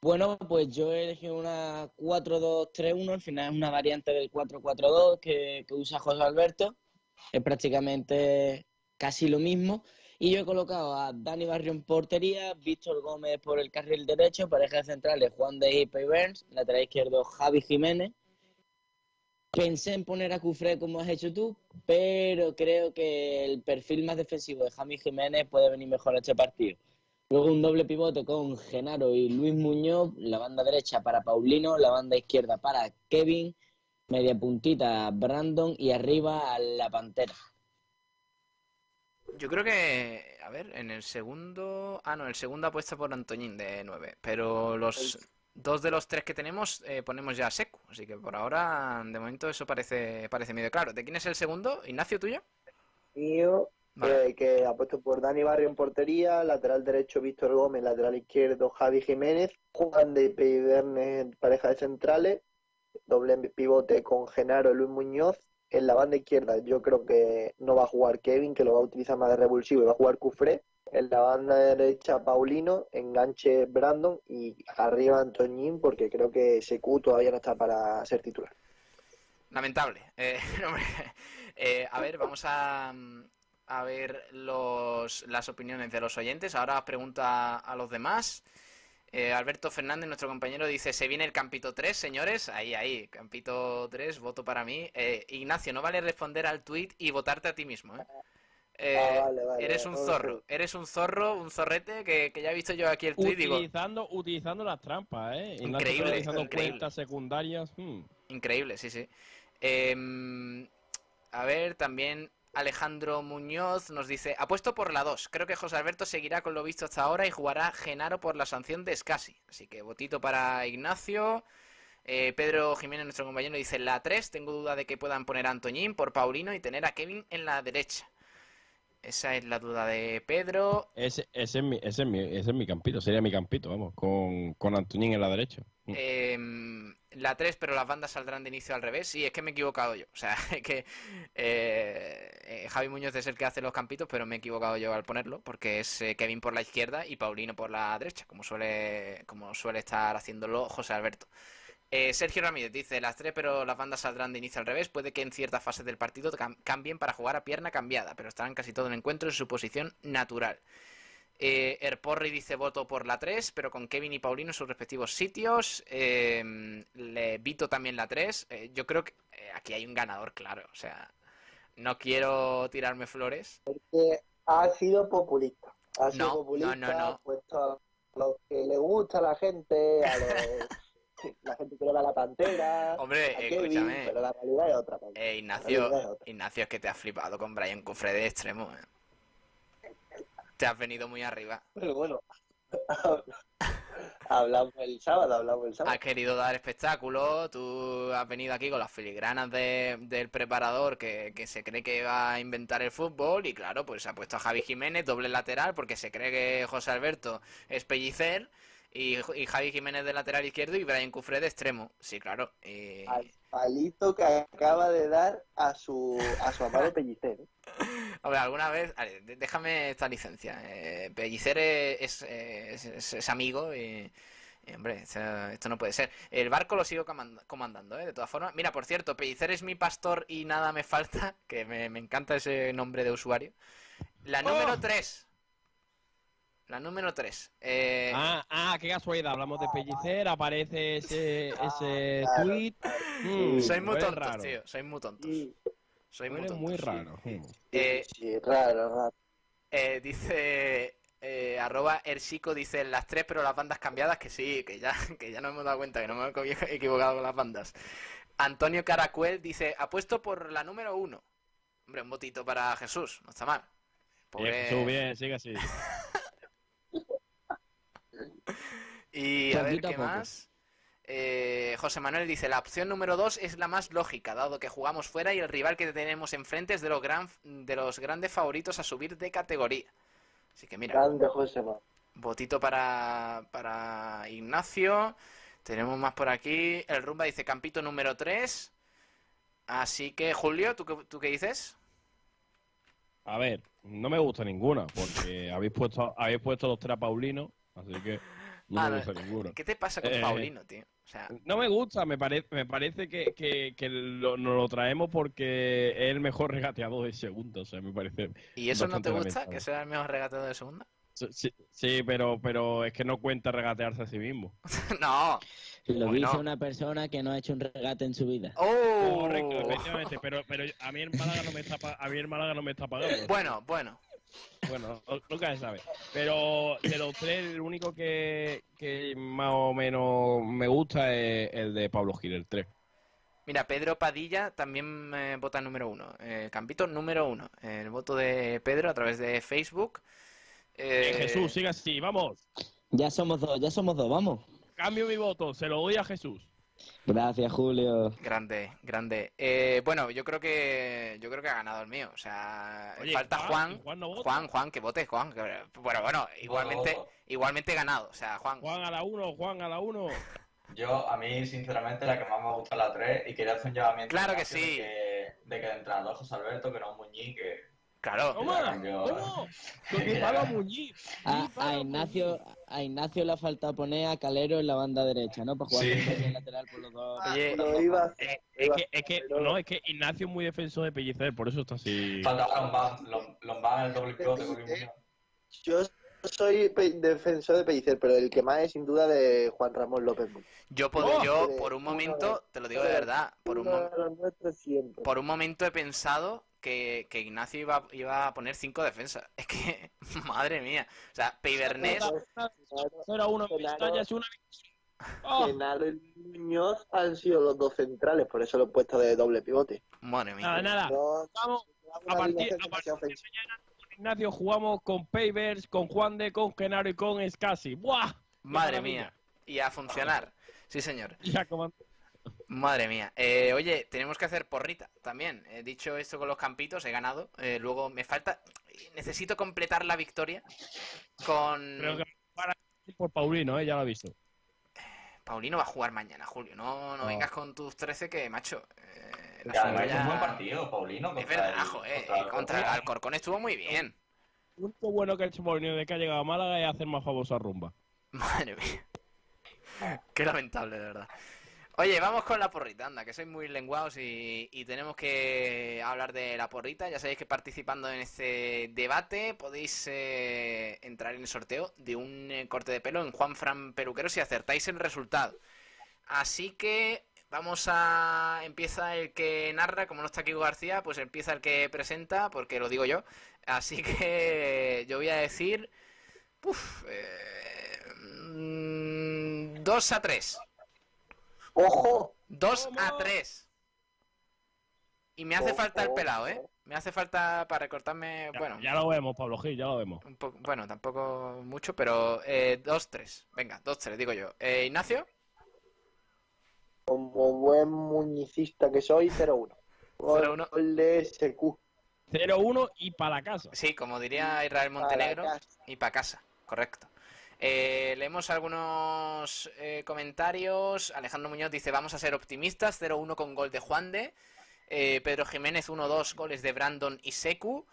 Bueno, pues yo he elegido una 4-2-3-1, al final es una variante del 4-4-2 que, que usa José Alberto, es prácticamente casi lo mismo. Y yo he colocado a Dani Barrio en portería, Víctor Gómez por el carril derecho, pareja centrales Juan de y Pei Burns, lateral izquierdo Javi Jiménez. Pensé en poner a Cufré como has hecho tú, pero creo que el perfil más defensivo de Javi Jiménez puede venir mejor a este partido. Luego un doble pivote con Genaro y Luis Muñoz, la banda derecha para Paulino, la banda izquierda para Kevin, media puntita Brandon y arriba a la Pantera. Yo creo que, a ver, en el segundo... Ah, no, el segundo apuesta por Antoñín de 9. Pero los dos de los tres que tenemos eh, ponemos ya a Secu. Así que por ahora, de momento, eso parece, parece medio claro. ¿De quién es el segundo? ¿Ignacio tuyo? Mío, Vale. eh, que ha puesto por Dani Barrio en portería, lateral derecho Víctor Gómez, lateral izquierdo Javi Jiménez, Juan de Peibernes en pareja de centrales, doble pivote con Genaro y Luis Muñoz. En la banda izquierda yo creo que no va a jugar Kevin, que lo va a utilizar más de revulsivo y va a jugar Cufré. En la banda derecha Paulino, enganche Brandon y arriba Antoñín porque creo que Secu todavía no está para ser titular. Lamentable. Eh, no. Eh, a ver, vamos a, a ver los, las opiniones de los oyentes. Ahora pregunto a, a los demás. Eh, Alberto Fernández, nuestro compañero, dice, se viene el Campito 3, señores. Ahí, ahí, Campito 3, voto para mí. Eh, Ignacio, no vale responder al tweet y votarte a ti mismo, ¿eh? Eh, Ah, vale, vale, eres un vale. zorro, eres un zorro, un zorrete que, que ya he visto yo aquí el tweet digo, Utilizando, utilizando las trampas, ¿eh? Ignacio Increíble, utilizando increíble. cuentas secundarias. hmm. Increíble, sí, sí. Em, a ver, también Alejandro Muñoz nos dice, apuesto por la 2. Creo que José Alberto seguirá con lo visto hasta ahora y jugará Genaro por la sanción de Scasi. Así que votito para Ignacio. Eh, Pedro Jiménez, nuestro compañero, dice la 3. Tengo duda de que puedan poner a Antoñín por Paulino y tener a Kevin en la derecha. Esa es la duda de Pedro. Ese, ese, es mi, ese, es mi, ese es mi campito, sería mi campito, vamos, con, con Antoñín en la derecha. Hmm. La 3, pero las bandas saldrán de inicio al revés. Sí, es que me he equivocado yo. O sea, es que eh, eh, Javi Muñoz es el que hace los campitos, pero me he equivocado yo al ponerlo, porque es eh, Kevin por la izquierda y Paulino por la derecha, como suele, como suele estar haciéndolo José Alberto. Eh, Sergio Ramírez dice, las tres, pero las bandas saldrán de inicio al revés. Puede que en ciertas fases del partido cam- cambien para jugar a pierna cambiada, pero estarán casi todo el encuentro en su posición natural. Eh, Erporri dice voto por la 3, pero con Kevin y Paulino en sus respectivos sitios. Eh, le Vito también la 3. Eh, yo creo que eh, aquí hay un ganador, claro. O sea, no quiero tirarme flores. que ha sido populista. Ha sido No, populista, no, no, no. puesto a lo que le gusta a la gente, a los- la gente que le va a la pantera, Hombre, a Kevin, escúchame. pero la realidad es otra. Eh, realidad es Ignacio, otra. Ignacio, es que te has flipado con Brian Cufre de extremo. eh. Te has venido muy arriba. Pero bueno, hablamos el sábado, hablamos el sábado. Has querido dar espectáculo, tú has venido aquí con las filigranas de- del preparador que, que se cree que va a inventar el fútbol y claro, pues ha puesto a Javi Jiménez doble lateral porque se cree que José Alberto es pellicer y, y Javi Jiménez de lateral izquierdo y Brian Cufré de extremo. Sí, claro. y- Al palito que acaba de dar a su, a su amado pellicero. Hombre, alguna vez, a ver, déjame esta licencia. Eh, Pellicer es, es, es- es amigo y, hombre, esto, esto no puede ser. El barco lo sigo comand- comandando, ¿eh? De todas formas. Mira, por cierto, Pellicer es mi pastor y nada me falta, que me, me encanta ese nombre de usuario. La número 3. La número 3. Eh, Ah, ah, qué casualidad, hablamos de Pellicer, aparece ese, ese claro. tweet. Hmm, sois muy tontos, raro. tío. Sois muy tontos. Sois muy tontos. muy raro. hmm. Eh, Sí, raro, raro. Eh, dice Eh, arroba Ersico dice las tres, pero las bandas cambiadas, que sí, que ya, que ya nos hemos dado cuenta que no me he equivocado con las bandas. Antonio Caracuel dice, apuesto por la número uno. Hombre, un votito para Jesús, no está mal. Bien, Pobre- Jesús, bien, sigue así. Y a ver, ¿qué poco. más? Eh, José Manuel dice, la opción número dos es la más lógica, dado que jugamos fuera y el rival que tenemos enfrente es de los, gran, de los grandes favoritos a subir de categoría. Así que mira, Grande José votito para, para Ignacio. Tenemos más por aquí. El Rumba dice Campito número 3. Así que, Julio, ¿tú, qué- tú qué dices? A ver, no me gusta ninguna, porque habéis puesto, habéis puesto los tres a Paulino, así que no Ah, me no, gusta. ¿Qué te pasa con Eh, Paulino, tío? O sea, No me gusta, me, pare- me parece que, que, que lo- nos lo traemos porque es el mejor regateador de segunda, o sea, me parece. ¿y eso no te gusta? ¿Que sea el mejor regateador de segunda? Sí, sí, pero, pero es que no cuenta regatearse a sí mismo. no. Lo Bueno. dice una persona que no ha hecho un regate en su vida. ¡Oh! Correcto, efectivamente, pero, pero a mí el Málaga no me está, a mí el Málaga no me está pagando. Bueno, bueno. Bueno, no- nunca se sabe. Pero de los tres, el único que, que más o menos me gusta es el de Pablo Gil, el 3. Mira, Pedro Padilla también eh, vota número uno. Eh, Campito número uno. El voto de Pedro a través de Facebook. Eh, Jesús, siga así, vamos. Ya somos dos, ya somos dos, vamos. Cambio mi voto, se lo doy a Jesús. Gracias, Julio. Grande, grande. Eh, bueno, yo creo que yo creo que ha ganado el mío. O sea, Oye, falta Juan, Juan. ¿y Juan no vota? Juan, Juan, que vote, Juan. bueno, bueno, igualmente, igualmente ganado. O sea, Juan. Juan a la 1, Juan a la 1. Yo, a mí, sinceramente, la que más me gusta es la 3 y quería hacer un llamamiento Claro que sí. de que, de que José Alberto, que no es Muñiz, que... Claro. ¿Cómo? ¿Cómo? Con Pablo Muñiz. A, a Ignacio, a Ignacio le ha faltado poner a Calero en la banda derecha, ¿no? Para jugar Sí. en lateral por los dos. Oye, por dos bandos. Eh, es que, es que, no, es que Ignacio es muy defensor de Pellicer, por eso está así. Falta Lombán, Lom- Lombán el doble pivote. Yo soy defensor de Pellicer, pero el que más es sin duda de Juan Ramón López. Yo, puedo, yo de- por un momento, te lo digo de verdad, por un, por un momento he pensado que, que Ignacio iba, iba a poner cinco defensas. Es que, madre mía. O sea, Peibernes, 0-1 Vizcaya es una Oh. Genaro y Muñoz han sido los dos centrales, por eso lo he puesto de doble pivote. Madre mía. Nada, nada. Vamos, una a partir, a partir de mañana con Ignacio jugamos con Pavers, con Juan de, con Genaro y con Escasi. ¡Buah! ¡Qué Madre mía. Y a funcionar. Sí, señor. Ya, como- Madre mía. Eh, oye, tenemos que hacer porrita también. He dicho esto con los campitos, he ganado. Eh, luego me falta. Necesito completar la victoria con. Creo que para por Paulino, ¿eh? ya lo he visto. Paulino va a jugar mañana, Julio. No, no Oh. vengas con tus 13 que, macho. eh, la además suya- hizo un buen partido, Paulino. Es contra verdad, el- joder. contra el Contra el Alcorcón. Estuvo muy bien. Lo único bueno que ha hecho Paulino de que ha llegado a Málaga es hacer más famosa a Rumba. Madre mía. Qué lamentable, de verdad. Oye, vamos con la porrita, anda, que sois muy lenguados y, tenemos que hablar de la porrita. Ya sabéis que participando en este debate podéis eh, entrar en el sorteo de un eh, corte de pelo en Juan Fran Peluquero si acertáis el resultado. Así que vamos a... Empieza el que narra, como no está Kiko García, pues empieza el que presenta, porque lo digo yo. Así que yo voy a decir... Uf, eh, 2 a 3. ¡Ojo! 2 a 3. Y me hace falta el pelado, ¿eh? Me hace falta para recortarme, Ya, bueno, ya lo vemos, Pablo Gil, ya lo vemos. un poco, bueno, tampoco mucho, pero eh, 2-3. Venga, 2-3, digo yo. Eh, Ignacio, Como buen muñicista que soy, 0-1. Gol 0-1. gol de SQ. 0-1 y para la casa. sí, como diría Israel Montenegro, y para casa, correcto. Eh, leemos algunos eh, comentarios. Alejandro Muñoz dice, vamos a ser optimistas, 0-1 con gol de Juan de. Eh, Pedro Jiménez, 1-2 goles de Brandon y Secu.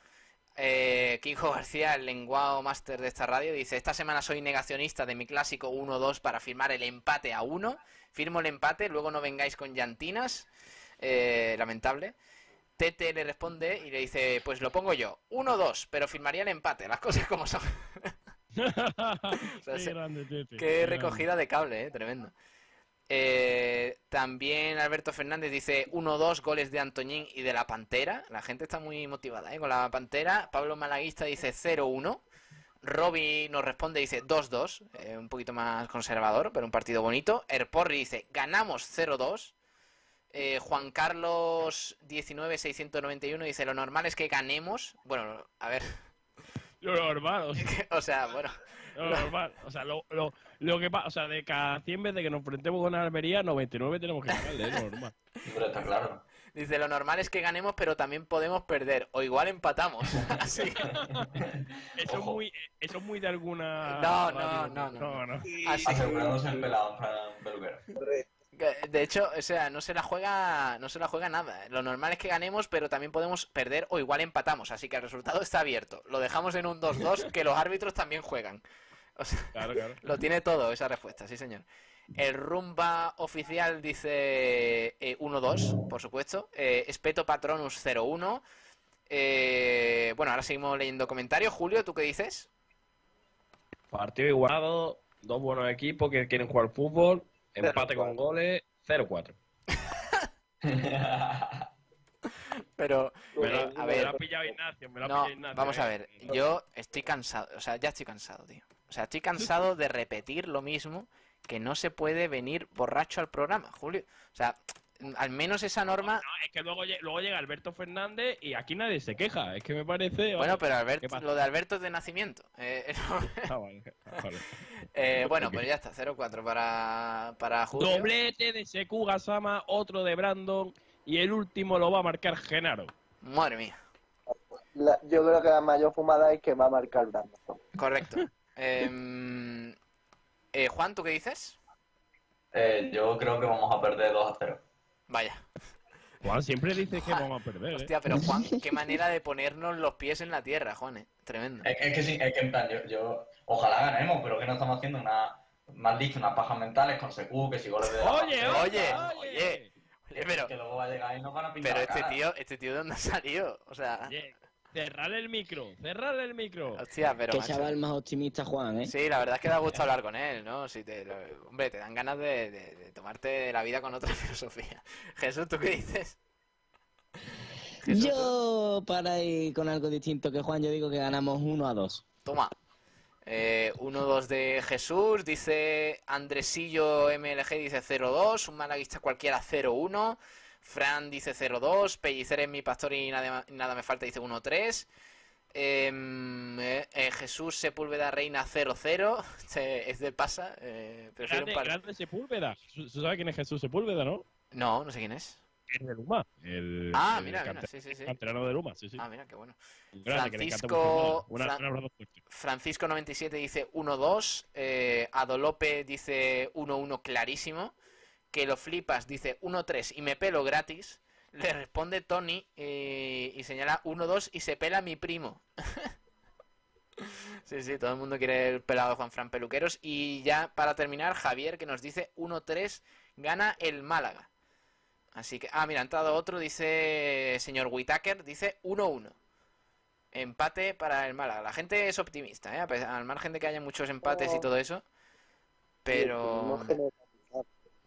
Eh, Kiko García, el lenguado máster de esta radio, dice: Esta semana soy negacionista de mi clásico 1-2 para firmar el empate a 1. Firmo el empate, luego no vengáis con llantinas. Lamentable. Tete le responde y le dice: Pues lo pongo yo, 1-2, pero firmaría el empate, las cosas como son. Qué se- grande, Tete. Qué recogida de cable, eh, tremendo. Eh, también Alberto Fernández dice 1-2 goles de Antoñín y de la Pantera. La gente está muy motivada eh, con la Pantera. Pablo Malaguista dice 0-1. Robbie nos responde, dice 2-2, eh, un poquito más conservador, pero un partido bonito. Erporri dice, ganamos 0-2. Eh, Juan Carlos 19691 dice, lo normal es que ganemos. Bueno, a ver, Lo normal, o sea, o sea, bueno. lo normal. O sea, lo, lo, lo que pasa, o sea, de cada 100 veces que nos enfrentemos con Almería, 99 tenemos que ganarle, es lo normal. Pero está claro. Dice, lo normal es que ganemos, pero también podemos perder. O igual empatamos. Así que- Eso es muy, eso es muy de alguna. No, no, no, no. no. Así el pelado, peluquero. De hecho, o sea, no se la juega, no se la juega nada. Lo normal es que ganemos, pero también podemos perder o igual empatamos. Así que el resultado está abierto. Lo dejamos en un 2-2, que los árbitros también juegan. O sea, Claro, claro. lo tiene todo esa respuesta, sí señor. El rumba oficial dice eh, 1-2, por supuesto. Eh, Espeto Patronus 0-1. Eh, bueno, ahora seguimos leyendo comentarios. Julio, ¿tú qué dices? Partido igualado, dos buenos equipos que quieren jugar fútbol, empate con goles, 0-4. Pero, Me eh, lo, a me ver, lo ha pillado Ignacio, me lo ha no, pillado Ignacio. vamos a eh. ver, yo estoy cansado, o sea, ya estoy cansado, tío. O sea, estoy cansado de repetir lo mismo, que no se puede venir borracho al programa, Julio. O sea, al menos esa norma... No, es que luego, lle- luego llega Alberto Fernández y aquí nadie se queja. Es que me parece. Bueno, pero ¿qué Alberto, lo de Alberto es de nacimiento. Eh, Ah, vale, vale. eh, bueno, pues ya está, 0-4 para, para Julio. Doblete de Seku Gasama, otro de Brandon y el último lo va a marcar Genaro. Madre mía, La- yo creo que la mayor fumada es que va a marcar Brandon. correcto. Em, eh, Juan, ¿tú qué dices? Eh, yo creo que vamos a perder 2 a 0. Vaya. Juan siempre dice que vamos a perder. ¿eh? Hostia, pero Juan, qué manera de ponernos los pies en la tierra, Juan, eh. Tremendo. Es, es que sí, es que en plan, yo, yo ojalá ganemos, pero que no estamos haciendo una, más dicho, unas pajas mentales con Secu, que si goles de... Oye, oye, oye. Oye, pero, Que luego va a llegar y nos van a pintar pero este cara. tío, este tío de dónde ha salido, o sea, Oye, cerrarle el micro, cerrarle el micro. hostia, pero Qué macho. chaval más optimista, Juan, ¿eh? Sí, la verdad es que da gusto hablar con él, ¿no? Si te, lo- hombre, te dan ganas de, de- de tomarte la vida con otra filosofía. Jesús, ¿tú qué dices? Yo, para ir con algo distinto que Juan, yo digo que ganamos 1 a 2. Toma. Eh, 1-2 de Jesús, dice Andresillo MLG, dice 0-2, un malaguista cualquiera 0-1, Fran dice 0-2, Pellicer es mi pastor y nada, nada me falta, dice 1-3, Em, eh, eh, Jesús Sepúlveda Reina 0-0, este es de pasa, eh, un Grande, par... grande Sepúlveda. ¿Tú sabes quién es Jesús Sepúlveda, no? No, no sé quién es. Es de Luma. El, Ah, el mira, mira, cante- sí, sí, sí. canterano de Luma, sí, sí. Ah, mira, qué bueno. Que le Francisco- el. Una- Fran-. Francisco 97 dice 1-2, eh, Adolope dice 1-1 clarísimo, que lo flipas dice 1-3 y me pelo gratis, le responde Tony eh, y señala 1-2 y se pela mi primo. sí, sí, todo el mundo quiere el pelado de Juan Fran Peluqueros y ya para terminar Javier que nos dice 1-3 gana el Málaga. Así que, ah, mira, ha entrado otro, dice señor Whitaker, dice 1-1. Empate para el Málaga. La gente es optimista, ¿eh? Al margen de que haya muchos empates y Oh. todo eso. Pero...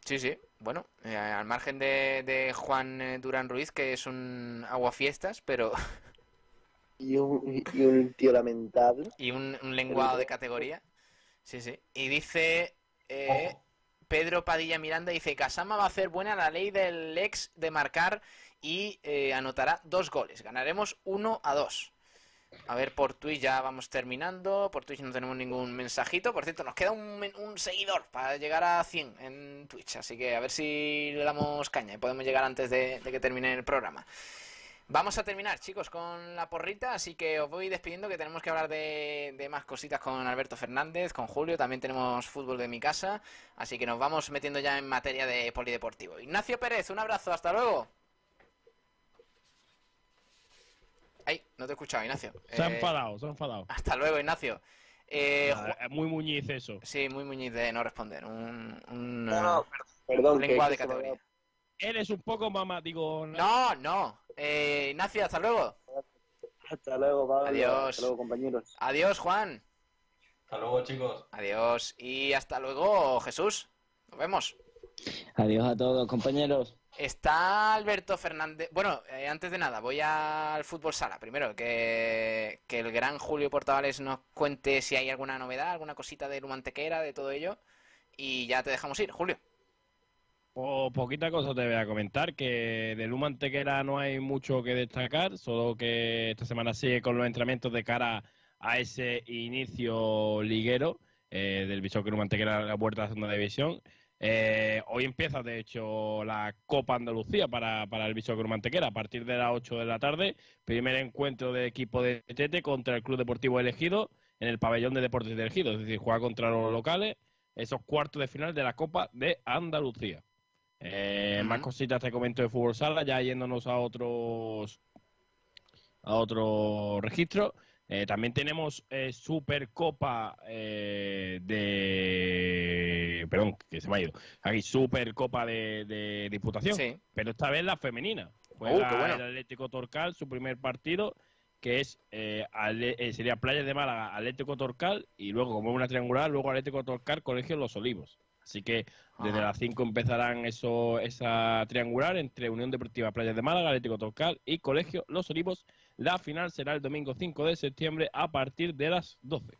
Sí, sí. Bueno, eh, al margen de, de Juan eh, Durán Ruiz, que es un aguafiestas, pero... Y un, y un tío lamentable. y un, un lenguado de categoría. Sí, sí. Y dice eh, Pedro Padilla Miranda, dice, Casama va a hacer buena la ley del ex de marcar y eh, anotará dos goles. Ganaremos 1 a 2. A ver, por Twitch ya vamos terminando. Por Twitch no tenemos ningún mensajito. Por cierto, nos queda un, un seguidor para llegar a 100 en Twitch. Así que a ver si le damos caña y podemos llegar antes de, de que termine el programa. Vamos a terminar, chicos, con la porrita, así que os voy despidiendo que tenemos que hablar de, de más cositas con Alberto Fernández, con Julio, también tenemos fútbol de mi casa, así que nos vamos metiendo ya en materia de polideportivo. Ignacio Pérez, un abrazo, hasta luego. Ay, no te he escuchado, Ignacio. Se ha Eh, enfadado, se ha enfadado. Hasta luego, Ignacio. Eh, Ah, muy muñiz eso. Sí, muy muñiz de no responder. Un, un, No, no, perdón, que de categoría. Eres un poco mamá, digo... No, no. Eh, Ignacio, hasta luego. Hasta luego, Pablo. Adiós. Hasta luego, compañeros. Adiós, Juan. Hasta luego, chicos. Adiós. Y hasta luego, Jesús. Nos vemos. Adiós a todos, compañeros. Está Alberto Fernández. Bueno, eh, antes de nada, voy al fútbol sala. Primero, que, que el gran Julio Portavales nos cuente si hay alguna novedad, alguna cosita de Lumantequera, de todo ello. Y ya te dejamos ir, Julio. O poquita cosa te voy a comentar, que de Luma Antequera no hay mucho que destacar, solo que esta semana sigue con los entrenamientos de cara a ese inicio liguero eh, del Bishoque Luma Antequera a la puerta de la segunda división. Eh, hoy empieza, de hecho, la Copa Andalucía para, para el Bishoque Luma Antequera a partir de las 8 de la tarde. Primer encuentro de equipo de Tete contra el Club Deportivo Elegido en el pabellón de Deportes de Elegido, es decir, juega contra los locales esos cuartos de final de la Copa de Andalucía. Eh, Más cositas te comento de fútbol sala, ya yéndonos a otros a otro registro. Eh, también tenemos eh, Supercopa eh, de. Perdón, que se me ha ido. Aquí, Supercopa de, de Diputación. Pero esta vez la femenina. Juega qué bueno. el Atlético Torcal, su primer partido, que es eh, eh, sería Playas de Málaga, Atlético Torcal, y luego, como una triangular, luego Atlético Torcal, Colegio Los Olivos. Así que desde Ajá. las 5 empezarán eso, esa triangular entre Unión Deportiva Playas de Málaga, Atlético Torcal y Colegio Los Olivos. La final será el domingo 5 de septiembre a partir de las 12.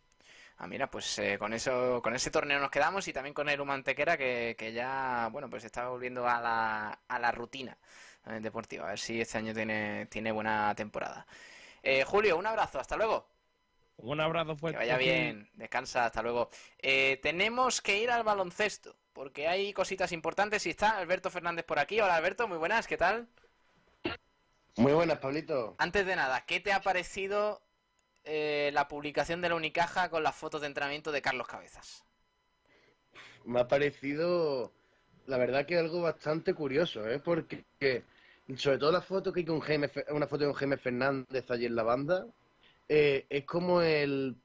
Ah, mira, pues eh, con eso, con ese torneo nos quedamos y también con el Humantequera que, que ya, bueno, pues está volviendo a la, a la rutina eh, deportiva. A ver si este año tiene, tiene buena temporada. Eh, Julio, un abrazo, hasta luego. Un abrazo Que fuerte. vaya bien, descansa, hasta luego. Eh, tenemos que ir al baloncesto, porque hay cositas importantes y está Alberto Fernández por aquí. Hola Alberto, muy buenas, ¿qué tal? Muy buenas, Pablito. Antes de nada, ¿qué te ha parecido eh, la publicación de la Unicaja con las fotos de entrenamiento de Carlos Cabezas? Me ha parecido, la verdad que algo bastante curioso, ¿eh? Porque que, sobre todo la foto que hay con Jaime, una foto con Jaime Fernández allí en la banda, eh, es como el,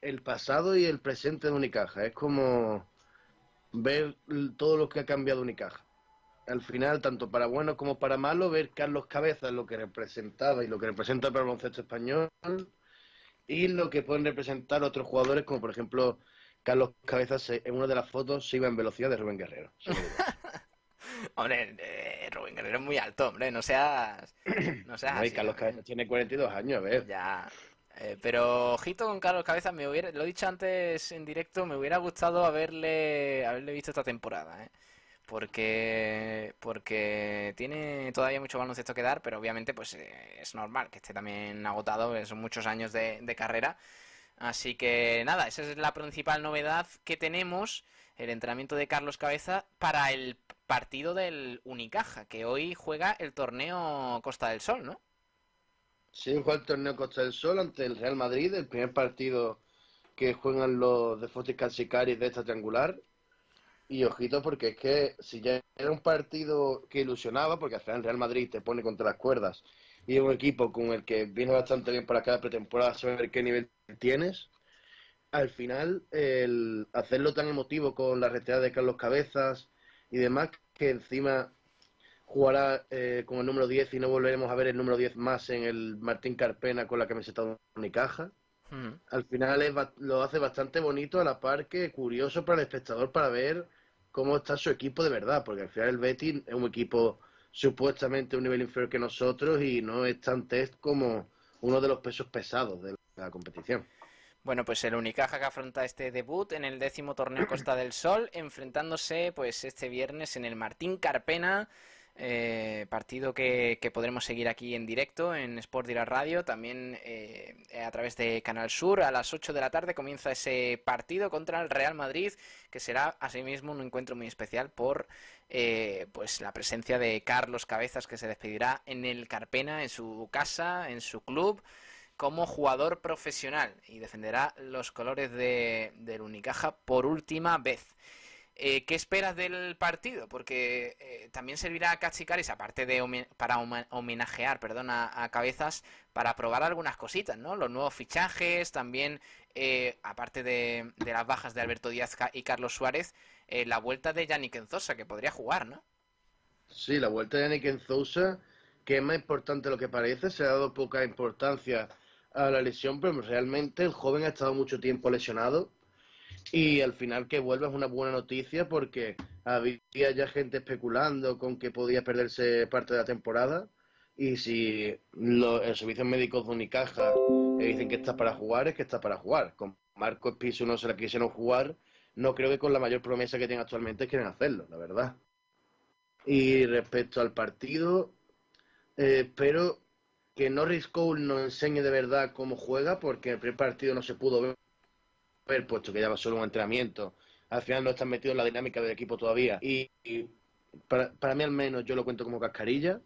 el pasado y el presente de Unicaja. Es como ver todo lo que ha cambiado Unicaja. Al final, tanto para bueno como para malo, ver Carlos Cabezas lo que representaba y lo que representa para el baloncesto español y lo que pueden representar otros jugadores, como por ejemplo Carlos Cabezas se- en una de las fotos se iba en velocidad de Rubén Guerrero. Hombre, eh, Rubén Guerrero es muy alto, hombre, no seas... No seas No, y así, Carlos hombre. Cabezas tiene 42 años, a ver. Ya. Eh, pero ojito con Carlos Cabezas, me hubiera, lo he dicho antes en directo, me hubiera gustado haberle, haberle visto esta temporada, ¿eh? Porque, porque tiene todavía mucho baloncesto que dar, pero obviamente pues eh, es normal que esté también agotado, son muchos años de, de carrera. Así que nada, esa es la principal novedad que tenemos, el entrenamiento de Carlos Cabeza para el partido del Unicaja, que hoy juega el torneo Costa del Sol, ¿no? Sí, juega el torneo Costa del Sol ante el Real Madrid, el primer partido que juegan los de Fotis Calcicaris de esta triangular. Y ojito, porque es que si ya era un partido que ilusionaba, porque al final el Real Madrid te pone contra las cuerdas y es un equipo con el que viene bastante bien para cada pretemporada, saber qué nivel tienes. Al final, el hacerlo tan emotivo con la retirada de Carlos Cabezas y demás, que encima jugará eh, con el número 10 y no volveremos a ver el número 10 más en el Martín Carpena con la camiseta de Unicaja. Al final es lo hace bastante bonito a la par que curioso para el espectador para ver cómo está su equipo de verdad, porque al final el Betis es un equipo supuestamente un nivel inferior que nosotros y no es tan test como uno de los pesos pesados de la competición. Bueno, pues el Unicaja que afronta este debut en el décimo torneo Costa del Sol, enfrentándose pues este viernes en el Martín Carpena, eh, partido que, podremos seguir aquí en directo en Sport Direct Radio, también eh, a través de Canal Sur. A las 8 de la tarde comienza ese partido contra el Real Madrid, que será asimismo un encuentro muy especial por eh, pues la presencia de Carlos Cabezas, que se despedirá en el Carpena, en su casa, en su club como jugador profesional y defenderá los colores de, del Unicaja por última vez. Eh, ¿Qué esperas del partido? Porque eh, también servirá a Cachicaris, aparte de para homenajear perdón, a, Cabezas, para probar algunas cositas, ¿no? Los nuevos fichajes, también, eh, aparte de, de las bajas de Alberto Díaz y Carlos Suárez, eh, la vuelta de Yannick Enzosa, que podría jugar, ¿no? Sí, la vuelta de Yannick Enzousa, que es más importante de lo que parece, se ha dado poca importancia a la lesión, pero realmente el joven ha estado mucho tiempo lesionado Y al final que vuelva es una buena noticia porque había ya gente especulando con que podía perderse parte de la temporada. Y si los el servicio médicos de Unicaja dicen que está para jugar, es que está para jugar. Con Marcos Piso no se la quisieron jugar. No creo que con la mayor promesa que tienen actualmente quieren hacerlo, la verdad. Y respecto al partido, eh, espero que Norris Cole nos enseñe de verdad cómo juega, porque el primer partido no se pudo ver, ver, puesto que ya va solo un entrenamiento. Al final no están metidos en la dinámica del equipo todavía. Y, y para, para mí al menos yo lo cuento como cascarilla.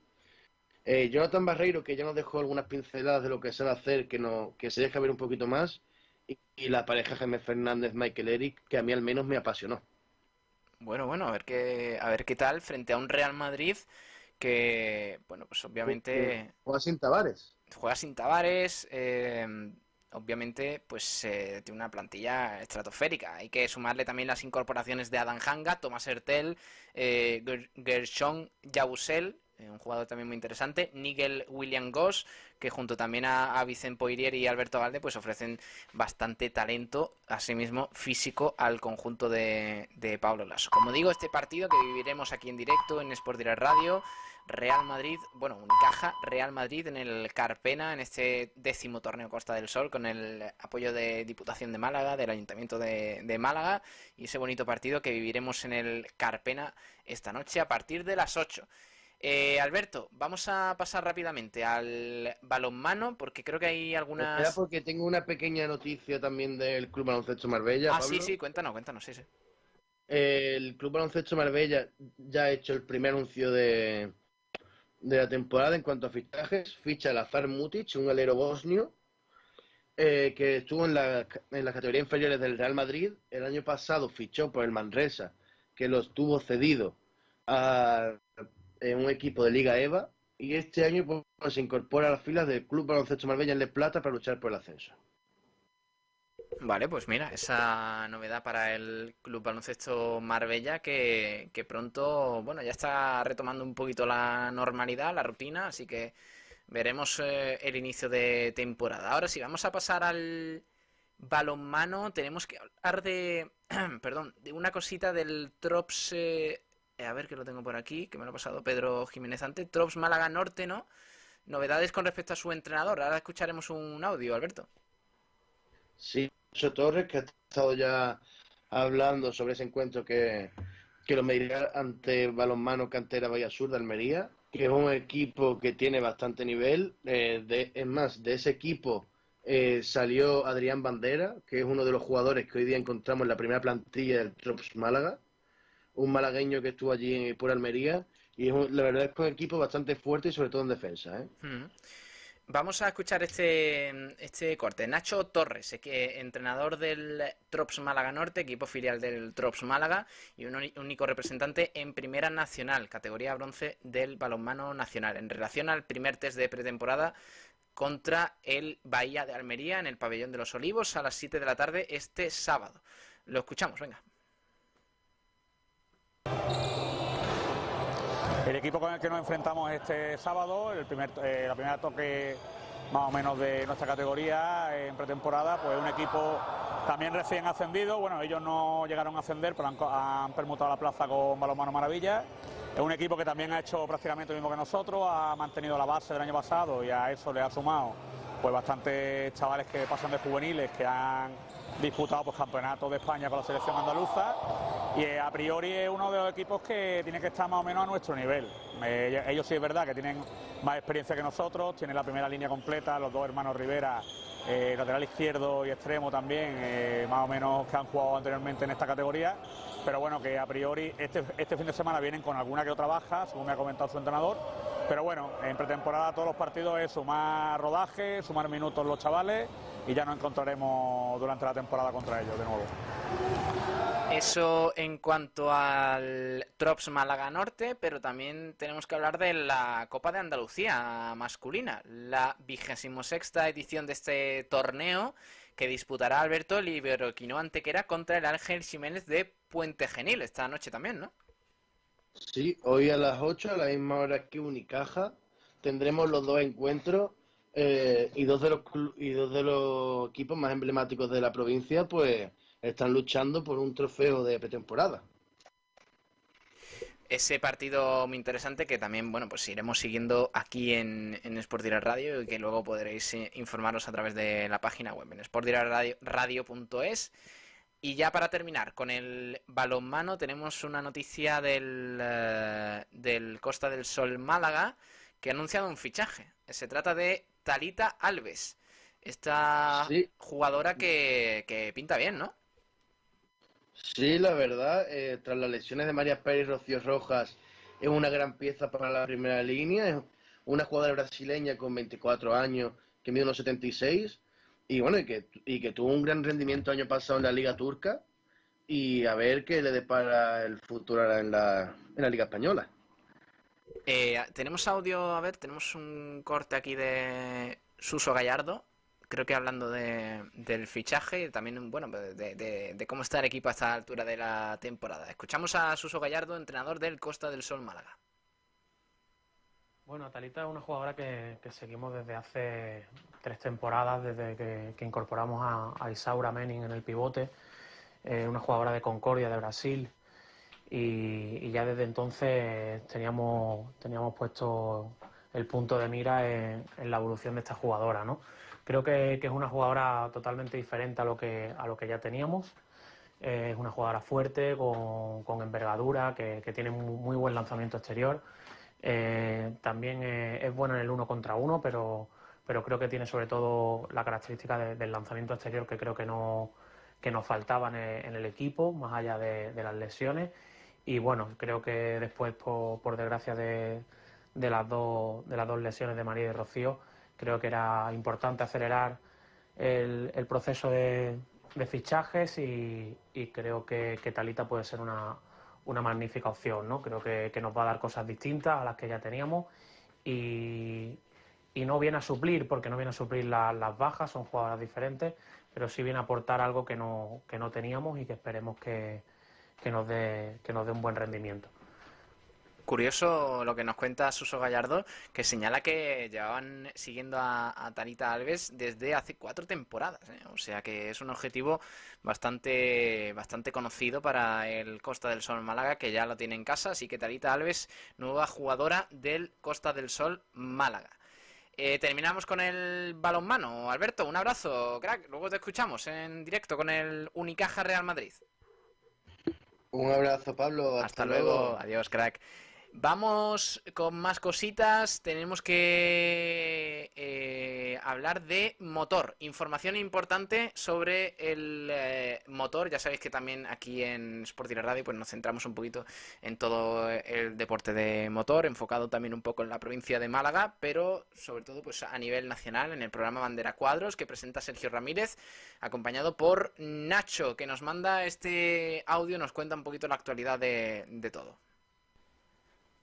Eh, Jonathan Barreiro, que ya nos dejó algunas pinceladas de lo que sabe hacer, que, no, que se deja ver un poquito más. Y, y la pareja Jaime Fernández, Michael Eric, que a mí al menos me apasionó. Bueno, bueno, a ver qué, a ver qué tal frente a un Real Madrid que, bueno, pues obviamente Juega sin Tavares. juega sin Tavares, eh, obviamente pues eh, tiene una plantilla estratosférica. Hay que sumarle también las incorporaciones de Adam Hanga, Thomas Hertel, eh, Ger- Gershon Yabusel, eh, un jugador también muy interesante, Nigel William Goss, que junto también a, a Vicente Poirier y Alberto Valde pues ofrecen bastante talento, asimismo físico, al conjunto de, de Pablo Lasso. Como digo, este partido que viviremos aquí en directo en Sport Direct Radio, Real Madrid, bueno, Unicaja, Real Madrid en el Carpena, en este décimo torneo Costa del Sol, con el apoyo de Diputación de Málaga, del Ayuntamiento de, de Málaga, y ese bonito partido que viviremos en el Carpena esta noche a partir de las 8. Eh, Alberto, vamos a pasar rápidamente al balonmano, porque creo que hay Espera, algunas... porque tengo una pequeña noticia también del Club Baloncesto Marbella. Ah, sí, Pablo. sí, cuéntanos, cuéntanos, sí, sí. El Club Baloncesto Marbella ya ha hecho el primer anuncio de, de la temporada en cuanto a fichajes. Ficha Lazar Mutic, un alero bosnio, eh, que estuvo en la, en las categorías inferiores del Real Madrid. El año pasado fichó por el Manresa, que lo estuvo cedido a eh, un equipo de Liga EVA. Y este año pues, se incorpora a las filas del Club Baloncesto Marbella en Les Plata para luchar por el ascenso. Vale, pues mira, esa novedad para el Club Baloncesto Marbella que, que pronto, bueno, ya está retomando un poquito la normalidad, la rutina, así que veremos eh, el inicio de temporada. Ahora sí, vamos a pasar al balonmano. Tenemos que hablar de, perdón, de una cosita del Trops, eh, a ver que lo tengo por aquí, que me lo ha pasado Pedro Jiménez antes, Trops Málaga Norte, ¿no? Novedades con respecto a su entrenador. Ahora escucharemos un audio, Alberto. Sí, Torres, que ha estado ya hablando sobre ese encuentro que, que lo medirá ante Balonmano Cantera Bahía Sur de Almería, que es un equipo que tiene bastante nivel. eh, de, es más, de ese equipo eh, salió Adrián Bandera, que es uno de los jugadores que hoy día encontramos en la primera plantilla del Trops Málaga, un malagueño que estuvo allí por Almería. Y es un- la verdad es que es un equipo bastante fuerte y sobre todo en defensa. ¿eh? Mm. Vamos a escuchar este, este corte. Nacho Torres, entrenador del Trops Málaga Norte, equipo filial del Trops Málaga y un único representante en Primera Nacional, categoría bronce del balonmano nacional, en relación al primer test de pretemporada contra el Bahía de Almería en el Pabellón de los Olivos a las 7 de la tarde este sábado. Lo escuchamos, venga. El equipo con el que nos enfrentamos este sábado, el primer, eh, la primera toque más o menos de nuestra categoría en pretemporada, pues un equipo también recién ascendido. Bueno, ellos no llegaron a ascender, pero han, han permutado la plaza con Balonmano Maravilla. Es un equipo que también ha hecho prácticamente lo mismo que nosotros, ha mantenido la base del año pasado y a eso le ha sumado pues bastantes chavales que pasan de juveniles que han disputado pues campeonatos de España con la selección andaluza. Y eh, a priori es uno de los equipos que tiene que estar más o menos a nuestro nivel. Eh, ellos sí es verdad que tienen más experiencia que nosotros, tienen la primera línea completa, los dos hermanos Rivera, eh, lateral izquierdo y extremo también, más o menos que han jugado anteriormente en esta categoría, pero bueno, que a priori este, este fin de semana vienen con alguna que otra baja, según me ha comentado su entrenador, pero bueno, en pretemporada todos los partidos es sumar rodaje, sumar minutos los chavales y ya nos encontraremos durante la temporada contra ellos de nuevo. Eso en cuanto al Trops Málaga Norte, pero también tenemos que hablar de la Copa de Andalucía masculina, la vigésimo sexta edición de este torneo que disputará Alberto el Iberoquino Antequera contra el Ángel Jiménez de Puente Genil esta noche también, ¿no? Sí, hoy a las 8, a la misma hora que Unicaja, tendremos los dos encuentros eh, y, dos de los y dos de los equipos más emblemáticos de la provincia, pues están luchando por un trofeo de pretemporada. Ese partido muy interesante que también, bueno, pues iremos siguiendo aquí en, en Sport Radio y que luego podréis eh, informaros a través de la página web en sportdirectradio.es. Y ya para terminar, con el balonmano tenemos una noticia del, eh, del Costa del Sol Málaga que ha anunciado un fichaje. Se trata de Talita Alves, esta Sí. jugadora que, que pinta bien, ¿no? Sí, la verdad, eh, tras las lesiones de María Pérez y Rocío Rojas, es una gran pieza para la primera línea. Es una jugadora brasileña con 24 años que mide unos 76 y bueno, y que, y que tuvo un gran rendimiento el año pasado en la Liga Turca y a ver qué le depara el futuro en la, en la Liga Española. Eh, tenemos audio, a ver, tenemos un corte aquí de Suso Gallardo, creo que hablando de, del fichaje y también, bueno, de, cómo está el equipo a esta altura de la temporada. Escuchamos a Suso Gallardo, entrenador del Costa del Sol Málaga. Bueno, Talita es una jugadora que, seguimos desde hace tres temporadas, desde que, incorporamos a, Isaura Menning en el pivote, una jugadora de Concordia de Brasil, y, ya desde entonces teníamos, teníamos puesto el punto de mira en, la evolución de esta jugadora, ¿no? Creo que, es una jugadora totalmente diferente a lo que, a lo que ya teníamos. Eh, es una jugadora fuerte, con, con envergadura, que, tiene muy, muy buen lanzamiento exterior. Eh, también es bueno en el uno contra uno, pero, pero creo que tiene sobre todo la característica de- del lanzamiento exterior que creo que no que nos faltaba en el, equipo, más allá de las lesiones. Y bueno, creo que después, por, desgracia de, las dos, de las dos lesiones de María y Rocío, creo que era importante acelerar el, proceso de, fichajes y, creo que, Talita puede ser una, una magnífica opción, ¿no? Creo que, nos va a dar cosas distintas a las que ya teníamos y, no viene a suplir, porque no viene a suplir la- las bajas, son jugadoras diferentes, pero sí viene a aportar algo que no, que no teníamos y que esperemos que, que nos dé, que nos dé un buen rendimiento. Curioso lo que nos cuenta Suso Gallardo, que señala que llevaban siguiendo a, a Talita Alves desde hace cuatro temporadas. ¿eh? O sea que es un objetivo bastante, bastante conocido para el Costa del Sol Málaga, que ya lo tiene en casa. Así que Talita Alves, nueva jugadora del Costa del Sol Málaga. Eh, terminamos con el balonmano. Alberto, un abrazo, crack. Luego te escuchamos en directo con el Unicaja Real Madrid. Un abrazo, Pablo. Hasta, Hasta luego, adiós, crack. Vamos con más cositas. Tenemos que eh, hablar de motor. Información importante sobre el eh, motor. Ya sabéis que también aquí en Sport Direct Radio pues nos centramos un poquito en todo el deporte de motor, enfocado también un poco en la provincia de Málaga, pero sobre todo pues a nivel nacional en el programa Bandera Cuadros que presenta Sergio Ramírez, acompañado por Nacho, que nos manda este audio, nos cuenta un poquito la actualidad de todo.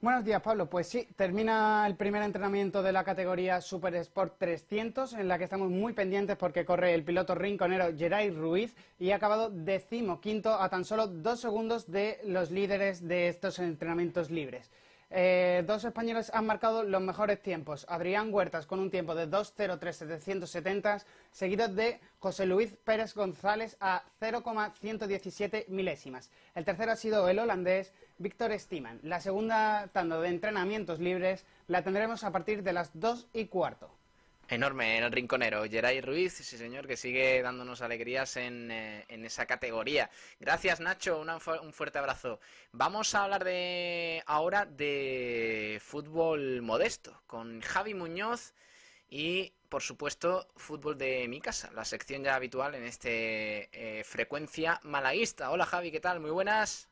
Buenos días, Pablo. Pues sí, termina el primer entrenamiento de la categoría Super Sport 300, en la que estamos muy pendientes porque corre el piloto rinconero Geray Ruiz y ha acabado decimoquinto a tan solo dos segundos de los líderes de estos entrenamientos libres. Eh, dos españoles han marcado los mejores tiempos. Adrián Huertas con un tiempo de 2.03.770, seguido de José Luis Pérez González a 0,117 milésimas. El tercero ha sido el holandés Víctor Stiman. La segunda tanda de entrenamientos libres la tendremos a partir de las 2 y cuarto. Enorme en el rinconero. Geray Ruiz, sí señor, que sigue dándonos alegrías en, eh, en esa categoría. Gracias Nacho, un fuerte abrazo. Vamos a hablar de ahora de fútbol modesto con Javi Muñoz y por supuesto fútbol de mi casa, la sección ya habitual en este eh, frecuencia malaguista. Hola Javi, ¿qué tal? Muy buenas.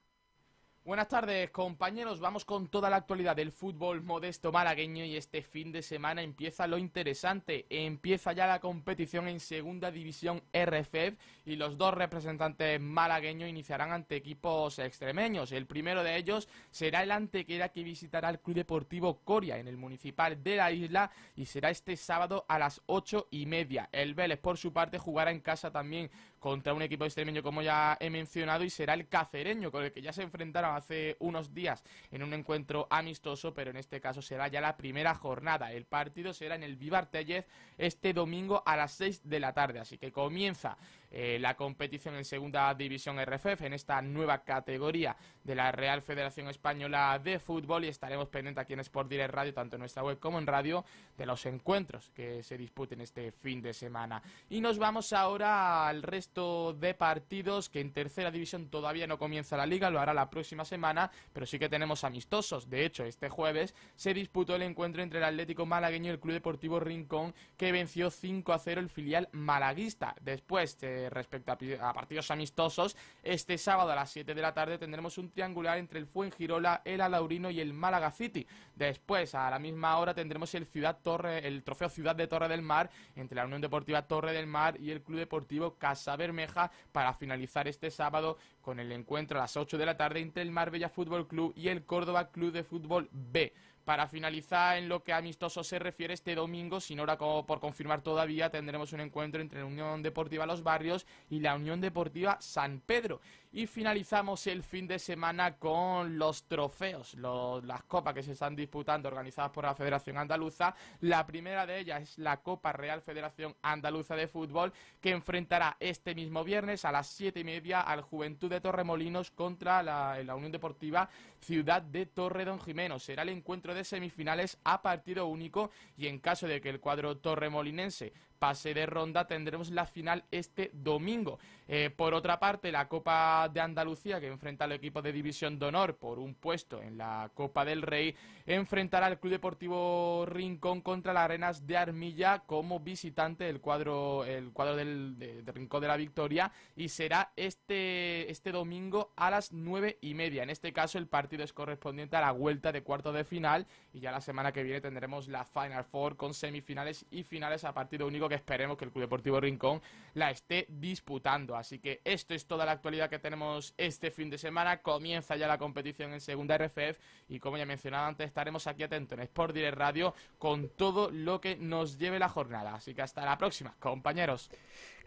Buenas tardes, compañeros. Vamos con toda la actualidad del fútbol modesto malagueño y este fin de semana empieza lo interesante. Empieza ya la competición en Segunda División RFEF y los dos representantes malagueños iniciarán ante equipos extremeños. El primero de ellos será el Antequera que visitará el Club Deportivo Coria en el municipal de la isla y será este sábado a las ocho y media. El Vélez, por su parte, jugará en casa también contra un equipo extremeño como ya he mencionado y será el cacereño con el que ya se enfrentaron hace unos días en un encuentro amistoso pero en este caso será ya la primera jornada. El partido será en el Vivar Tellez este domingo a las 6 de la tarde. Así que comienza eh, la competición en segunda división RFF, en esta nueva categoría de la Real Federación Española de Fútbol y estaremos pendientes aquí en Sport Direct Radio, tanto en nuestra web como en radio, de los encuentros que se disputen este fin de semana. Y nos vamos ahora al resto de partidos que en tercera división todavía no comienza la liga, lo hará la próxima semana, pero sí que tenemos amistosos. De hecho, este jueves se disputó el encuentro entre el Atlético Malagueño y el Club Deportivo Rincón, que venció 5 a 0 el filial malaguista. Después, eh, respecto a, a partidos amistosos, este sábado a las 7 de la tarde tendremos un triangular entre el Fuengirola, el Alaurino y el Málaga City. Después, a la misma hora, tendremos el Ciudad Torre, el trofeo Ciudad de Torre del Mar entre la Unión Deportiva Torre del Mar y el Club Deportivo Casa Bermeja para finalizar este sábado con el encuentro a las 8 de la tarde entre el Marbella Fútbol Club y el Córdoba Club de Fútbol B. Para finalizar en lo que a amistoso se refiere este domingo, sin hora como por confirmar todavía, tendremos un encuentro entre la Unión Deportiva Los Barrios y la Unión Deportiva San Pedro. Y finalizamos el fin de semana con los trofeos, las copas que se están disputando organizadas por la Federación Andaluza. La primera de ellas es la Copa Real Federación Andaluza de Fútbol, que enfrentará este mismo viernes a las siete y media al Juventud de Torremolinos contra la, la Unión Deportiva Ciudad de Torre Don Jimeno. Será el encuentro de semifinales a partido único y en caso de que el cuadro torremolinense pase de ronda tendremos la final este domingo. Eh, por otra parte, la Copa de Andalucía, que enfrenta al equipo de División de Honor por un puesto en la Copa del Rey, enfrentará al Club Deportivo Rincón contra las Arenas de Armilla como visitante el cuadro, el cuadro del de- de Rincón de la Victoria y será este, este domingo a las nueve y media. En este caso, el partido es correspondiente a la vuelta de cuarto de final y ya la semana que viene tendremos la Final Four con semifinales y finales a partido único que esperemos que el Club Deportivo Rincón la esté disputando. Así que esto es toda la actualidad que tenemos este fin de semana. Comienza ya la competición en segunda RFF y como ya mencionaba antes estaremos aquí atentos en Sport Direct Radio con todo lo que nos lleve la jornada. Así que hasta la próxima, compañeros.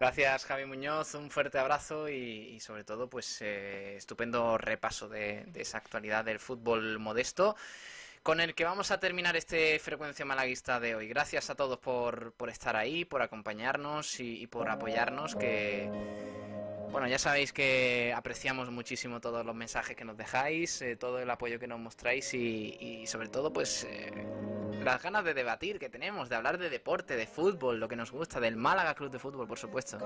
Gracias Javi Muñoz, un fuerte abrazo y, sobre todo pues eh, estupendo repaso de esa actualidad del fútbol modesto con el que vamos a terminar este Frecuencia Malaguista de hoy. Gracias a todos por, por estar ahí, por acompañarnos y, y por apoyarnos que... Bueno, ya sabéis que apreciamos muchísimo todos los mensajes que nos dejáis, eh, todo el apoyo que nos mostráis y, y sobre todo pues eh, las ganas de debatir que tenemos, de hablar de deporte, de fútbol, lo que nos gusta, del Málaga Club de Fútbol, por supuesto.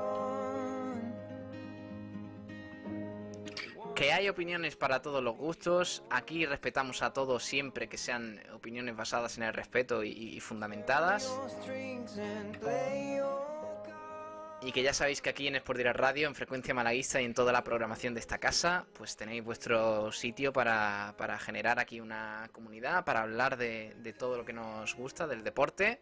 Que hay opiniones para todos los gustos, aquí respetamos a todos siempre que sean opiniones basadas en el respeto y, fundamentadas. Y que ya sabéis que aquí en Sport Direct Radio, en Frecuencia Malaguista y en toda la programación de esta casa, pues tenéis vuestro sitio para, para generar aquí una comunidad, para hablar de, de todo lo que nos gusta, del deporte.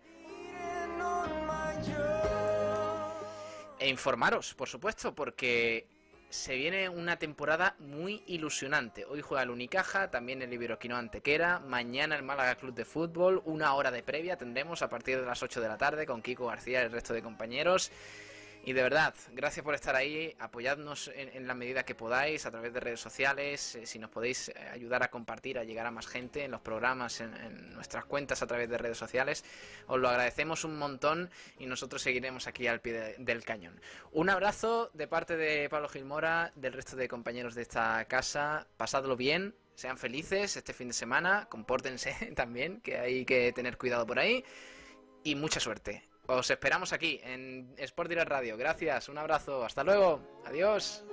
E informaros, por supuesto, porque se viene una temporada muy ilusionante. Hoy juega el Unicaja, también el Iberoquino Antequera, mañana el Málaga Club de Fútbol, una hora de previa tendremos a partir de las 8 de la tarde con Kiko García y el resto de compañeros. Y de verdad, gracias por estar ahí, apoyadnos en, la medida que podáis a través de redes sociales, eh, si nos podéis eh, ayudar a compartir, a llegar a más gente en los programas, en, nuestras cuentas a través de redes sociales, os lo agradecemos un montón y nosotros seguiremos aquí al pie de- del cañón. Un abrazo de parte de Pablo Gilmora, del resto de compañeros de esta casa, pasadlo bien, sean felices este fin de semana, compórtense también, que hay que tener cuidado por ahí y mucha suerte. Os esperamos aquí en Sport Direct Radio. Gracias, un abrazo, hasta luego, adiós.